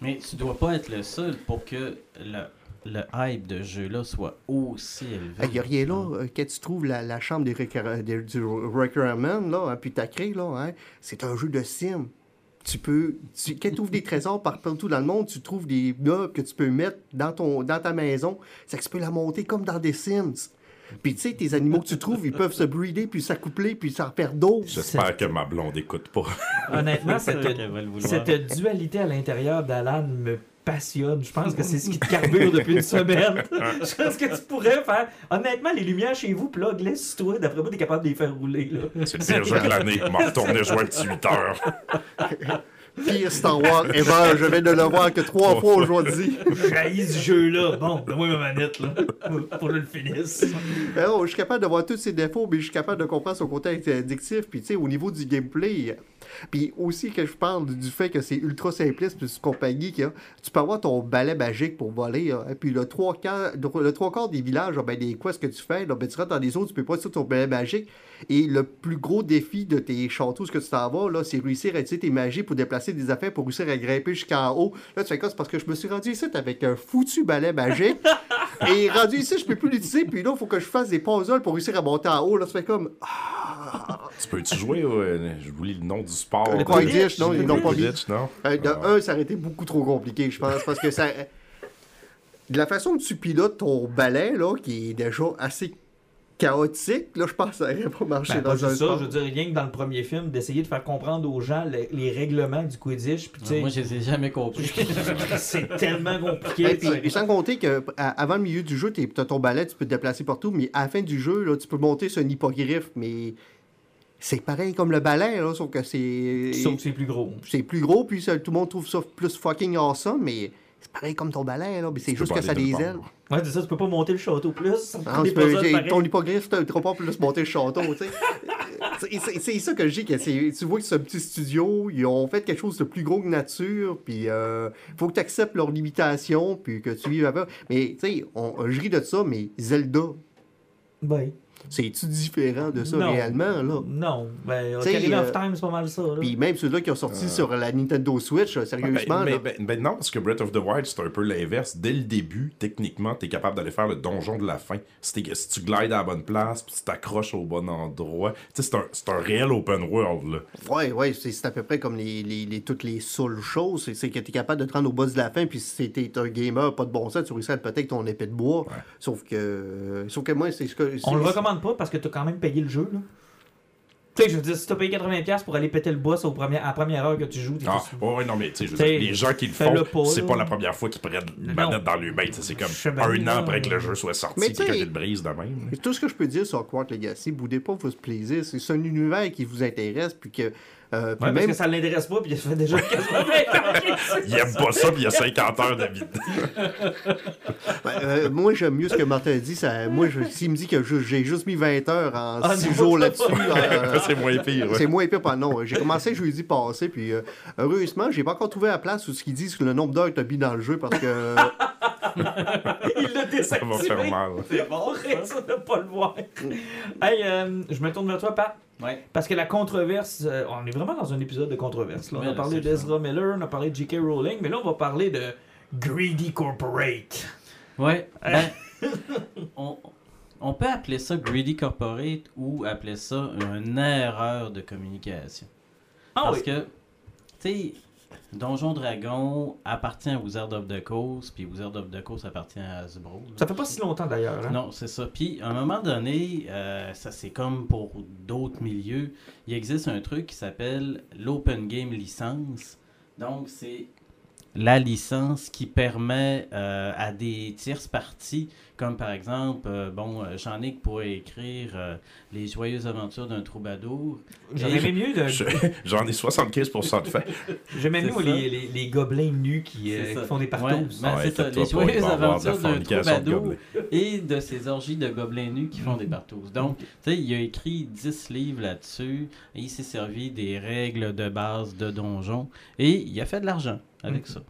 Mais tu dois pas être le seul pour que le, le hype de ce jeu-là soit aussi élevé. Il n'y a rien là. euh, Quand tu trouves la, la chambre des, requer- des- du Requirement, là, hein, puis t'as créé, là, hein, c'est un jeu de sim. tu peux. Tu, quand tu ouvres des trésors partout dans le monde, tu trouves des meubles que tu peux mettre dans, ton, dans ta maison. C'est que tu peux la monter comme dans des Sims. Puis tu sais, tes animaux que tu trouves, ils peuvent se breeder, puis s'accoupler, puis s'en faire d'autres. J'espère que ma blonde écoute pas. Honnêtement, cette, dualité à l'intérieur d'Alan me passionne. Je pense que c'est ce qui te carbure depuis une semaine. Je pense que tu pourrais faire. Honnêtement, les lumières chez vous, plug laisse toi D'après moi, t'es capable de les faire rouler. Là. C'est le pire jeu de l'année. Je m'en retourner jouer un petit 8 heures. Pire Star Wars ever, je viens de le voir que trois fois aujourd'hui. J'haïs ce jeu-là. Bon, donne-moi ma manette, là. Pour que je le finisse. Ben non, je suis capable de voir tous ses défauts, mais je suis capable de comprendre son côté addictif. Puis, tu sais, au niveau du gameplay, puis aussi que je parle du fait que c'est ultra simpliste, puis compagnie, que tu peux avoir ton balai magique pour voler, et puis le trois, quarts, le trois quarts des villages, ben, des quests que tu fais, là, ben, tu rentres dans des autres, tu peux pas sur ton balai magique. Et le plus gros défi de tes châteaux, ce que tu t'en vas, là, c'est réussir à utiliser tes magies pour déplacer des affaires, pour réussir à grimper jusqu'en haut. Là, tu fais quoi? C'est parce que je me suis rendu ici avec un foutu balai magique. et rendu ici, je peux plus l'utiliser, puis là, il faut que je fasse des puzzles pour réussir à monter en haut. Là, tu fais comme. Ah. Tu peux-tu jouer au. euh, Je voulais le nom du sport. Le Quidditch, non, ils l'ont pas mis. Quidditch, non? Euh, de Ah. un, ça aurait été beaucoup trop compliqué, je pense, parce que ça. De la façon que tu pilotes ton balai, là, qui est déjà assez chaotique, là, je pense que ça n'aurait pas marché Ben, dans pas un juste ça, sport. je veux dire, rien que dans le premier film, d'essayer de faire comprendre aux gens le- les règlements du Quidditch. Puis, Moi, je les ai jamais compris. c'est tellement compliqué. Et puis, et sans compter que à- avant le milieu du jeu, tu as ton balai, tu peux te déplacer partout, mais à la fin du jeu, là, tu peux monter sur un hippogriffe, mais c'est pareil comme le balai, là, sauf que c'est. Sauf que c'est plus gros. C'est plus gros, puis ça, tout le monde trouve ça plus fucking awesome, mais c'est pareil comme ton balai, là, mais c'est peux juste que ça a des ailes. Ouais, c'est ça, tu peux pas monter le château plus. Des tu peux- ton hippogriffe, tu trop pas plus monter le château, tu sais. C'est- ça que je dis, que tu vois que c'est un petit studio, ils ont fait quelque chose de plus gros que nature, puis euh, faut que tu acceptes leurs limitations, puis que tu vives avec. Mais tu sais, on- je ris de ça, mais Zelda, Ouais. C'est-tu différent de ça Non. réellement, là? Non. Ben, Ocarina of euh, Time, c'est pas mal ça. Là. Puis même ceux-là qui ont sorti sur la Nintendo Switch, là, sérieusement, Ben, mais, là. ben- ben non, parce que Breath of the Wild, c'est un peu l'inverse. Dès le début, techniquement, tu es capable d'aller faire le donjon de la fin. Si, t'es- si tu glides à la bonne place, puis tu t'accroches au bon endroit. C'est un, c'est un réel open world, là. Ouais, ouais, c'est à peu près comme les, les, les- toutes les seules choses. C'est- que tu es capable de te rendre au boss de la fin, puis si t'es un gamer, pas de bon sens, tu réussis à peut-être ton épée de bois. Sauf que. euh, Sauf que moi, c'est ce que. On c'est- le recommande pas parce que t'as quand même payé le jeu. Là. Tu sais, je veux dire, si t'as payé 80$ pour aller péter le boss au premier, à la première heure que tu joues, t'es Ah, ouais, ouais, non, mais tu sais, je veux T'sais, dire, les gens qui le font, c'est pas la première fois qu'ils prennent une Non. manette dans le main. tu sais, C'est comme un an après que le jeu soit sorti, Mais puis que le brises de même. Tout ce que je peux dire sur Quark Legacy, boudez pas votre plaisir. C'est c'est un univers qui vous intéresse, puis que. Euh, parce que ça l'intéresse pas, puis il fait déjà quasiment 20 ans qu'il sait Il aime pas ça, puis il y a 50 heures de vie. ben, euh, moi, j'aime mieux ce que Martin dit. Ça, moi, je- s'il me dit que je- j'ai juste mis 20 heures en Ah, 6 non, jours là-dessus. euh, c'est moins pire. ouais. C'est moins épais pas non. J'ai commencé jeudi passé, puis euh, heureusement, j'ai pas encore trouvé la place où ce qu'ils disent que le nombre d'heures que t'as mis dans le jeu parce que. Il l'a Ça va désactivé. faire mal. C'est bon, ça de pas le voir. hey, euh, je me tourne vers toi, Pat. Ouais. Parce que la controverse, euh, on est vraiment dans un épisode de controverse. là. On a parlé d'Ezra Miller, on a parlé de J.K. Rowling, mais là, on va parler de Greedy Corporate. Ouais. Ben, on, on peut appeler ça Greedy Corporate ou appeler ça une erreur de communication. Ah Parce oui. que, tu sais, Donjon Dragon appartient à Wizard of the Coast, puis Wizard of the Coast appartient à Hasbro. Ça fait pas si longtemps d'ailleurs. hein? Non, c'est ça. Puis, à un moment donné, euh, ça c'est comme pour d'autres milieux, il existe un truc qui s'appelle l'Open Game License. Donc, c'est la licence qui permet euh, à des tierces parties, comme par exemple, euh, bon, euh, Jean-Nic pourrait écrire euh, Les joyeuses aventures d'un troubadour. J'aurais aimé mieux, de- J'en ai 75% de fait. j'aimais mieux les, les, les gobelins nus qui, font des Ouais, partous. ben, Ouais, c'est ça, inquiète-toi les joyeuses aventures d'un de troubadour et de ces orgies de gobelins nus qui font des partous. Donc, tu sais, il a écrit 10 livres là-dessus et il s'est servi des règles de base de donjon et il a fait de l'argent avec Mhm. ça.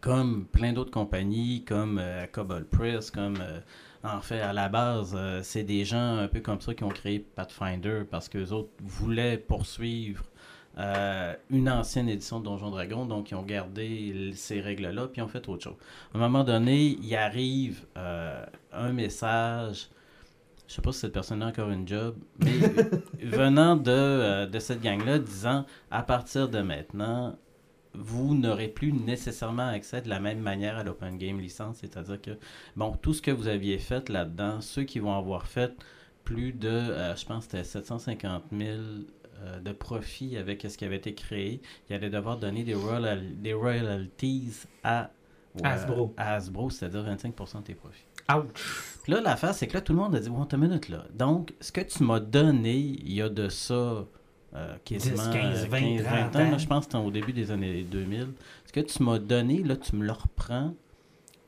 Comme plein d'autres compagnies, comme euh, Cobalt Press, comme euh, en fait à la base, euh, c'est des gens un peu comme ça qui ont créé Pathfinder parce qu'eux autres voulaient poursuivre euh, une ancienne édition de Donjon Dragon, donc ils ont gardé l- ces règles-là, puis ils ont fait autre chose. À un moment donné, il arrive euh, un message je sais pas si cette personne a encore une job, mais venant de, euh, de cette gang-là, disant à partir de maintenant, vous n'aurez plus nécessairement accès de la même manière à l'Open Game Licence, c'est-à-dire que, bon, tout ce que vous aviez fait là-dedans, ceux qui vont avoir fait plus de, euh, je pense c'était 750 000 euh, de profit avec ce qui avait été créé, il allait devoir donner des, royal- des royalties à, Hasbro. à Hasbro, c'est-à-dire 25% de tes profits. Ouch! Puis là, l'affaire, c'est que là, tout le monde a dit, bon, t'as une minute là. Donc, ce que tu m'as donné, il y a de ça euh, quasiment 10, 15, 20, 15, 20 30 ans, là, je pense que c'était au début des années 2000. Ce que tu m'as donné, là, tu me le reprends,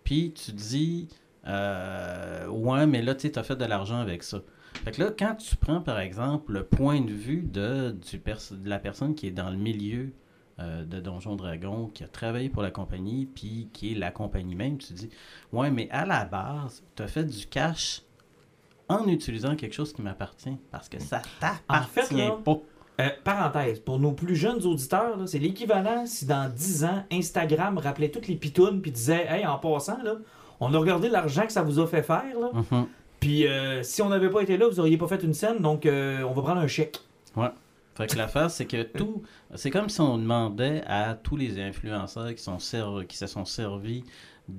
puis tu dis, euh, ouais, mais là, tu t'as fait de l'argent avec ça. Fait que là, quand tu prends, par exemple, le point de vue de, du pers- de la personne qui est dans le milieu euh, de Donjon Dragon, qui a travaillé pour la compagnie, puis qui est la compagnie même, tu dis, ouais, mais à la base, tu as fait du cash en utilisant quelque chose qui m'appartient, parce que ça t'appartient En fait, là, pas. Euh, parenthèse, pour nos plus jeunes auditeurs, c'est l'équivalent si dans 10 ans, Instagram rappelait toutes les pitounes puis disait Hey, en passant, là, on a regardé l'argent que ça vous a fait faire, là, Mhm. puis euh, si on n'avait pas été là, vous auriez pas fait une scène, donc euh, on va prendre un chèque. Fait que l'affaire, c'est que tout. C'est comme si on demandait à tous les influenceurs qui, sont qui se sont servis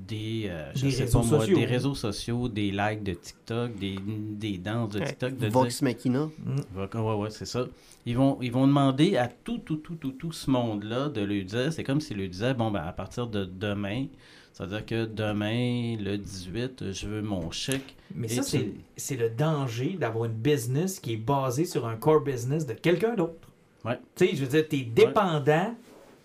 des, euh, je Des sais réseaux pas moi, sociaux. des réseaux sociaux, des likes de TikTok, des, des danses de TikTok, de dire- Vox Machina. Ouais, ouais, ouais, c'est ça. Ils vont, ils vont demander à tout, tout, tout, tout, tout ce monde-là de lui dire, c'est comme s'ils lui disaient, bon, ben, à partir de demain, c'est-à-dire que demain, le 18, je veux mon chèque. Mais ça, tu- c'est, c'est le danger d'avoir une business qui est basée sur un core business de quelqu'un d'autre. Ouais. Tu sais, je veux dire, t'es dépendant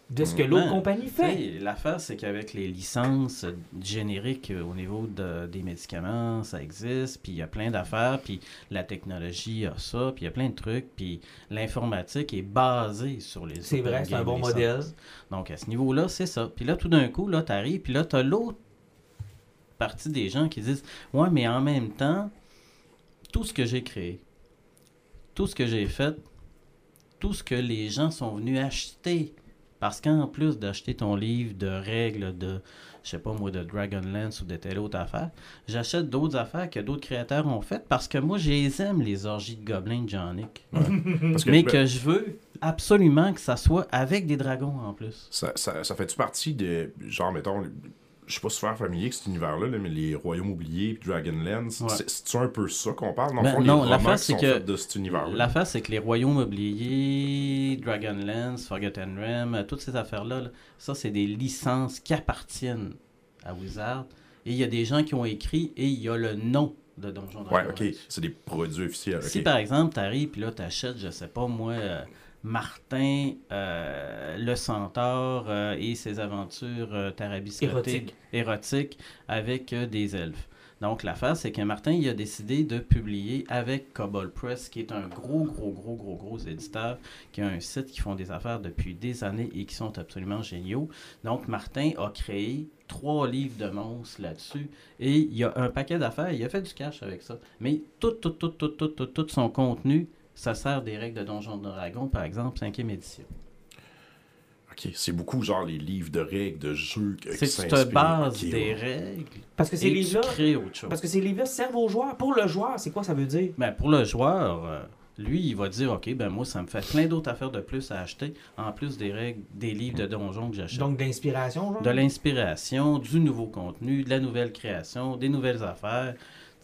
de ce que l'autre compagnie fait. L'affaire, c'est qu'avec les licences génériques euh, au niveau de- des médicaments, ça existe, puis il y a plein d'affaires, puis la technologie a ça, puis il y a plein de trucs, puis l'informatique est basée sur les C'est vrai, c'est un bon licences. modèle. Donc, à ce niveau-là, c'est ça. Puis là, tout d'un coup, là, t'arrives, puis là, t'as l'autre partie des gens qui disent Ouais, mais en même temps, tout ce que j'ai créé, tout ce que j'ai fait, tout ce que les gens sont venus acheter, parce qu'en plus d'acheter ton livre de règles de, je sais pas moi, de Dragonlance ou de telle autre affaire, j'achète d'autres affaires que d'autres créateurs ont faites parce que moi, je les aime, les orgies de gobelins de Jean-Nic. Parce que, Mais ben, que je veux absolument que ça soit avec des dragons en plus. ça, ça, ça fait-tu partie de. Genre, mettons, je suis pas super familier avec cet univers-là, là, mais les Royaumes oubliés puis Dragonlance, Ouais. c'est- c'est-tu un peu ça qu'on parle? Dans le Ben fond, non, romans qui c'est sont que- de cet univers-là. L'affaire, c'est que les royaumes oubliés, Dragonlance, Forgotten Realm, euh, toutes ces affaires-là, là, ça, c'est des licences qui appartiennent à Wizard. Et il y a des gens qui ont écrit et il y a le nom de Donjon Ouais, Dragon. ok. C'est des produits officiels. Si par exemple, tu arrives puis là, tu achètes, je sais pas moi, euh, Martin, euh, le centaure euh, et ses aventures euh, tarabiscotiques, Érotiques. avec des elfes. Donc l'affaire, c'est que Martin, il a décidé de publier avec Cobalt Press, qui est un gros, gros, gros, gros, gros éditeur, qui a un site qui font des affaires depuis des années et qui sont absolument géniaux. Donc Martin a créé trois livres de monstres là-dessus et il y a un paquet d'affaires, il a fait du cash avec ça. Mais tout, tout, tout, tout, tout, tout, tout son contenu, ça sert des règles de Donjon Dragon, par exemple, 5e édition. Ok, c'est beaucoup genre les livres de règles de jeux qui C'est que tu te bases des ouais. règles Parce que ces et tu livres-là, crées autre chose. parce que ces livres-là servent aux joueurs. Pour le joueur, c'est quoi ça veut dire? Ben, pour le joueur, euh, lui, il va dire, OK, ben moi, ça me fait plein d'autres affaires de plus à acheter, en plus des règles, des livres de donjon que j'achète. Donc d'inspiration, genre? de l'inspiration, du nouveau contenu, de la nouvelle création, des nouvelles affaires.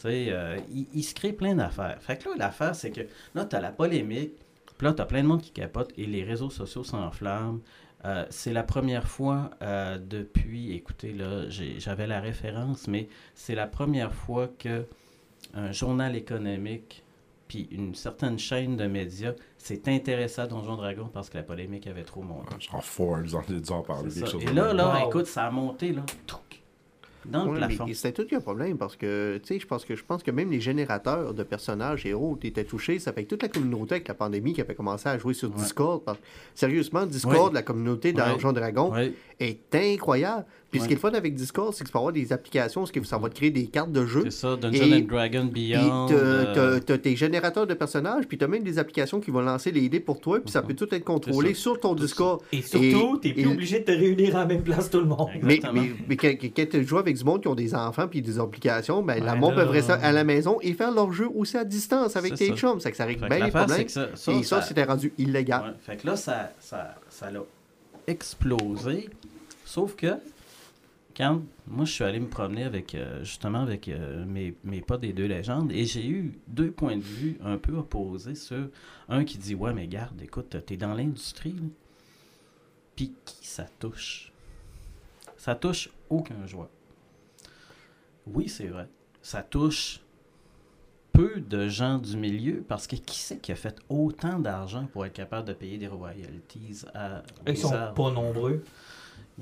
Tu sais, euh, il, il se crée plein d'affaires. Fait que là, l'affaire, c'est que là, tu as la polémique, puis là, tu as plein de monde qui capote et les réseaux sociaux s'enflamment. Euh, c'est la première fois euh, depuis, écoutez, là, j'avais la référence, mais c'est la première fois que un journal économique puis une certaine chaîne de médias s'est intéressé à Donjon Dragon parce que la polémique avait trop monté. Genre Forbes, en dû en parler. C'est quelque ça. chose Et là, là, Wow. écoute, ça a monté, là, dans le Ouais, plafond. C'était tout qu'un problème parce que, tu sais, je pense que je pense que même les générateurs de personnages et autres étaient touchés. Ça fait que toute la communauté avec la pandémie qui avait commencé à jouer sur Ouais. Discord. parce- Sérieusement, Discord, Ouais. la communauté. Donjon Dragon est incroyable. Puis ce qui est le fun avec Discord, c'est que tu peux avoir des applications, ce que ça va te créer des cartes de jeu. C'est ça, Dungeon Et- and Dragon Puis Beyond. t'as- euh, t'as t'as tes générateurs de personnages, puis t'as même des applications qui vont lancer les dés pour toi, puis ça peut tout être contrôlé ça. sur ton Tout ça. Discord. Et surtout, t'es plus et- obligé de te réunir en même place tout le monde. Mais, Exactement. mais, mais quand, quand tu joues avec du monde qui ont des enfants puis des applications, ben, la Ouais, monde là- peut rester à la maison et faire leur jeu aussi à distance avec tes ça. chums. C'est que ça règle bien les problèmes. ça- ça, et ça, ça- c'était rendu illégal. Ouais, Fait que là, ça, ça, ça l'a explosé. Sauf que, quand moi, je suis allé me promener avec, euh, justement, avec euh, mes, mes potes des deux légendes, et j'ai eu deux points de vue un peu opposés sur un qui dit Ouais, mais garde, écoute, t'es dans l'industrie. Puis qui ça touche? Ça touche aucun joueur. Oui, c'est vrai. Ça touche peu de gens du milieu parce que qui c'est qui a fait autant d'argent pour être capable de payer des royalties à Ils sont pas nombreux.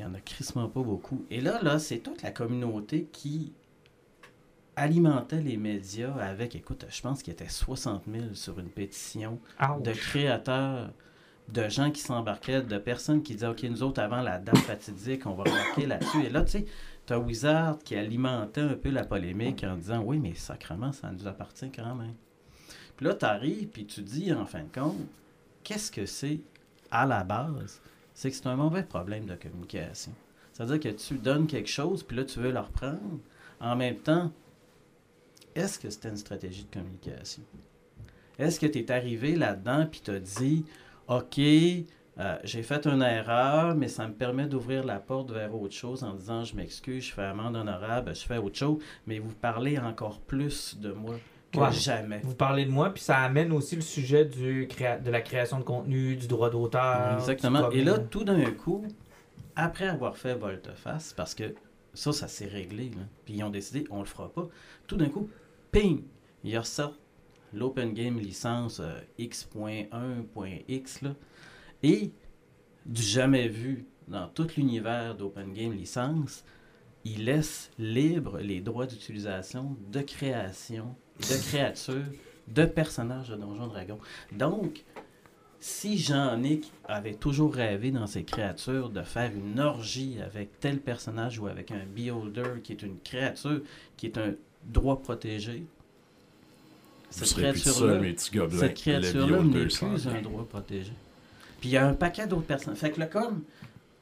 Il y en a crissement pas beaucoup. Et là, là, c'est toute la communauté qui alimentait les médias avec, écoute, je pense qu'il y était 60 000 sur une pétition Ouch. de créateurs, de gens qui s'embarquaient, de personnes qui disaient, OK, nous autres, avant la date fatidique, on va remarquer là-dessus. Et là, tu sais, tu as Wizard qui alimentait un peu la polémique en disant, oui, mais sacrement, ça nous appartient quand même. Puis là, tu arrives, puis tu dis, en fin de compte, qu'est-ce que c'est à la base? C'est que c'est un mauvais problème de communication. C'est-à-dire que tu donnes quelque chose, puis là, tu veux le reprendre. En même temps, est-ce que c'était une stratégie de communication? Est-ce que tu es arrivé là-dedans puis tu as dit OK, euh, j'ai fait une erreur, mais ça me permet d'ouvrir la porte vers autre chose en disant je m'excuse, je fais amende honorable, je fais autre chose, mais vous parlez encore plus de moi que Ouais. jamais. Vous parlez de moi, puis ça amène aussi le sujet du créa- de la création de contenu, du droit d'auteur. Exactement. Et là, tout d'un coup, après avoir fait volte-face, parce que ça, ça s'est réglé, là, puis ils ont décidé, on le fera pas, tout d'un coup, ping, ils ressortent l'Open Game licence euh, X.1.x, là, et du jamais vu dans tout l'univers d'Open Game licence, ils laissent libre les droits d'utilisation, de création, de créatures, de personnages de Donjons Dragons. Donc, si Jean-Nic avait toujours rêvé dans ses créatures de faire une orgie avec tel personnage ou avec un beholder qui est une créature qui est un droit protégé, cette créature-là, Le n'est plus un droit protégé. Puis il y a un paquet d'autres personnes. Fait que là, comme,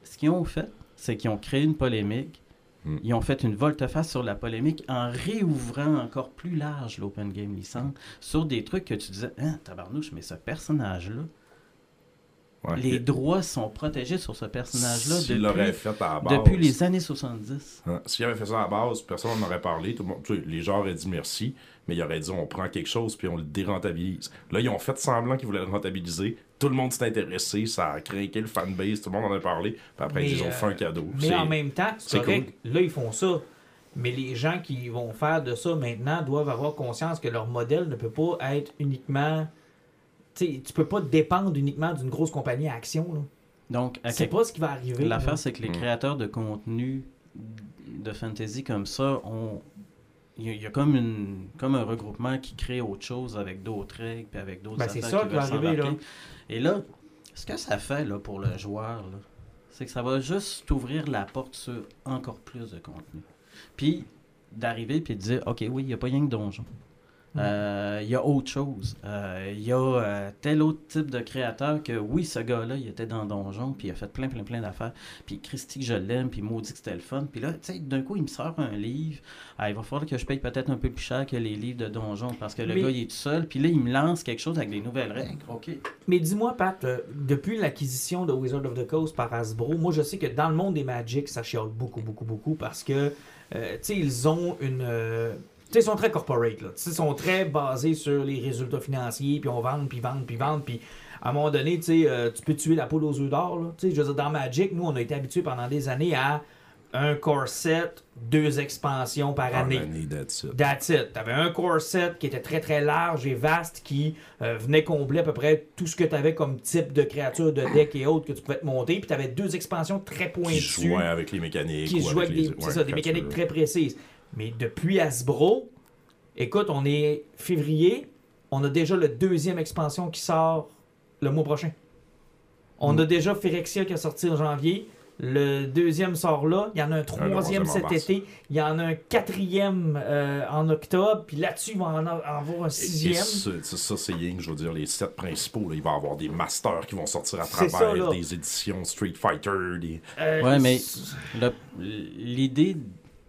ce qu'ils ont fait, c'est qu'ils ont créé une polémique. Hmm. Ils ont fait une volte-face sur la polémique en réouvrant encore plus large l'Open Game Licence sur des trucs que tu disais, hein, tabarnouche, mais ce personnage-là, Ouais. les droits sont protégés sur ce personnage-là depuis, fait à la base. depuis les années 70. Hein, S'il avait fait ça à la base, personne n'en aurait parlé. Tout le monde, tu sais, les gens auraient dit merci, mais ils auraient dit on prend quelque chose puis on le dérentabilise. Là, ils ont fait semblant qu'ils voulaient le rentabiliser. Tout le monde s'est intéressé, ça a craqué le fanbase, tout le monde en a parlé. Puis après, Mais, ils ont euh, fait un cadeau. Mais en même temps, c'est correct. Là, ils font ça. Mais les gens qui vont faire de ça maintenant doivent avoir conscience que leur modèle ne peut pas être uniquement. Tu sais, tu peux pas dépendre uniquement d'une grosse compagnie à action. là. Donc, C'est quelque pas ce qui va arriver. L'affaire, c'est que les Mm. créateurs de contenu de fantasy comme ça ont. Il y, a- il y a comme, une, comme un regroupement qui crée autre chose avec d'autres règles puis avec d'autres Ben, c'est ça qui va arriver, là. Et là, ce que ça fait là, pour le joueur, c'est que ça va juste ouvrir la porte sur encore plus de contenu. Puis d'arriver puis de dire OK, oui, il n'y a pas rien que donjon. Euh, Il y a autre chose. Euh, Il y a euh, tel autre type de créateur que, oui, ce gars-là, il était dans Donjon, puis il a fait plein, plein, plein d'affaires. Puis Christy, que je l'aime, puis maudit que c'était le fun. Puis là, tu sais, d'un coup, il me sort un livre. Ah, il va falloir que je paye peut-être un peu plus cher que les livres de Donjon, parce que le Mais- gars, il est tout seul. Puis là, il me lance quelque chose avec des nouvelles règles. OK. Mais dis-moi, Pat, euh, depuis l'acquisition de Wizard of the Coast par Hasbro, moi je sais que dans le monde des Magic, ça chiale beaucoup, beaucoup, beaucoup parce que, euh, tu sais, ils ont une. Sais, ils sont très corporate, là. Ils sont très basés sur les résultats financiers, puis on vend, puis vend, puis vend, puis à un moment donné, tu euh, tu peux tuer la poule aux œufs d'or, là. Tu sais, je veux dire, dans Magic, nous, on a été habitués pendant des années à un core set, deux expansions par année. l'année, that's it. That's it. T'avais un core set qui était très très large et vaste qui euh, venait combler à peu près tout ce que t'avais comme type de créature, de deck et autres que tu pouvais te monter. Puis t'avais deux expansions très Qui pointues jouait avec les mécaniques. qui ou jouaient avec les- ouais, ça, des mécaniques très précises. Mais depuis Hasbro, écoute, on est février, on a déjà le deuxième expansion qui sort le mois prochain. On Mm. a déjà Phyrexia qui a sorti en janvier. Le deuxième sort là. Il y en a un troisième cet mars. été. Il y en a un quatrième euh, en octobre. Puis là-dessus, il va en avoir un Et- et sixième. ça, c'est Ying, je veux dire, les sept principaux. là, il va y avoir des masters qui vont sortir à ça, travers des éditions Street Fighter. Des... Euh, Ouais, mais l'idée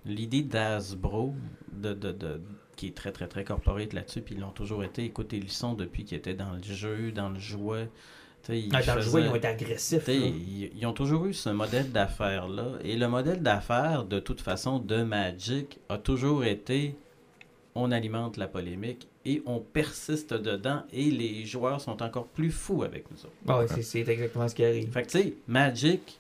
l'idée d'Asbro, de, de, de- qui est très, très, très corporate là-dessus, puis ils l'ont toujours été. Écoute, ils le sont depuis qu'ils étaient dans le jeu, dans le jouet. Ils Ah, dans le faisaient- jouet, ils ont été agressifs. Ils, ils ont toujours eu ce modèle d'affaires-là. Et le modèle d'affaires, de toute façon, de Magic, a toujours été on alimente la polémique et on persiste dedans et les joueurs sont encore plus fous avec nous autres. Ah c'est exactement ce qui arrive. Fait que tu sais, Magic,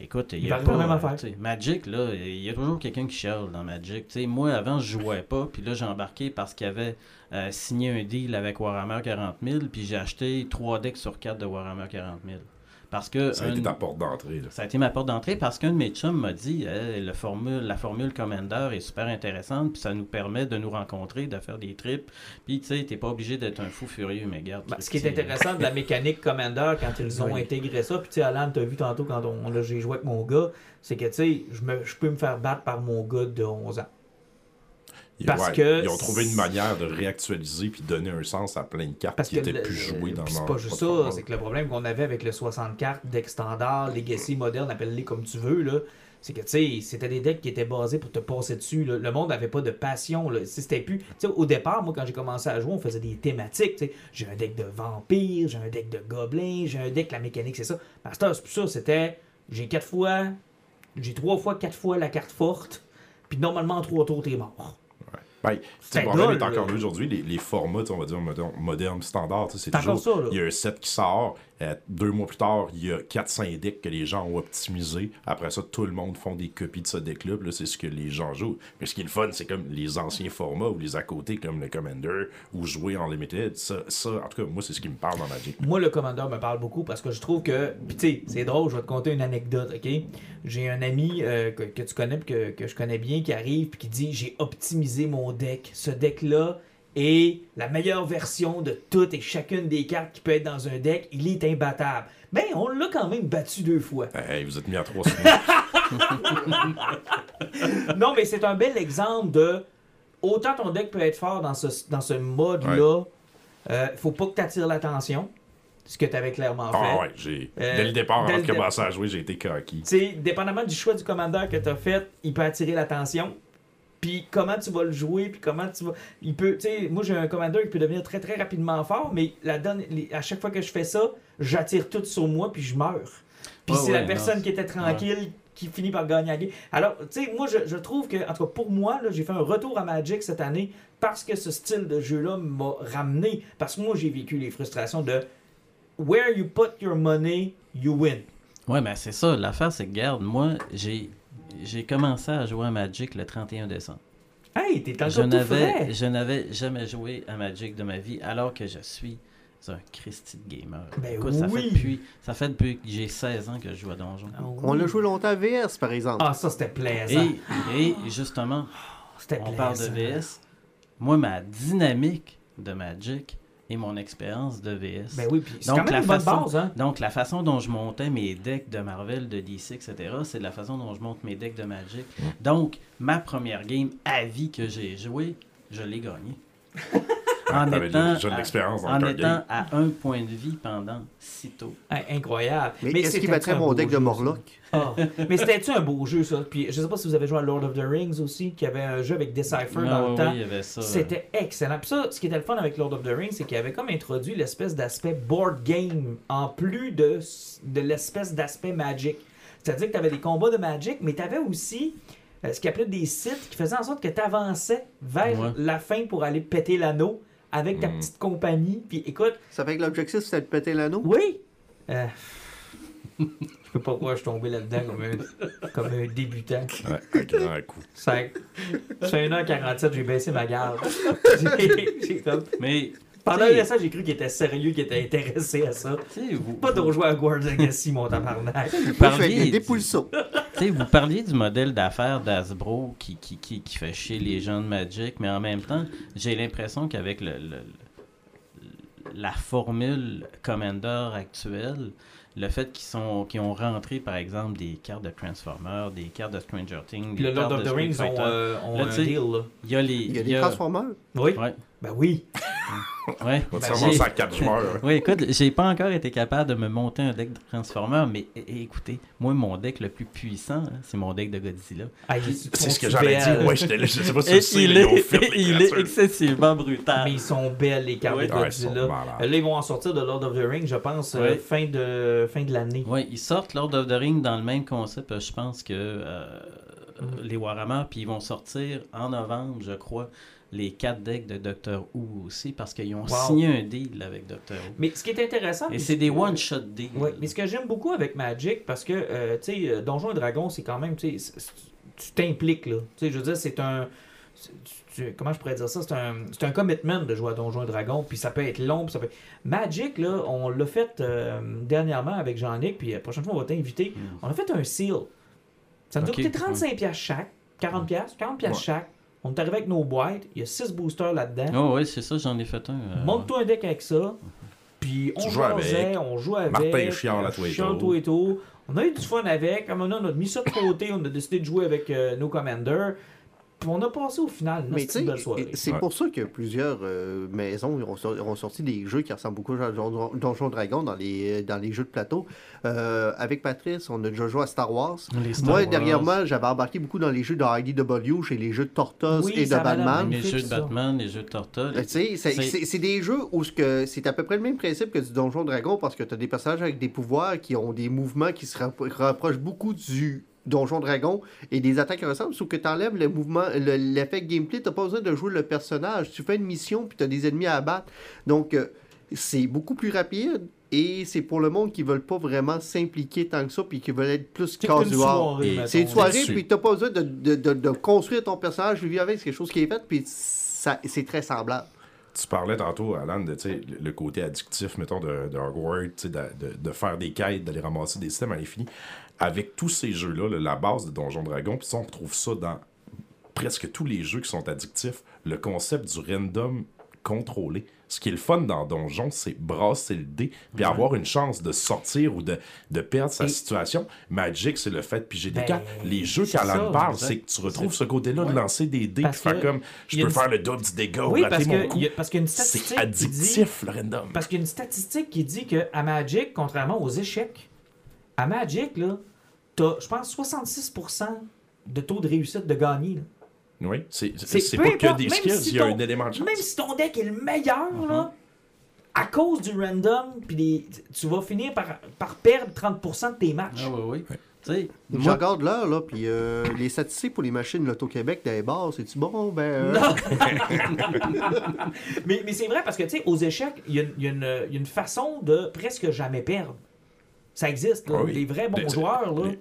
écoute, il y a pas, la même affaire. Magic, là, il y a toujours quelqu'un qui chiale dans Magic. Moi, avant, je jouais pas, puis là, j'ai embarqué parce qu'il avait euh, signé un deal avec Warhammer 40 000, puis j'ai acheté 3 decks sur 4 de Warhammer 40 000. Parce que Ça a été ta porte d'entrée. là. ça a été ma porte d'entrée parce qu'un de mes chums m'a dit Hey, le formule, la formule Commander est super intéressante, puis ça nous permet de nous rencontrer, de faire des trips. Puis tu sais, t'es pas obligé d'être un fou furieux, mais garde. Ben, ce qui est intéressant de la mécanique Commander quand ils ont Oui. intégré ça, puis tu sais, Alan, t'as vu tantôt quand on, là, j'ai joué avec mon gars, c'est que tu sais, je peux me faire battre par mon gars de 11 ans. Ils- Parce ouais, que Ils ont trouvé une manière de réactualiser puis donner un sens à plein de cartes Parce qui que étaient le- plus jouées dans puis c'est pas juste ça, c'est que le problème qu'on avait avec le 64 deck standard, Legacy, moderne, appelle-les comme tu veux, là, c'est que tu sais, c'était des decks qui étaient basés pour te passer dessus. là. Le monde n'avait pas de passion. Là. C'était plus. au départ, moi, quand j'ai commencé à jouer, on faisait des thématiques. tu sais. J'ai un deck de vampires, j'ai un deck de gobelins, j'ai un deck, la mécanique, c'est ça. Master, c'est plus ça. C'était. J'ai quatre fois. J'ai trois fois, quatre fois la carte forte. Puis normalement, en trois tours, t'es mort. Ben, C'est encore aujourd'hui, les, les formats, on va dire, modernes, standards, c'est toujours, il y a un set qui sort, euh, deux mois plus tard, il y a 4-5 decks que les gens ont optimisé, après ça, tout le monde font des copies de ce deck-là, là, c'est ce que les gens jouent. Mais ce qui est le fun, c'est comme les anciens formats, ou les à côté, comme le Commander, ou jouer en Limited, ça, ça, en tout cas, moi, c'est ce qui me parle dans Magic. Moi, le commandeur me parle beaucoup parce que je trouve que. Puis, tu sais, c'est drôle, je vais te conter une anecdote, OK? J'ai un ami euh, que, que tu connais que, que je connais bien qui arrive puis qui dit J'ai optimisé mon deck. Ce deck-là est la meilleure version de toutes et chacune des cartes qui peut être dans un deck. Il est imbattable. Ben, on l'a quand même battu deux fois. Hey, vous êtes mis à 3 secondes. non, mais c'est un bel exemple de. Autant ton deck peut être fort dans ce, dans ce mode-là, euh, faut pas que tu attires l'attention. Ce que tu avais clairement fait. Ah ouais, j'ai. Euh, dès le départ, avant de commencer à jouer, j'ai été coquille. Tu sais, dépendamment du choix du commandeur que tu as fait, il peut attirer l'attention. Puis comment tu vas le jouer, puis comment tu vas. Il peut. Tu sais, moi j'ai un commandeur qui peut devenir très très rapidement fort, mais la donne, les- à chaque fois que je fais ça, j'attire tout sur moi, puis je meurs. Puis Ouais, c'est la personne non, qui était tranquille qui finit par gagner la game. Alors, tu sais, moi je, je trouve que, en tout cas pour moi, là, j'ai fait un retour à Magic cette année parce que ce style de jeu-là m'a ramené. Parce que moi j'ai vécu les frustrations de where you put your money, you win. Ouais, mais c'est ça. L'affaire, c'est que, garde, moi, j'ai j'ai commencé à jouer à Magic le 31 décembre. Hey, t'es Je encore tout frais. n'avais, je n'avais jamais joué à Magic de ma vie, alors que je suis un Christy de gamer. Ben Écoute, ça, oui. fait depuis, ça fait depuis que j'ai 16 ans que je joue à Donjon. On a joué longtemps à VS, par exemple. Ah, ça, c'était plaisant. Et, et justement, C'était on plaisant. parle de VS. Moi, ma dynamique de Magic et mon expérience de VS. Ben oui, puis c'est Donc, quand même la une bonne façon- base, hein. Donc, la façon dont je montais mes decks de Marvel, de DC, etc., c'est la façon dont je monte mes decks de Magic. Donc, ma première game à vie que j'ai joué, je l'ai gagnée. en étant, déjà de à, l'expérience dans en le étant game. à un point de vie pendant si tôt. Hein, Incroyable. Mais, est-ce c'était-tu qu'il battrait mon deck jeu, de Morlock? Ah. Mais c'était-tu un beau jeu, ça? Puis je sais pas si vous avez joué à Lord of the Rings aussi, qui avait un jeu avec Decipher Ah, dans oui, le temps. oui, il y avait ça. C'était excellent. Puis ça, ce qui était le fun avec Lord of the Rings, c'est qu'il avait comme introduit l'espèce d'aspect board game en plus de, de l'espèce d'aspect Magic. C'est-à-dire que tu avais des combats de Magic, mais tu avais aussi euh, ce qu'ils appelait des sites qui faisaient en sorte que tu avançais vers Ouais. la fin pour aller péter l'anneau avec ta Mm. petite compagnie. Puis écoute, Ça fait que l'objectif, c'était de péter l'anneau? oui! Euh, je peux pas croire que je suis tombé là-dedans comme un, comme un débutant. Ouais, un grand coup. Ça ça fait 1h47, j'ai baissé ma garde. J'ai- j'ai comme- Mais, Pendant un instant, j'ai cru qu'il était sérieux, qu'il était intéressé à ça. tu sais, vous, Pas de rejouer à Guards Legacy, mon tabarnak. vous parliez, des sais, vous parliez du modèle d'affaires d'Asbro qui, qui, qui, qui fait chier les gens de Magic, mais en même temps, j'ai l'impression qu'avec le, le- la formule Commander actuelle, le fait qu'ils sont qu'ils ont rentré, par exemple, des cartes de Transformers, des cartes de Stranger Things, Puis des le Lord cartes of de the Rings ont, euh, ont Là, un deal, là. Il y a les. Il y a il des Transformers? Oui? Ouais, Ben oui. Ouais. On va te Ben, quatre joueurs. Oui, écoute, j'ai pas encore été capable de me monter un deck de Transformers, mais é- écoutez, moi, mon deck le plus puissant, hein, c'est mon deck de Godzilla. Ah, il- C'est ce que j'allais belles. dire. Ouais, j'étais là, je sais pas si sais, il est, fait les il est excessivement brutal. Mais ils sont belles, les cartes Ouais. de Godzilla. Euh, Là, ils vont en sortir de Lord of the Rings, je pense, euh, Ouais. fin de, fin de l'année. Oui, ils sortent Lord of the Ring dans le même concept, je pense, que euh, Mm. les Warhammer, puis ils vont sortir en novembre, je crois, les quatre decks de Doctor Who aussi, parce qu'ils ont Wow. signé un deal avec Doctor Who. Mais ce qui est intéressant... Et c'est des one-shot deals. Oui, mais ce que j'aime beaucoup avec Magic, parce que, euh, tu sais, euh, Donjons et Dragons, c'est quand même, tu t'impliques, là. Tu sais, je veux dire, c'est un... tu- comment je pourrais dire ça? C'est un, c'est un commitment de jouer à Donjons et Dragons, puis ça peut être long, puis ça peut... Magic, là, on l'a fait euh, dernièrement avec Jean-Nic, puis la prochaine fois, on va t'inviter. Mm. On a fait un seal. Ça nous Ok, a coûté 35$ piastres chaque, 40$, piastres, 40$ piastres Ouais. chaque. On est arrivé avec nos boîtes, il y a 6 boosters là-dedans. Oh oui, c'est ça, j'en ai fait un. euh, Monte-toi un deck avec ça. Puis on avec. on joue avec. Martin chiale à toi et tout. tout et tout. On a eu du fun avec. À un moment donné, on a mis ça de côté. On a décidé de jouer avec euh, nos commanders. Puis on a passé au final Mais tu sais, c'est Ouais. pour ça que plusieurs euh, maisons ont, sor- ont sorti des jeux qui ressemblent beaucoup à Donjon Dragon dans les, dans les jeux de plateau. Euh, avec Patrice, on a déjà joué à Star Wars. les Star Moi, Wars, derrière moi, j'avais embarqué beaucoup dans les jeux de IDW, chez les jeux de Tortoise Oui, et de Batman. Les jeux de. Batman, les jeux de tu sais, c'est- des jeux où c'est à peu près le même principe que du Donjon Dragon parce que tu as des personnages avec des pouvoirs qui ont des mouvements qui se rappro- rapprochent beaucoup du Donjon Dragon et des attaques qui ressemblent, sauf que tu enlèves le mouvement, le- l'effet gameplay, tu pas besoin de jouer le personnage. Tu fais une mission puis tu as des ennemis à abattre. Donc, euh, c'est beaucoup plus rapide et c'est pour le monde qui veulent pas vraiment s'impliquer tant que ça puis qui veulent être plus C'est une casual. soirée. C'est une soirée, Là-dessus. puis t'as pas besoin de, de, de, de construire ton personnage, vivre avec, c'est quelque chose qui est fait, puis ça, c'est très semblable. Tu parlais tantôt, Alan, de le côté addictif, mettons, de, de Hogwarts, de- de faire des quêtes, d'aller ramasser des systèmes à l'infini. Avec tous ces jeux-là, là, la base de Donjon Dragon, puis ça, on retrouve ça dans presque tous les jeux qui sont addictifs. Le concept du random contrôlé. Ce qui est le fun dans Donjon, c'est brasser le dé, puis avoir une chance de sortir ou de, de perdre sa Et- situation. Magic, c'est le fait de piger des Ben, cartes. Les jeux qu'Alan parle, c'est que tu retrouves ce côté-là de lancer des dés, Parce que comme, je peux une- faire le double du dégât ou Oui, rater parce mon coup. a- parce qu'il y a une statistique. C'est dit- addictif, le random. Parce qu'il y a une statistique qui dit que à Magic, contrairement aux échecs, à Magic, là, t'as, je pense, 66% de taux de réussite de gagner. là. Oui, c'est C'est c'est pas que des skills, si il y a ton- un élément de chance. Même si ton deck est le meilleur, Uh-huh. là, à cause du random, puis des- tu vas finir par, par perdre 30% de tes matchs. Ah oui, oui. Ouais. Tu sais, Je moi, regarde l'heure, là, puis euh, les statistiques pour les machines Loto-Québec les bars, c'est-tu bon? Ben, euh, Non! mais mais c'est vrai parce que, tu sais, aux échecs, y, y il y a une façon de presque jamais perdre. Ça existe, là. Ah oui. Les vrais bons Les- joueurs, là. Les,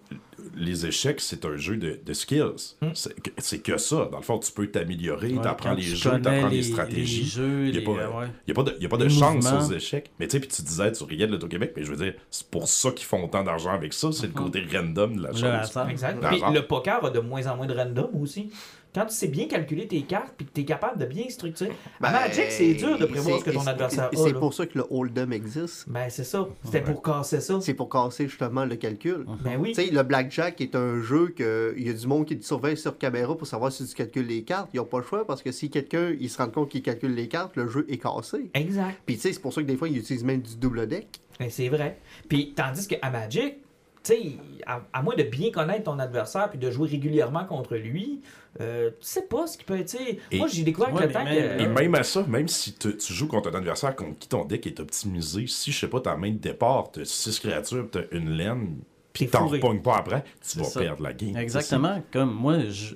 les échecs, c'est un jeu de, de skills. Hmm. C'est que- ça. Dans le fond, tu peux t'améliorer, ouais, t'apprends les jeux, t'apprends les, les stratégies. Jeux, Il n'y a pas, euh, ouais. y a pas de, y a pas de Les chance mouvements. aux échecs. Mais tu sais, puis tu disais, tu riais de l'Auto-Québec, mais je veux dire, c'est pour ça qu'ils font autant d'argent avec ça. C'est le côté random de la Le chose. hasard. Exact. Le Puis le poker a de moins en moins de random aussi. Quand tu sais bien calculer tes cartes puis que tu es capable de bien structurer. ben, à Magic, c'est dur de prévoir ce que ton adversaire a. C'est pour ça que le Hold'em existe. Ben, c'est ça. C'était pour casser ça. C'est pour casser justement le calcul. Ben oui. Tu sais, le Blackjack est un jeu que il y a du monde qui te surveille sur caméra pour savoir si tu calcules les cartes. Ils n'ont pas le choix parce que si quelqu'un il se rend compte qu'il calcule les cartes, le jeu est cassé. Exact. Puis tu sais, c'est pour ça que des fois, ils utilisent même du double deck. Ben, c'est vrai. Puis tandis qu'à Magic, sais, à, à moins de bien connaître ton adversaire puis de jouer régulièrement contre lui, euh, tu sais pas ce qui peut être. tu Et- Moi, j'ai découvert Ouais, que le temps même- que. Et même à ça, même si tu, tu joues contre un adversaire contre qui ton deck est optimisé, si je sais pas, ta main de départ, t'as 6 créatures, t'as une laine, puis t'en repognes pas après, tu vas ça. perdre la game. Exactement. Comme moi, je-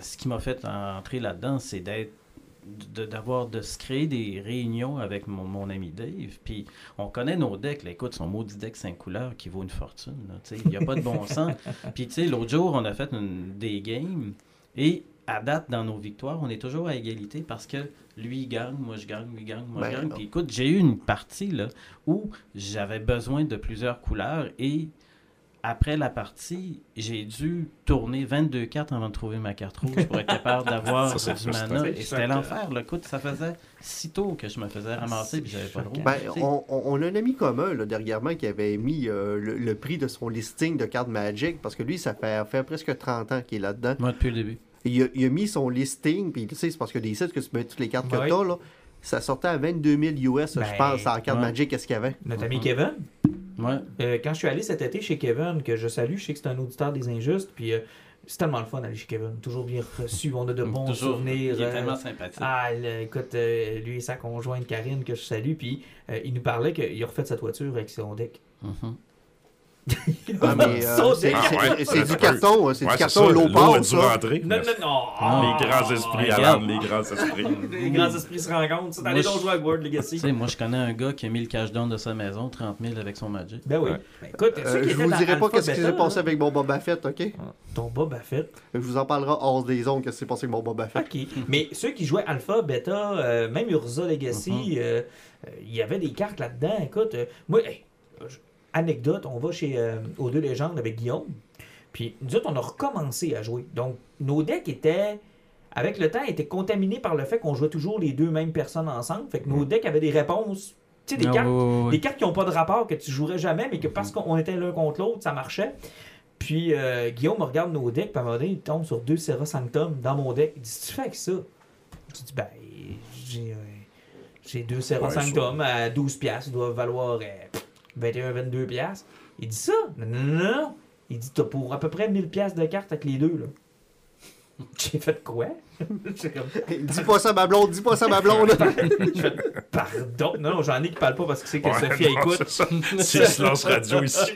ce qui m'a fait entrer là-dedans, c'est d'être d'avoir de se créer des réunions avec mon, mon ami Dave. Puis on connaît nos decks. Là. écoute son maudit deck 5 couleurs qui vaut une fortune il n'y a pas de bon sens. Puis tu sais l'autre jour on a fait une, des games. Et à date dans nos victoires on est toujours à égalité parce que lui il gagne moi je gagne lui il gagne moi Ben je gagne. non. puis écoute j'ai eu une partie là où j'avais besoin de plusieurs couleurs et après la partie, j'ai dû tourner 22 cartes avant de trouver ma carte rouge pour être capable d'avoir du mana. Et c'était l'enfer. là. Écoute, ça faisait si tôt que je me faisais ramasser puis j'avais pas le droit. Ben, Tu on, a un ami commun là, dernièrement qui avait mis euh, le, le prix de son listing de cartes Magic parce que lui, ça fait, fait presque 30 ans qu'il est là-dedans. Moi, depuis le début. Et Il a, il a mis son listing, puis tu sais, c'est parce que des sites que tu mets toutes les cartes que Ouais. t'as, là, ça sortait à 22 000 US, Ben, je pense, en carte ouais. Magic, qu'est-ce qu'il y avait? Notre ami. Kevin, Ouais. euh, quand je suis allé cet été chez Kevin, que je salue, je sais que c'est un auditeur des injustes, puis euh, c'est tellement le fun d'aller chez Kevin. Toujours bien reçu, on a de bons Toujours. souvenirs. Il est euh, tellement sympathique. Ah, le- écoute, euh, lui et sa conjointe Karine, que je salue, puis il nous parlait qu'il a refait sa toiture avec son deck. Mhm. Ah, mais, euh, c'est du Ouais, carton, hein, c'est Ouais, du carton l'eau rentrer. Non, non, non! Ah, Les grands esprits. Alan, les grands esprits. Les grands esprits se rencontrent. Allez donc jouer à World Legacy. moi, je connais un gars qui a mis le cash down de sa maison, 30 000 avec son Magic. Ben oui. Ouais. Ben, écoute, Euh, je vous dirai pas qu'est-ce qui s'est passé là, avec mon Boba Fett, OK? Ton Boba Fett. Je vous en parlerai hors des ondes qu'est-ce qui s'est passé avec mon Boba Fett. OK. Mais ceux qui jouaient Alpha, Beta, euh, même Urza Legacy, Mhm. euh, il y avait des cartes là-dedans. Écoute, moi, anecdote, on va chez euh, aux deux légendes avec Guillaume. Puis nous autres, on a recommencé à jouer. Donc, nos decks étaient, avec le temps, étaient contaminés par le fait qu'on jouait toujours les deux mêmes personnes ensemble. Fait que nos decks avaient des réponses. Tu sais, des Ah, cartes des cartes qui n'ont pas de rapport, que tu jouerais jamais, mais que parce qu'on était l'un contre l'autre, ça marchait. Puis euh, Guillaume me regarde nos decks, puis à un moment donné, il tombe sur deux Serra Sanctum dans mon deck. Il dit Tu fais avec ça? Je dis Ben, j'ai euh, j'ai deux Serra Ouais, Sanctum à 12$, piastres, ils doivent valoir euh, 21-22$. piastres. Il dit ça? Non, non, non. Il dit T'as pour à peu près 1000$ piastres de cartes avec les deux, là. J'ai fait quoi? Comme, Dis pas ça, ma blonde, dis pas ça, ma blonde. Pardon Non, non, j'en ai qui parlent pas parce que c'est que Ouais, Sophie non, écoute. C'est silence radio ici.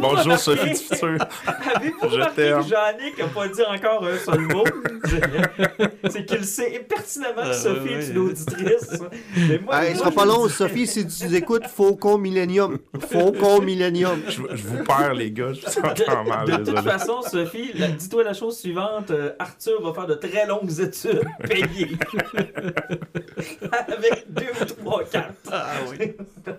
Bonjour, Sophie du futur. Avez-vous Je remarqué que Jean-Nic n'a pas dit encore un seul mot? C'est qu'il sait pertinemment que Euh, Sophie est une auditrice. Mais moi, Hey, ce moi, sera pas je- long, Sophie, si tu écoutes, Faucon Millennium. Faucon Millennium. Je, je vous perds, les gars. Je vous entends mal, De toute façon, Sophie, dis-toi la chose suivante. euh, Arthur va faire de très longues études payées. Avec deux ou trois cartes. Ah oui.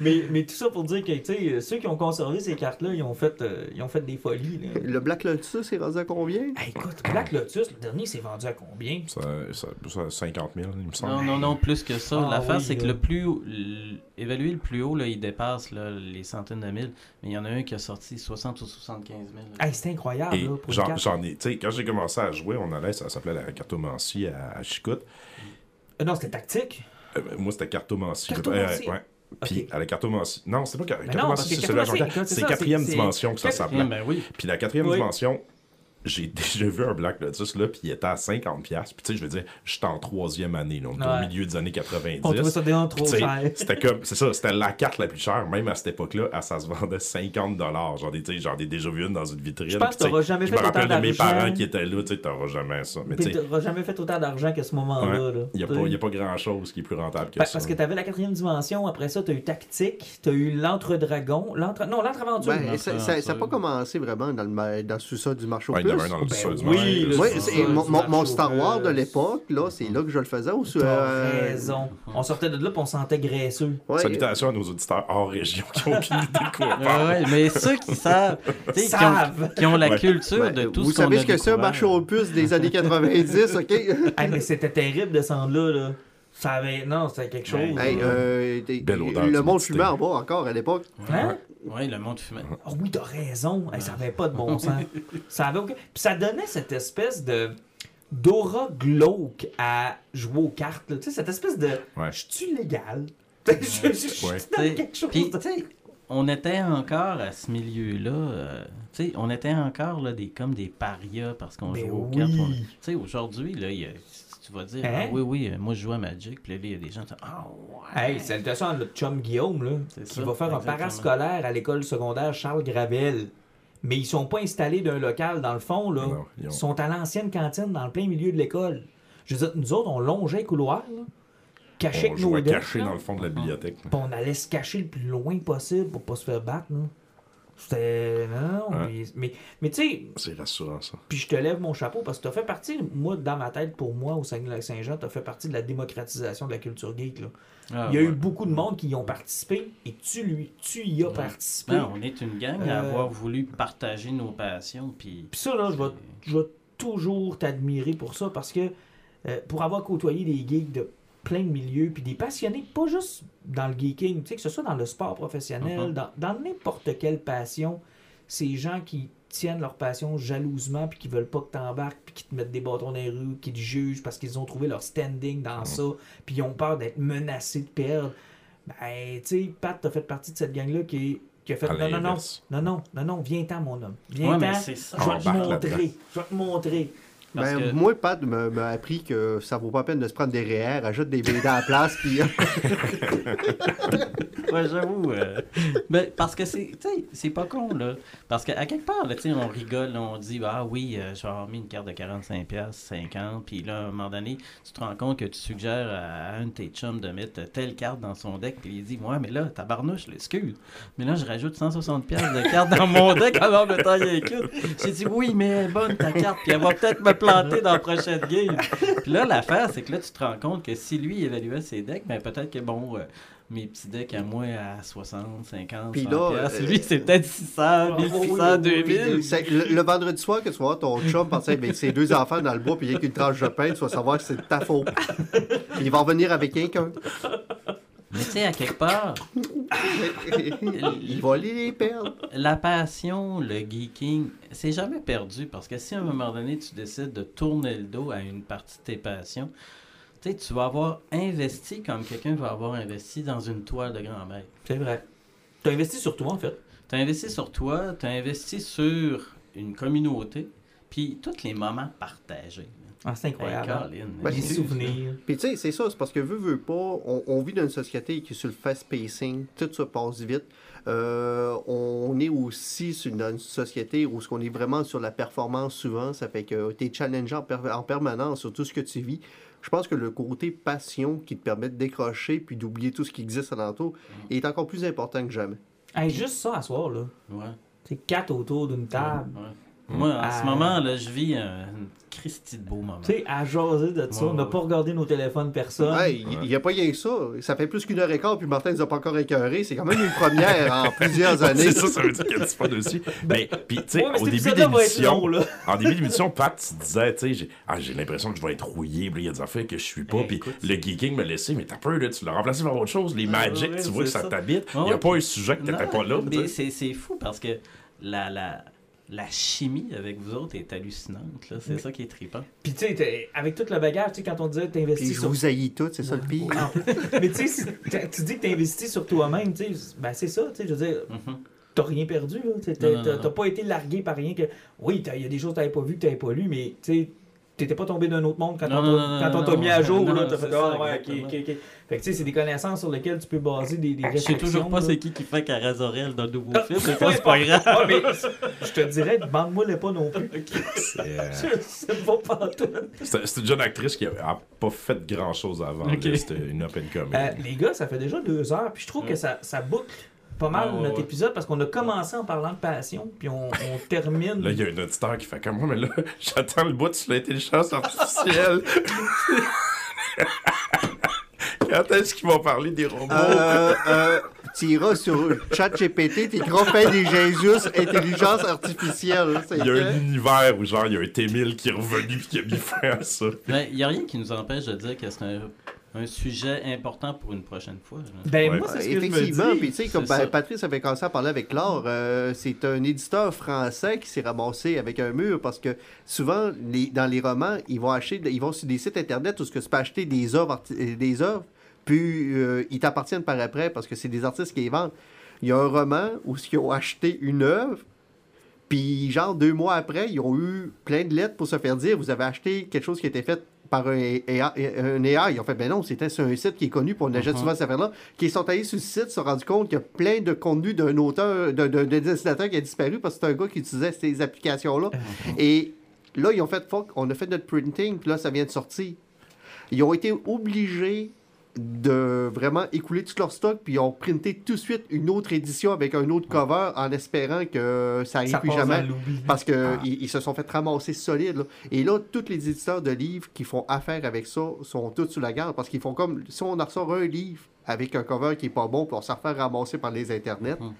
Mais, mais tout ça pour dire que tu sais, ceux qui ont conservé ces cartes-là, ils, ont fait, euh, ils ont fait des folies. là. Le Black Lotus est rendu à combien? Hey, écoute, Black Lotus, le dernier s'est vendu à combien? Ça, ça, ça, 50 000, il me semble. Non, non, non, plus que ça. Ah L'affaire, oui, c'est que le plus haut- l- évalué le plus haut, là, il dépasse là, les centaines de mille. Mais il y en a un qui a sorti 60 ou 75 000. là. Hey, c'est incroyable, j'en ai, tu sais, quand j'ai commencé à jouer, on allait, ça s'appelait la cartomancie à, à Chicoute. Euh, non, c'était tactique. Euh, moi, c'était cartomancie. Cartomancie? Euh, ouais. Puis Ok. à la cartomancie. Non, c'était pas car- non, cartomancie, c'est écoute, c'est C'est quatrième c'est- dimension que ça c'est- s'appelait. Ah, ben oui. Puis la quatrième Oui. dimension, j'ai déjà vu un Black Lotus là, puis il était à 50$. piastres. Puis tu sais, je veux dire, j'étais en troisième année, là, on était Ouais. au milieu des années 90. On trouvait ça déjà trop cher. C'était comme, c'est ça, c'était la carte la plus chère, même à cette époque-là, ça se vendait 50 J'en ai, j'en déjà vu une dans une vitrine. Je pense que t'auras tu sais, jamais Je fait me rappelle autant de mes d'argent. parents qui étaient là, tu sais, t'auras jamais ça. Mais tu Puis sais, t'auras jamais fait autant d'argent qu'à ce moment-là. Ouais. il n'y a, a pas grand-chose qui est plus rentable que Ben, ça. parce que t'avais la quatrième dimension, après ça, t'as eu Tactique, t'as eu l'Entre-Dragon, l'entre... non, l'Entre-Aventure. Ben, ça n'a pas commencé vraiment dans le, dans le sous-sol du marché aux Ouais, dans le Ben oui, le Oui, c'est mon, mon- Star Wars de l'époque, là, c'est là que je le faisais. Ou euh, raison. On sortait de là, puis on sentait graisseux. ouais. Salutations à nos auditeurs hors région qui ont aucune idée de quoi Ouais, mais ceux qui savent, qui ont, Savent. qui ont la Ouais. culture Ben, de tout vous ce qu'on savez ce que c'est marché aux puces des années 90, OK? Hey, mais c'était terrible de descendre là, là. Ça avait... Non, c'était quelque chose. Hey, euh, des- Belle odeur le monde fumait en bas encore à l'époque. Hein? Oui, le monde fumait. Ah oui, t'as raison. Hey, ça avait pas de bon sens. ça avait aucun... Puis ça donnait cette espèce de d'aura glauque à jouer aux cartes. là. Tu sais, cette espèce de... Ouais. Je suis légal. je je- je suis Ouais. dans T'sais, quelque chose. Puis, de- tu sais, on était encore à ce milieu-là. euh, tu sais, on était encore là, des, comme des parias parce qu'on Ben jouait aux oui. cartes. Tu sais, aujourd'hui, là, il y a- tu vas dire, Hein? ah oui, oui, moi je joue à Magic. Puis là, il y a des gens qui disent, ah ouais. Hey, salutations à notre chum Guillaume, là, qui ça, va faire un parascolaire à l'école secondaire Charles Gravel. Mais ils sont pas installés d'un local dans le fond, là. Non, ils ils, ont- sont à l'ancienne cantine dans le plein milieu de l'école. Je veux dire, nous autres, on longeait les couloirs, là, cachés On avec nos caché dans le fond de la bibliothèque. puis on allait se cacher le plus loin possible pour pas se faire battre. là. C'était. Non, non. Ouais. puis- Mais, mais tu sais, C'est rassurant, ça. puis je te lève mon chapeau parce que tu as fait partie, moi, dans ma tête, pour moi, au Saguenay-Saint-Jean, tu as fait partie de la démocratisation de la culture geek. Là. Ah, Il y a ouais. eu beaucoup de monde qui y ont participé et tu, lui, tu y as Ouais. participé. On est une gang à Euh, avoir voulu partager nos passions. Puis Puis ça, là, je vais, je vais toujours t'admirer pour ça parce que euh, pour avoir côtoyé des geeks de plein de milieux, puis des passionnés, pas juste dans le geeking, tu sais, que ce soit dans le sport professionnel, Mhm. dans, dans n'importe quelle passion, ces gens qui tiennent leur passion jalousement, puis qui veulent pas que tu embarques, puis qui te mettent des bâtons dans les rues, qui te jugent parce qu'ils ont trouvé leur standing dans ça, puis ils ont peur d'être menacés de perdre. Ben, tu sais, Pat, t'as fait partie de cette gang-là qui, qui a fait non, non, non, non, non, non, non, viens-t'en, mon homme. Ouais, Viens-t'en. ça. Je vais te montrer. Je vais te montrer. Ben, que- Moi, Pat m'a m'a appris que ça vaut pas la peine de se prendre des REER, ajoute des BD à la place, puis... Ouais, j'avoue. euh, ben, parce que c'est, c'est pas con, là. Parce qu'à quelque part, là, on rigole, on dit, ah oui, euh, je vais avoir mis une carte de 45$, piastres, 50$, puis là, à un moment donné, tu te rends compte que tu suggères à un de tes chums de mettre telle carte dans son deck, puis il dit, ouais, mais là, tabarnouche, l'excuse. Mais là, je rajoute 160$ piastres de carte dans mon deck avant le temps écoute. J'ai dit, oui, mais elle est bonne ta carte, puis elle va peut-être me planter dans la prochaine game. Puis là, l'affaire, c'est que là, tu te rends compte que si lui évaluait ses decks, ben peut-être que, bon, euh, mes petits decks à moi à 60, 50, Puis 100 là, euh, lui, c'est peut-être 600, oui, oui, 1600, oui, 2000. C'est- le, le vendredi soir que tu vas voir ton chum passer avec ses deux enfants dans le bois puis il y a qu'une tranche de pain, tu vas savoir que c'est de ta faute. Puis il va revenir avec quelqu'un. Mais tu sais, à quelque part, il va aller les perdre. la passion, le geeking, c'est jamais perdu parce que si à un moment donné, tu décides de tourner le dos à une partie de tes passions, tu sais, tu vas avoir investi comme quelqu'un va avoir investi dans une toile de grand-mère. C'est vrai. Tu as investi sur toi, en fait. Tu as investi sur toi, tu as investi sur une communauté, puis tous les moments partagés. Ah, c'est Hey, incroyable. hein? Colin, Ben, Les c'est- souvenirs. Puis tu sais, c'est ça, c'est parce que veut, veut pas, on, on vit dans une société qui est sur le fast pacing, tout se passe vite. Euh, on est aussi sur- dans une société où ce qu'on est vraiment sur la performance souvent, ça fait que tu es challengé en, per- en permanence sur tout ce que tu vis. Je pense que le côté passion qui te permet de décrocher puis d'oublier tout ce qui existe alentour est encore plus important que jamais. Hey, juste ça à soir, là. Ouais. C'est quatre autour d'une table. Ouais. Moi, en Ah. ce moment, là, je vis un Christy de beau moment. Tu sais, à jaser de ça, Ouais, on n'a ouais. pas regardé nos téléphones personne. Ouais, il n'y a pas rien que ça. Ça fait plus qu'une heure et quart, puis Martin nous a pas encore écœuré. C'est quand même une première en plusieurs années. C'est ça, ça veut dire qu'il y a du fun aussi. Mais, puis, tu sais, Ouais, au début d'émission, en début d'émission, Pat, tu disais, tu sais, j'ai ah, j'ai l'impression que je vais être rouillé, il y a des affaires que je suis pas, Eh, puis le geeking me laissait, mais t'as peur, là, tu l'as remplacé par autre chose, les Ah, magic, ouais, tu vois que ça t'habite. Il Ah, n'y a ouais, pas un sujet que t'étais Non, pas là, tu mais c'est fou parce que la, la, la chimie avec vous autres est hallucinante. là. C'est ça qui est trippant. Puis tu sais, avec tout le bagage, tu sais, quand on disait que t'investis Puis je sur vous haïs toutes, c'est ça le pire. Plus. Mais tu sais, tu dis que tu investis sur toi-même, tu sais, ben c'est ça, tu sais, je veux dire, Mhm. t'as rien perdu, T'as pas été largué par rien que. Oui, t'as- il y a des choses que t'avais pas vues, que t'avais pas lues, mais tu sais, t'étais pas tombé d'un autre monde quand Non, on non, t'a- non, quand non, on t'a non, mis à jour, là, t'as c'est fait ça, Ah ouais, ok, exactement. ok, ok. Fait que tu sais, c'est des connaissances sur lesquelles tu peux baser des, des Je sais toujours réflexions, pas c'est qui qui fait Carazorel dans le nouveau Ah, film, c'est pas grave. Ah, mais je te dirais, bande-moi le pas non plus. C'est, euh, Je sais pas. C'est une jeune actrice qui a, pas fait grand chose avant. C'était une open comedy. Euh, les gars, ça fait déjà deux heures, puis je trouve que ça, ça boucle pas mal ouais, notre épisode parce qu'on a commencé en parlant de passion, puis on, on termine. Là, il y a un auditeur qui fait comme moi, mais là, j'attends le bout sur l'intelligence artificielle. Quand est-ce qu'ils vont parler des robots? Euh, euh, tu iras sur ChatGPT, t'écris fait des Jésus intelligence artificielle. Il y a un univers où genre il y a un T-1000 qui est revenu et qui a mis fin à ça. Mais il n'y a rien qui nous empêche de dire que c'est un, un sujet important pour une prochaine fois. là. Ben, Ouais. moi, c'est ce que Effectivement, je me puis tu sais, comme ben, ça. Patrice avait commencé à parler avec Laure, euh, c'est un éditeur français qui s'est ramassé avec un mur parce que souvent, les- dans les romans, ils vont acheter, ils vont sur des sites internet où ce que tu peux acheter des œuvres, euh, des œuvres puis euh, ils t'appartiennent par après parce que c'est des artistes qui les vendent. Il y a un roman où ils ont acheté une œuvre, puis genre deux mois après, ils ont eu plein de lettres pour se faire dire vous avez acheté quelque chose qui a été fait par un AI. Un AI. Ils ont fait ben non, c'était sur un site qui est connu, puis on achète Mhm. souvent cette affaire-là. Qui sont allés sur le site, se sont rendus compte qu'il y a plein de contenu d'un auteur, d'un dessinateur qui a disparu parce que c'est un gars qui utilisait ces applications-là. Et là, ils ont fait fuck, on a fait notre printing, puis là, ça vient de sortir. Ils ont été obligés de vraiment écouler tout leur stock, puis ils ont printé tout de suite une autre édition avec un autre cover en espérant que ça arrive Ça plus jamais. Parce qu'ils Ah. ils se sont fait ramasser solides. là. Et là, tous les éditeurs de livres qui font affaire avec ça sont tous sous la garde. Parce qu'ils font comme si on en ressort un livre avec un cover qui est pas bon, puis on s'en fait ramasser par les internets, Hum.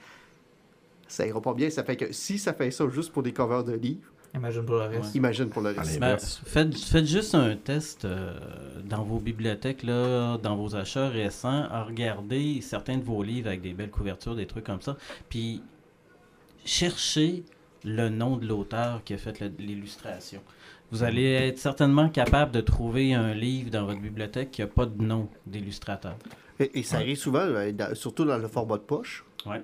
ça ira pas bien. Ça fait que si ça fait ça juste pour des covers de livres, Imagine pour le reste. imagine pour le reste. Ben, faites, faites juste un test euh, dans vos bibliothèques, là, dans vos achats récents, à regarder certains de vos livres avec des belles couvertures, des trucs comme ça, puis cherchez le nom de l'auteur qui a fait l'illustration. Vous allez être certainement capable de trouver un livre dans votre bibliothèque qui n'a pas de nom d'illustrateur. Et, et ça arrive souvent, euh, surtout dans le format de poche. Ouais.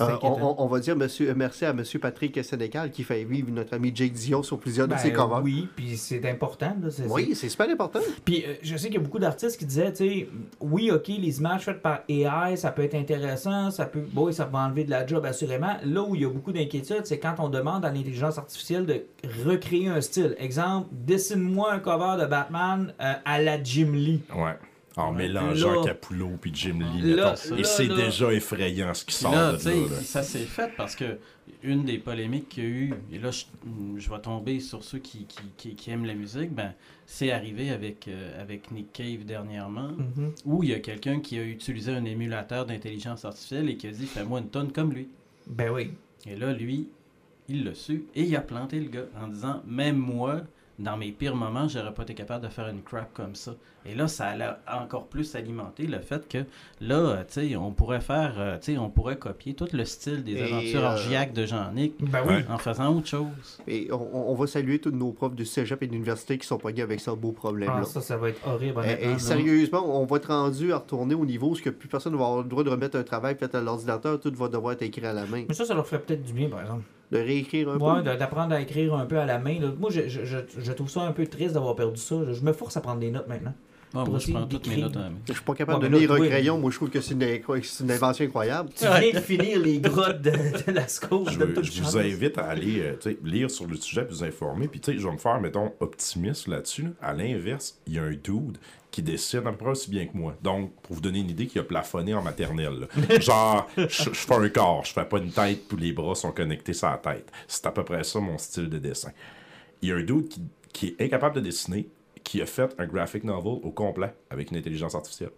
Euh, on, inquiétant. on- on va dire monsieur, euh, merci à M. Patrick Sénécal qui fait vivre notre ami Jake Dion sur plusieurs Ben, de ses covers. oui, puis c'est important. Là, Oui, c'est super important. Puis euh, je sais qu'il y a beaucoup d'artistes qui disaient, tu sais, oui, ok, les images faites par AI, ça peut être intéressant, ça peut, bon, ça va enlever de la job assurément. Là où il y a beaucoup d'inquiétude, c'est quand on demande à l'intelligence artificielle de recréer un style. Exemple, dessine-moi un cover de Batman euh, à la Jim Lee. Ouais. En mélangeant Là- Capullo puis Jim Lee, Là- mettons. là- Et c'est déjà effrayant ce qui sort là, de là. ça s'est fait parce que une des polémiques qu'il y a eu, et là, je, je vais tomber sur ceux qui, qui, qui- qui aiment la musique, ben, c'est arrivé avec, euh, avec Nick Cave dernièrement, Mhm. où il y a quelqu'un qui a utilisé un émulateur d'intelligence artificielle et qui a dit Fais-moi une tonne comme lui. Ben oui. Et là, lui, il l'a su et il a planté le gars en disant Même moi, dans mes pires moments, j'aurais pas été capable de faire une crap comme ça. Et là, ça a encore plus alimenté le fait que là, euh, tu sais, on pourrait faire, euh, tu sais, on pourrait copier tout le style des Et, aventures euh, orgiaques de Jean-Nic Ben oui. En faisant autre chose. Et on, on va saluer tous nos profs du cégep et de l'université qui sont pognés avec ce beau problème-là. Ah, ça, ça va être horrible. Et, sérieusement, on va être rendu à retourner au niveau où ce que plus personne ne va avoir le droit de remettre un travail fait à l'ordinateur, tout va devoir être écrit à la main. Mais ça, ça leur ferait peut-être du bien, par exemple. De réécrire un Ouais, peu? d'apprendre à écrire un peu à la main. là. Moi, je, je, je, je trouve ça un peu triste d'avoir perdu ça. Je me force à prendre des notes maintenant. Pour moi, je prends toutes mes notes à la main. Je suis pas capable Ouais, de lire un crayon, moi je trouve que c'est une, c'est une invention incroyable. Tu viens de finir les grottes de, de la Scope. Je, de vous chance. invite à aller euh, lire sur le sujet, vous informer. Puis, tu sais, je vais me faire, mettons, optimiste là-dessus. là. À l'inverse, il y a un dude qui à peu près aussi bien que moi. Donc, pour vous donner une idée, qui a plafonné en maternelle. Genre, je, fais un corps, je fais pas une tête, puis les bras sont connectés sur la tête. C'est à peu près ça mon style de dessin. Il y a un dude qui, qui est incapable de dessiner, qui a fait un graphic novel au complet avec une intelligence artificielle.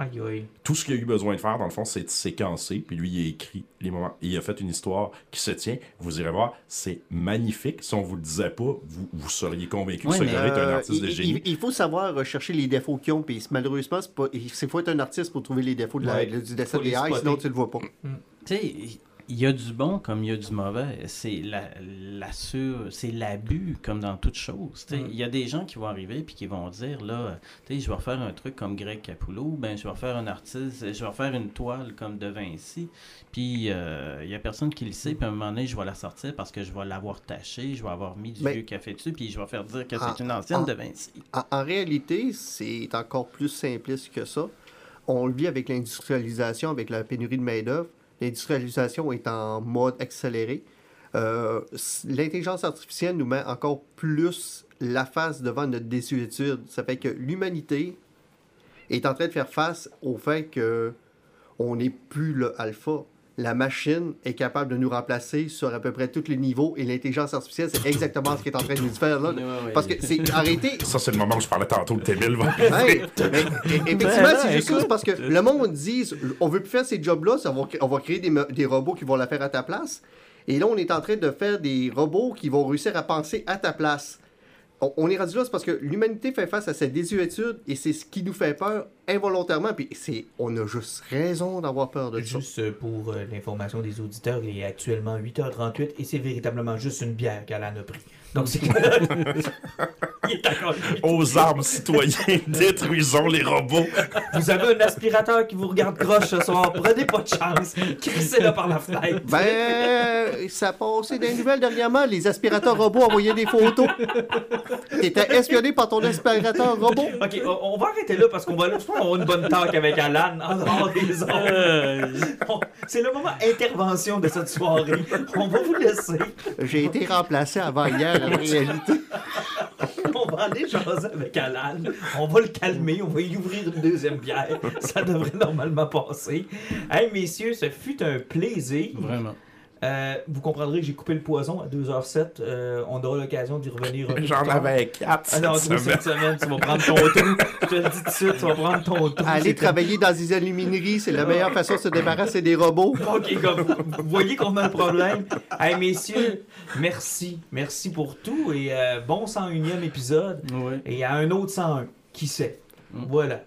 Aïe, aïe. Tout ce qu'il a eu besoin de faire, dans le fond, c'est de séquencer. Puis lui, il a écrit les moments. Et il a fait une histoire qui se tient. Vous irez voir, c'est magnifique. Si on vous le disait pas, vous, vous seriez convaincu Ouais, que ce gars est un Euh, artiste de il, génie. il- il faut savoir rechercher les défauts qu'ils ont, puis malheureusement, c'est pas, il faut être un artiste pour trouver les défauts de la- Ouais. du dessin de spotter. sinon tu le vois pas. Tu sais, il y a du bon comme il y a du mauvais. C'est la, la sur- c'est l'abus comme dans toute chose. Sais, Mm. Il y a des gens qui vont arriver puis qui vont dire là, je vais refaire un truc comme Greg Capullo, ben je vais refaire un artiste, je vais refaire une toile comme De Vinci. Puis euh, il y a personne qui le sait. Puis à un moment donné, je vais la sortir parce que je vais l'avoir tachée, je vais avoir mis du Mais- vieux café dessus, puis je vais faire dire que Ah, c'est une ancienne. De Vinci. En, en réalité, c'est encore plus simpliste que ça. On le vit avec l'industrialisation, avec la pénurie de main-d'œuvre. L'industrialisation est en mode accéléré. Euh, L'intelligence artificielle nous met encore plus la face devant notre désuétude. Ça fait que l'humanité est en train de faire face au fait que on n'est plus le alpha. La machine est capable de nous remplacer sur à peu près tous les niveaux et l'intelligence artificielle, c'est exactement ce qui est en train de nous faire là. Ouais, ouais. Parce que c'est arrêté, Ça, c'est le moment où je parlais tantôt de Témil. Mais, effectivement, c'est juste ça, parce que le monde dit on veut plus faire ces jobs-là, on va créer des, des robots qui vont la faire à ta place. Et là, on est en train de faire des robots qui vont réussir à penser à ta place. On, on est rendu là, c'est parce que l'humanité fait face à cette désuétude et c'est ce qui nous fait peur involontairement. Puis c'est, on a juste raison d'avoir peur de ça. Juste pour euh, l'information des auditeurs, il est actuellement 8h38 et c'est véritablement juste une bière qu'Alan a pris. Donc c'est. il est encore. Aux armes, citoyens, détruisons les robots. Vous avez un aspirateur qui vous regarde croche ce soir, prenez pas de chance. Crissez-le par la fenêtre. Ben, ça a passé des nouvelles dernièrement. Les aspirateurs robots envoyaient des photos. T'étais espionné par ton aspirateur robot. Ok, on, va arrêter là parce qu'on va, je va avoir une bonne talk avec Alan en dehors des ondes. Euh, On- C'est le moment intervention de cette soirée. On va vous laisser. J'ai été remplacé avant hier, en réalité. On va va aller jaser avec Alan. On va le calmer. On va y ouvrir une deuxième bière. Ça devrait normalement passer. Hey, messieurs, ce fut un plaisir. Vraiment. Euh, vous comprendrez que j'ai coupé le poison à 2h07. Euh, on aura l'occasion d'y revenir. un peu J'en avais quatre Ah non, cette semaine. cette semaine, tu vas prendre ton trou. Je te le dis tout de suite, tu vas prendre ton trou. Aller travailler dans des alumineries, c'est la meilleure façon de se débarrasser des robots. OK, comme vous, vous voyez qu'on a un problème. Hey, messieurs, merci. Merci pour tout et euh, bon 101e épisode. Ouais. Et à un autre 101, qui sait? Mm. Voilà.